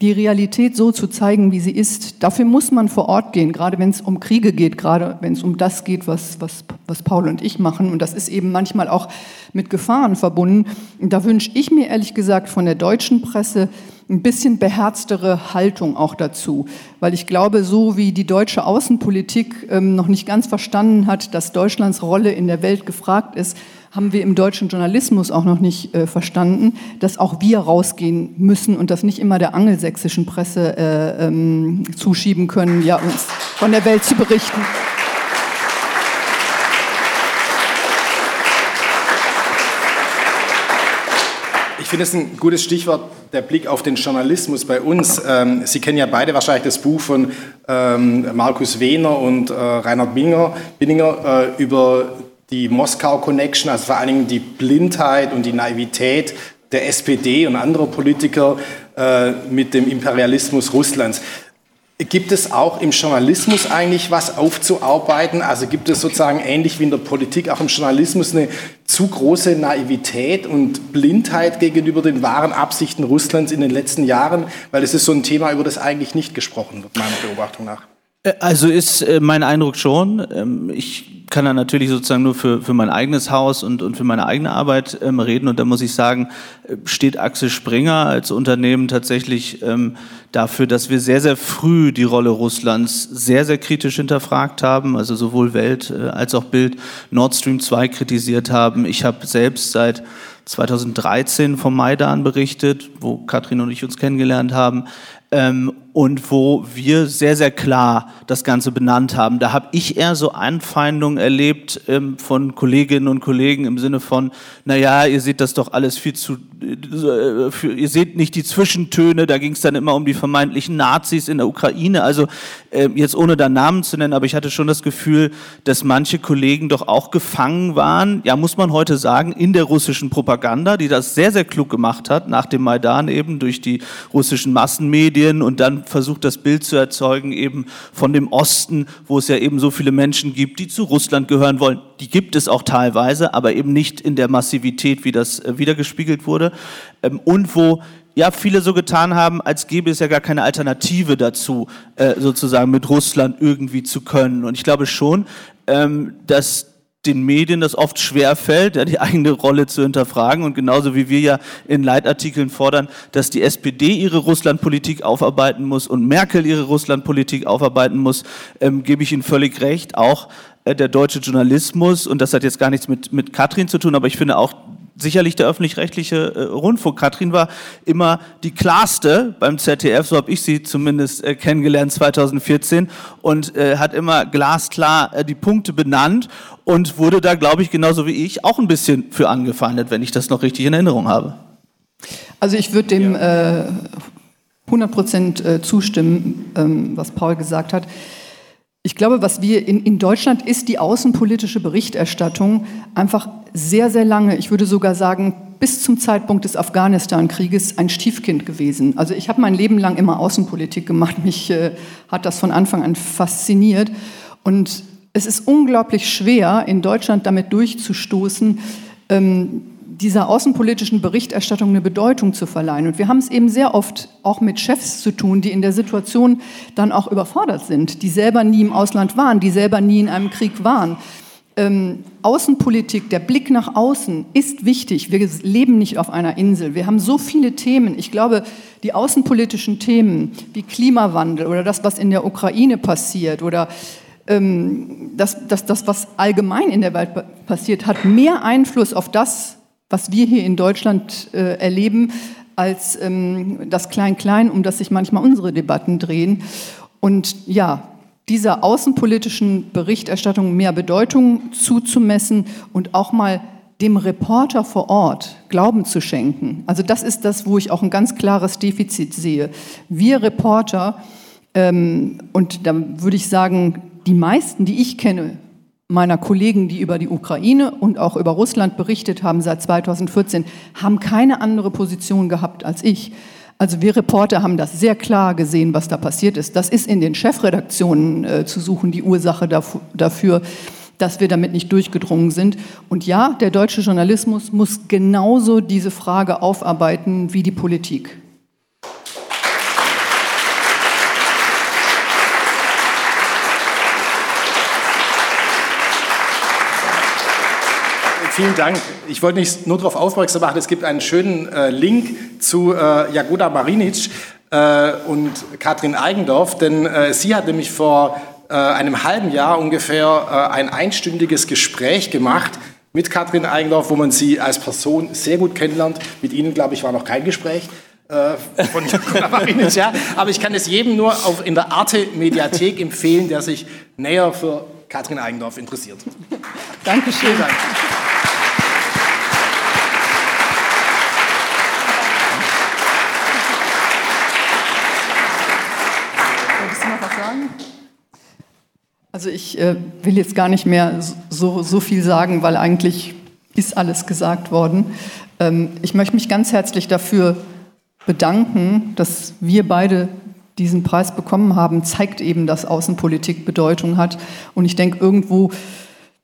Speaker 18: die Realität so zu zeigen, wie sie ist. Dafür muss man vor Ort gehen, gerade wenn es um Kriege geht, gerade wenn es um das geht, was, was, was Paul und ich machen. Und das ist eben manchmal auch mit Gefahren verbunden. Und da wünsche ich mir ehrlich gesagt von der deutschen Presse ein bisschen beherztere Haltung auch dazu. Weil ich glaube, so wie die deutsche Außenpolitik ähm, noch nicht ganz verstanden hat, dass Deutschlands Rolle in der Welt gefragt ist, haben wir im deutschen Journalismus auch noch nicht äh, verstanden, dass auch wir rausgehen müssen und das nicht immer der angelsächsischen Presse äh, ähm, zuschieben können, ja, uns von der Welt zu berichten.
Speaker 17: Ich finde es ein gutes Stichwort, der Blick auf den Journalismus bei uns. Ähm, Sie kennen ja beide wahrscheinlich das Buch von ähm, Markus Wehner und äh, Reinhard Binger, Binninger äh, über die Moskau Connection, also vor allen Dingen die Blindheit und die Naivität der SPD und anderer Politiker äh, mit dem Imperialismus Russlands. Gibt es auch im Journalismus eigentlich was aufzuarbeiten? Also gibt es sozusagen ähnlich wie in der Politik auch im Journalismus eine zu große Naivität und Blindheit gegenüber den wahren Absichten Russlands in den letzten Jahren? Weil es ist so ein Thema, über das eigentlich nicht gesprochen wird, meiner Beobachtung nach.
Speaker 19: Äh, also ist äh, mein Eindruck schon. Ähm, ich kann da natürlich sozusagen nur für, für mein eigenes Haus und, und für meine eigene Arbeit ähm, reden. Und da muss ich sagen, äh, steht Axel Springer als Unternehmen tatsächlich ähm, dafür, dass wir sehr, sehr früh die Rolle Russlands sehr, sehr kritisch hinterfragt haben. Also sowohl Welt als auch Bild Nord Stream 2 kritisiert haben. Ich habe selbst seit 2013 vom Maidan berichtet, wo Katrin und ich uns kennengelernt haben und wo wir sehr, sehr klar das Ganze benannt haben. Da habe ich eher so Anfeindungen erlebt ähm, von Kolleginnen und Kollegen im Sinne von, naja, ihr seht das doch alles viel zu, äh, für, ihr seht nicht die Zwischentöne, da ging es dann immer um die vermeintlichen Nazis in der Ukraine. Also äh, jetzt ohne da Namen zu nennen, aber ich hatte schon das Gefühl, dass manche Kollegen doch auch gefangen waren, ja muss man heute sagen, in der russischen Propaganda, die das sehr, sehr klug gemacht hat, nach dem Maidan eben durch die russischen Massenmedien, Medien und dann versucht das Bild zu erzeugen eben von dem Osten, wo es ja eben so viele Menschen gibt, die zu Russland gehören wollen. Die gibt es auch teilweise, aber eben nicht in der Massivität, wie das äh, wiedergespiegelt wurde. Ähm, und wo ja, viele so getan haben, als gäbe es ja gar keine Alternative dazu, äh, sozusagen mit Russland irgendwie zu können. Und ich glaube schon, ähm, dass den Medien das oft schwer fällt, ja, die eigene Rolle zu hinterfragen. Und genauso wie wir ja in Leitartikeln fordern, dass die SPD ihre Russlandpolitik aufarbeiten muss und Merkel ihre Russlandpolitik aufarbeiten muss, ähm, gebe ich Ihnen völlig recht. Auch äh, der deutsche Journalismus, und das hat jetzt gar nichts mit, mit Katrin zu tun, aber ich finde auch sicherlich der öffentlich-rechtliche äh, Rundfunk. Katrin war immer die klarste beim ZDF, so habe ich sie zumindest äh, kennengelernt 2014 und äh, hat immer glasklar äh, die Punkte benannt und wurde da, glaube ich, genauso wie ich auch ein bisschen für angefeindet, wenn ich das noch richtig in Erinnerung habe.
Speaker 18: Also ich würde dem äh, 100 Prozent äh, zustimmen, ähm, was Paul gesagt hat. Ich glaube, was wir in, in Deutschland ist die außenpolitische Berichterstattung einfach sehr, sehr lange, ich würde sogar sagen, bis zum Zeitpunkt des Afghanistan-Krieges ein Stiefkind gewesen. Also ich habe mein Leben lang immer Außenpolitik gemacht. Mich äh, hat das von Anfang an fasziniert. Und es ist unglaublich schwer, in Deutschland damit durchzustoßen, ähm, dieser außenpolitischen Berichterstattung eine Bedeutung zu verleihen. Und wir haben es eben sehr oft auch mit Chefs zu tun, die in der Situation dann auch überfordert sind, die selber nie im Ausland waren, die selber nie in einem Krieg waren. ähm, Außenpolitik, der Blick nach außen ist wichtig. Wir leben nicht auf einer Insel. Wir haben so viele Themen. Ich glaube, die außenpolitischen Themen wie Klimawandel oder das, was in der Ukraine passiert oder ähm, das, das, das, was allgemein in der Welt passiert, hat mehr Einfluss auf das, was wir hier in Deutschland äh, erleben, als ähm, das Klein-Klein, um das sich manchmal unsere Debatten drehen. Und ja, dieser außenpolitischen Berichterstattung mehr Bedeutung zuzumessen und auch mal dem Reporter vor Ort Glauben zu schenken. Also das ist das, wo ich auch ein ganz klares Defizit sehe. Wir Reporter, ähm, und da würde ich sagen, die meisten, die ich kenne, meiner Kollegen, die über die Ukraine und auch über Russland berichtet haben seit 2014, haben keine andere Position gehabt als ich. Also wir Reporter haben das sehr klar gesehen, was da passiert ist. Das ist in den Chefredaktionen äh, zu suchen, die Ursache dafür, dass wir damit nicht durchgedrungen sind. Und ja, der deutsche Journalismus muss genauso diese Frage aufarbeiten wie die Politik.
Speaker 17: Vielen Dank. Ich wollte nicht nur darauf aufmerksam machen, es gibt einen schönen äh, Link zu äh, Jagoda Marinic äh, und Katrin Eigendorf, denn äh, sie hat nämlich vor äh, einem halben Jahr ungefähr äh, ein einstündiges Gespräch gemacht mit Katrin Eigendorf, wo man sie als Person sehr gut kennenlernt. Mit Ihnen, glaube ich, war noch kein Gespräch von Jagoda Marinic, ja. Aber ich kann es jedem nur auf, in der Arte-Mediathek empfehlen, der sich näher für Katrin Eigendorf interessiert.
Speaker 18: Dankeschön. Vielen Dank. Also ich äh, will jetzt gar nicht mehr so, so viel sagen, weil eigentlich ist alles gesagt worden. Ähm, ich möchte mich ganz herzlich dafür bedanken, dass wir beide diesen Preis bekommen haben, zeigt eben, dass Außenpolitik Bedeutung hat. Und ich denke, irgendwo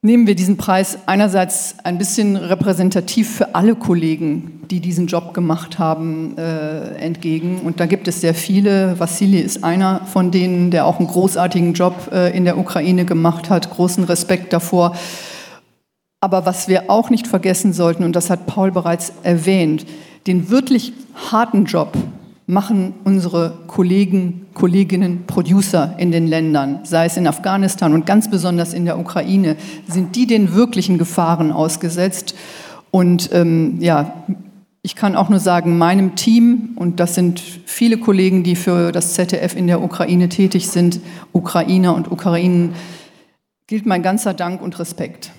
Speaker 18: nehmen wir diesen Preis einerseits ein bisschen repräsentativ für alle Kollegen, die diesen Job gemacht haben, äh, entgegen. Und da gibt es sehr viele. Vassili ist einer von denen, der auch einen großartigen Job äh, in der Ukraine gemacht hat. Großen Respekt davor. Aber was wir auch nicht vergessen sollten, und das hat Paul bereits erwähnt, den wirklich harten Job machen unsere Kollegen, Kolleginnen, Producer in den Ländern, sei es in Afghanistan und ganz besonders in der Ukraine, sind die den wirklichen Gefahren ausgesetzt. Und ähm, ja, ich kann auch nur sagen, meinem Team, und das sind viele Kollegen, die für das ZDF in der Ukraine tätig sind, Ukrainer und Ukrainen, gilt mein ganzer Dank und Respekt.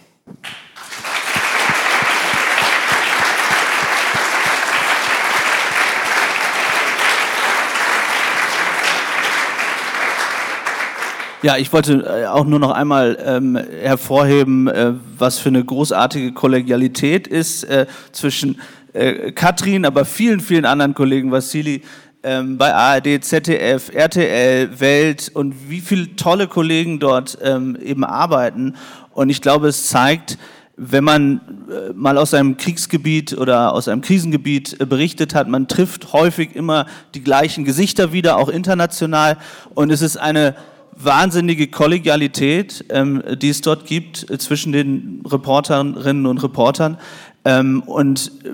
Speaker 19: Ja, ich wollte äh, auch nur noch einmal ähm, hervorheben, äh, was für eine großartige Kollegialität ist äh, zwischen äh, Katrin, aber vielen, vielen anderen Kollegen, Vassili, ähm, bei ARD, ZDF, RTL, Welt und wie viele tolle Kollegen dort ähm, eben arbeiten. Und ich glaube, es zeigt, wenn man äh, mal aus einem Kriegsgebiet oder aus einem Krisengebiet äh, berichtet hat, man trifft häufig immer die gleichen Gesichter wieder, auch international. Und es ist eine wahnsinnige Kollegialität, ähm, die es dort gibt äh, zwischen den Reporterinnen und Reportern. Ähm, und äh,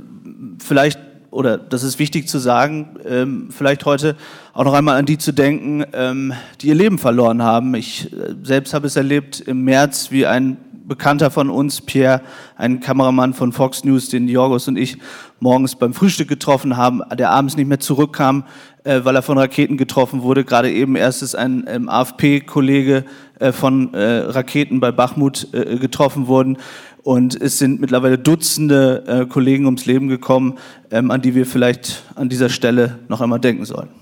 Speaker 19: vielleicht, oder das ist wichtig zu sagen, ähm, vielleicht heute auch noch einmal an die zu denken, ähm, die ihr Leben verloren haben. Ich äh, selbst habe es erlebt im März, wie ein Bekannter von uns, Pierre, ein Kameramann von Fox News, den Jorgos und ich morgens beim Frühstück getroffen haben, der abends nicht mehr zurückkam, äh, weil er von Raketen getroffen wurde. Gerade eben erst ist ein ähm, AFP-Kollege äh, von äh, Raketen bei Bachmut äh, getroffen worden. Und es sind mittlerweile Dutzende äh, Kollegen ums Leben gekommen, ähm, an die wir vielleicht an dieser Stelle noch einmal denken sollen.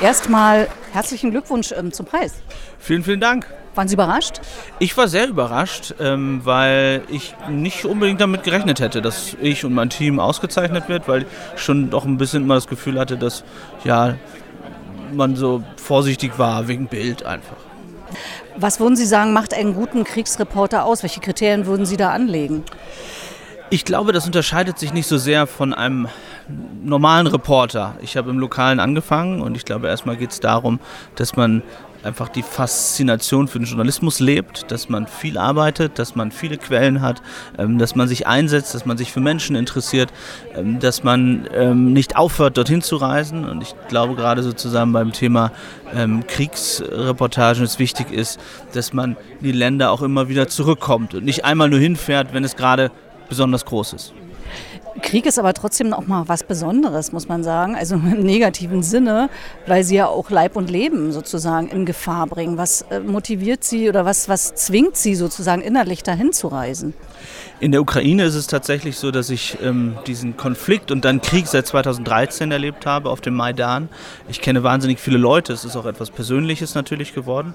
Speaker 7: Erstmal herzlichen Glückwunsch ähm, zum Preis.
Speaker 19: Vielen, vielen Dank.
Speaker 7: Waren Sie überrascht?
Speaker 19: Ich war sehr überrascht, ähm, weil ich nicht unbedingt damit gerechnet hätte, dass ich und mein Team ausgezeichnet wird, weil ich schon doch ein bisschen immer das Gefühl hatte, dass ja, man so vorsichtig war wegen Bild einfach.
Speaker 7: Was würden Sie sagen, macht einen guten Kriegsreporter aus? Welche Kriterien würden Sie da anlegen?
Speaker 19: Ich glaube, das unterscheidet sich nicht so sehr von einem normalen Reporter. Ich habe im Lokalen angefangen und ich glaube, erstmal geht es darum, dass man einfach die Faszination für den Journalismus lebt, dass man viel arbeitet, dass man viele Quellen hat, ähm, dass man sich einsetzt, dass man sich für Menschen interessiert, ähm, dass man ähm, nicht aufhört, dorthin zu reisen. Und ich glaube gerade sozusagen beim Thema Kriegsreportagen es wichtig ist, dass man in die Länder auch immer wieder zurückkommt und nicht einmal nur hinfährt, wenn es gerade besonders groß ist.
Speaker 7: Krieg ist aber trotzdem auch mal was Besonderes, muss man sagen. Also im negativen Sinne, weil sie ja auch Leib und Leben sozusagen in Gefahr bringen. Was äh, motiviert sie oder was, was zwingt sie sozusagen innerlich dahin zu reisen?
Speaker 19: In der Ukraine ist es tatsächlich so, dass ich ähm, diesen Konflikt und dann Krieg seit 2013 erlebt habe auf dem Maidan. Ich kenne wahnsinnig viele Leute. Es ist auch etwas Persönliches natürlich geworden.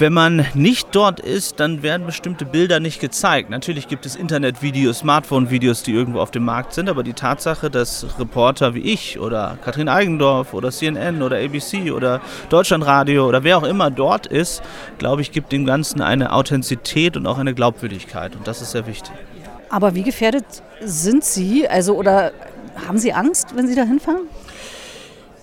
Speaker 19: Wenn man nicht dort ist, dann werden bestimmte Bilder nicht gezeigt. Natürlich gibt es Internetvideos, Smartphone-Videos, die irgendwo auf dem Markt sind, aber die Tatsache, dass Reporter wie ich oder Katrin Eigendorf oder CNN oder ABC oder Deutschlandradio oder wer auch immer dort ist, glaube ich, gibt dem Ganzen eine Authentizität und auch eine Glaubwürdigkeit und das ist sehr wichtig.
Speaker 7: Aber wie gefährdet sind Sie? Also oder haben Sie Angst, wenn Sie da hinfahren?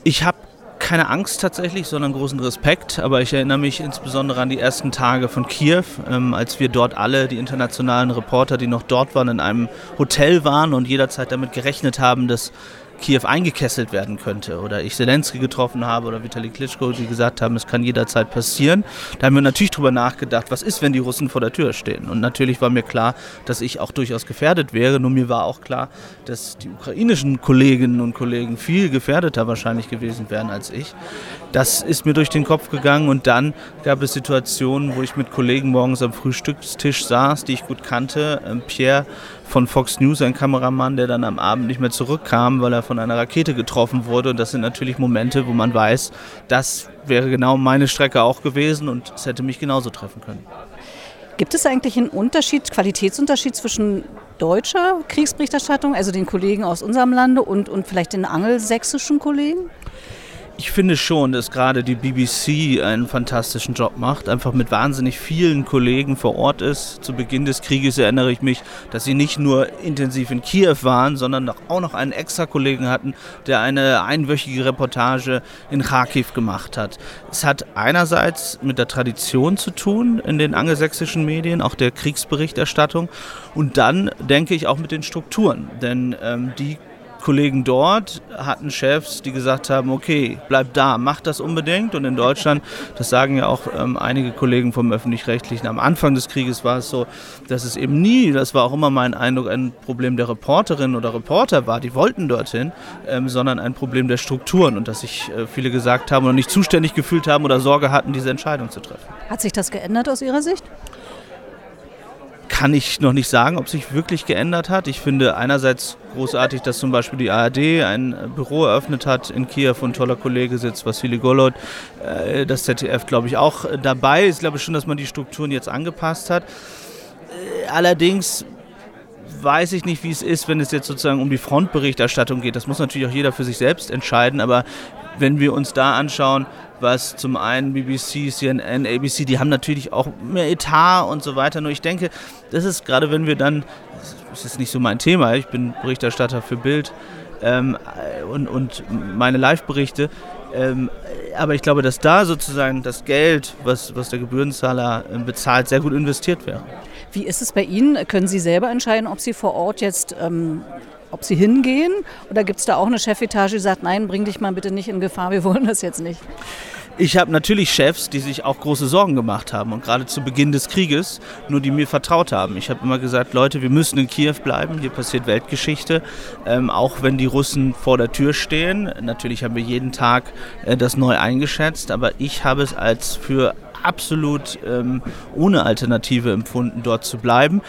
Speaker 19: Ich habe keine Angst tatsächlich, sondern großen Respekt. Aber ich erinnere mich insbesondere an die ersten Tage von Kiew, ähm, als wir dort alle, die internationalen Reporter, die noch dort waren, in einem Hotel waren und jederzeit damit gerechnet haben, dass Kiew eingekesselt werden könnte oder ich Zelensky getroffen habe oder Vitali Klitschko, die gesagt haben, es kann jederzeit passieren. Da haben wir natürlich drüber nachgedacht, was ist, wenn die Russen vor der Tür stehen. Und natürlich war mir klar, dass ich auch durchaus gefährdet wäre. Nur mir war auch klar, dass die ukrainischen Kolleginnen und Kollegen viel gefährdeter wahrscheinlich gewesen wären als ich. Das ist mir durch den Kopf gegangen und dann gab es Situationen, wo ich mit Kollegen morgens am Frühstückstisch saß, die ich gut kannte. Ähm, Pierre von Fox News, ein Kameramann, der dann am Abend nicht mehr zurückkam, weil er von einer Rakete getroffen wurde. Und das sind natürlich Momente, wo man weiß, das wäre genau meine Strecke auch gewesen und es hätte mich genauso treffen können.
Speaker 7: Gibt es eigentlich einen Unterschied, Qualitätsunterschied zwischen deutscher Kriegsberichterstattung, also den Kollegen aus unserem Lande und, und vielleicht den angelsächsischen Kollegen?
Speaker 19: Ich finde schon, dass gerade die BBC einen fantastischen Job macht, einfach mit wahnsinnig vielen Kollegen vor Ort ist. Zu Beginn des Krieges erinnere ich mich, dass sie nicht nur intensiv in Kiew waren, sondern auch noch einen extra Kollegen hatten, der eine einwöchige Reportage in Kharkiv gemacht hat. Es hat einerseits mit der Tradition zu tun in den angelsächsischen Medien, auch der Kriegsberichterstattung, und dann denke ich auch mit den Strukturen, denn ähm, die Kollegen dort hatten Chefs, die gesagt haben, okay, bleib da, mach das unbedingt. Und in Deutschland, das sagen ja auch ähm, einige Kollegen vom öffentlich-rechtlichen, am Anfang des Krieges war es so, dass es eben nie, das war auch immer mein Eindruck, ein Problem der Reporterin oder Reporter war, die wollten dorthin, ähm, sondern ein Problem der Strukturen und dass sich äh, viele gesagt haben oder nicht zuständig gefühlt haben oder Sorge hatten, diese Entscheidung zu treffen.
Speaker 7: Hat sich das geändert aus Ihrer Sicht?
Speaker 19: Kann ich noch nicht sagen, ob sich wirklich geändert hat. Ich finde einerseits großartig, dass zum Beispiel die ARD ein Büro eröffnet hat in Kiew, wo ein toller Kollege sitzt, Vassili Golod. Äh, das ZDF, glaube ich, auch dabei. Ich glaube schon, dass man die Strukturen jetzt angepasst hat. Äh, allerdings weiß ich nicht, wie es ist, wenn es jetzt sozusagen um die Frontberichterstattung geht. Das muss natürlich auch jeder für sich selbst entscheiden, aber wenn wir uns da anschauen, was zum einen BBC, CNN, ABC, die haben natürlich auch mehr Etat und so weiter. Nur ich denke, das ist gerade, wenn wir dann, das ist nicht so mein Thema, ich bin Berichterstatter für Bild ähm, und, und meine Live-Berichte, ähm, aber ich glaube, dass da sozusagen das Geld, was, was der Gebührenzahler äh, bezahlt, sehr gut investiert wäre.
Speaker 7: Wie ist es bei Ihnen? Können Sie selber entscheiden, ob Sie vor Ort jetzt ähm, ob sie hingehen? Oder gibt es da auch eine Chefetage, die sagt, nein, bring dich mal bitte nicht in Gefahr, wir wollen das jetzt nicht?
Speaker 19: Ich habe natürlich Chefs, die sich auch große Sorgen gemacht haben und gerade zu Beginn des Krieges nur die mir vertraut haben. Ich habe immer gesagt, Leute, wir müssen in Kiew bleiben, hier passiert Weltgeschichte, ähm, auch wenn die Russen vor der Tür stehen. Natürlich haben wir jeden Tag äh, das neu eingeschätzt, aber ich habe es als für absolut ähm, ohne Alternative empfunden, dort zu bleiben.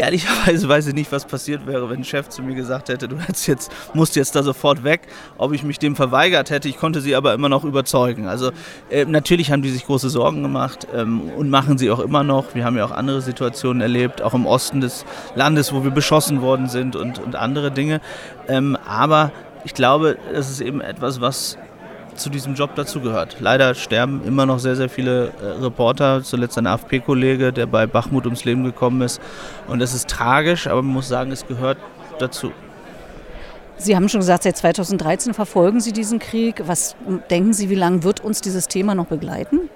Speaker 19: Ehrlicherweise weiß ich nicht, was passiert wäre, wenn ein Chef zu mir gesagt hätte, du jetzt, musst jetzt da sofort weg, ob ich mich dem verweigert hätte. Ich konnte sie aber immer noch überzeugen. Also äh, natürlich haben die sich große Sorgen gemacht ähm, und machen sie auch immer noch. Wir haben ja auch andere Situationen erlebt, auch im Osten des Landes, wo wir beschossen worden sind und, und andere Dinge. Ähm, aber ich glaube, das ist eben etwas, was zu diesem Job dazugehört. Leider sterben immer noch sehr, sehr viele äh, Reporter, zuletzt ein AFP-Kollege, der bei Bachmut ums Leben gekommen ist. Und das ist tragisch, aber man muss sagen, es gehört dazu.
Speaker 7: Sie haben schon gesagt, seit 2013 verfolgen Sie diesen Krieg. Was denken Sie, wie lange wird uns dieses Thema noch begleiten?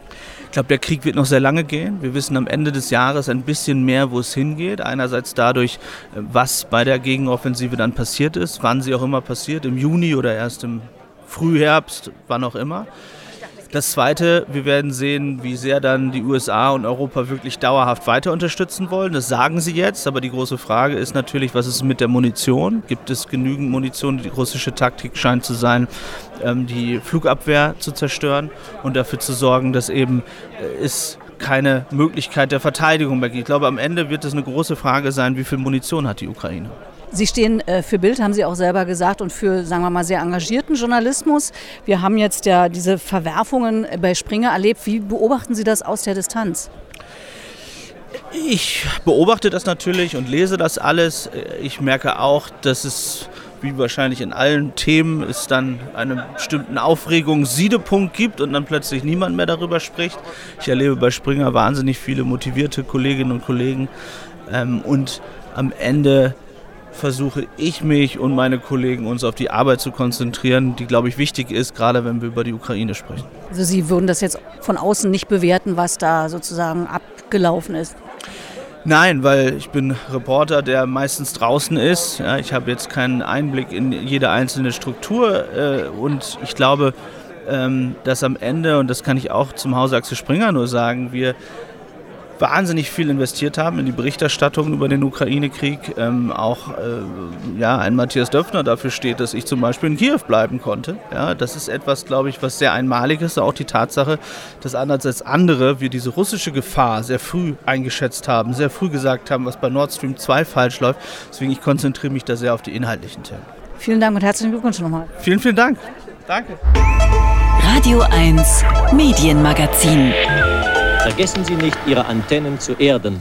Speaker 19: Ich glaube, der Krieg wird noch sehr lange gehen. Wir wissen am Ende des Jahres ein bisschen mehr, wo es hingeht. Einerseits dadurch, äh, was bei der Gegenoffensive dann passiert ist, wann sie auch immer passiert, im Juni oder erst im Frühherbst, wann auch immer. Das Zweite, wir werden sehen, wie sehr dann die USA und Europa wirklich dauerhaft weiter unterstützen wollen. Das sagen sie jetzt, aber die große Frage ist natürlich, was ist mit der Munition? Gibt es genügend Munition? Die russische Taktik scheint zu sein, ähm, die Flugabwehr zu zerstören und dafür zu sorgen, dass eben äh, es keine Möglichkeit der Verteidigung mehr gibt. Ich glaube, am Ende wird es eine große Frage sein, wie viel Munition hat die Ukraine?
Speaker 7: Sie stehen äh, für Bild, haben Sie auch selber gesagt, und für, sagen wir mal, sehr engagierten Journalismus. Wir haben jetzt ja diese Verwerfungen bei Springer erlebt. Wie beobachten Sie das aus der Distanz?
Speaker 19: Ich beobachte das natürlich und lese das alles. Ich merke auch, dass es wie wahrscheinlich in allen Themen es dann einen bestimmten Aufregung Siedepunkt gibt und dann plötzlich niemand mehr darüber spricht. Ich erlebe bei Springer wahnsinnig viele motivierte Kolleginnen und Kollegen ähm, und am Ende versuche ich mich und meine Kollegen uns auf die Arbeit zu konzentrieren, die, glaube ich, wichtig ist, gerade wenn wir über die Ukraine sprechen.
Speaker 7: Also Sie würden das jetzt von außen nicht bewerten, was da sozusagen abgelaufen ist?
Speaker 19: Nein, weil ich bin Reporter, der meistens draußen ist. Ja, ich habe jetzt keinen Einblick in jede einzelne Struktur äh, und ich glaube, ähm, dass am Ende, und das kann ich auch zum Hause Axel Springer nur sagen, wir wahnsinnig viel investiert haben in die Berichterstattung über den Ukraine-Krieg. Ähm, auch äh, ja, ein Matthias Döpfner dafür steht, dass ich zum Beispiel in Kiew bleiben konnte. Ja, das ist etwas, glaube ich, was sehr einmalig ist. Auch die Tatsache, dass anders als andere wir diese russische Gefahr sehr früh eingeschätzt haben, sehr früh gesagt haben, was bei Nord Stream 2 falsch läuft. Deswegen ich konzentriere mich da sehr auf die inhaltlichen Themen.
Speaker 7: Vielen Dank und herzlichen Glückwunsch nochmal.
Speaker 19: Vielen, vielen Dank. Danke.
Speaker 1: Radio 1 Medienmagazin.
Speaker 5: Vergessen Sie nicht, Ihre Antennen zu erden.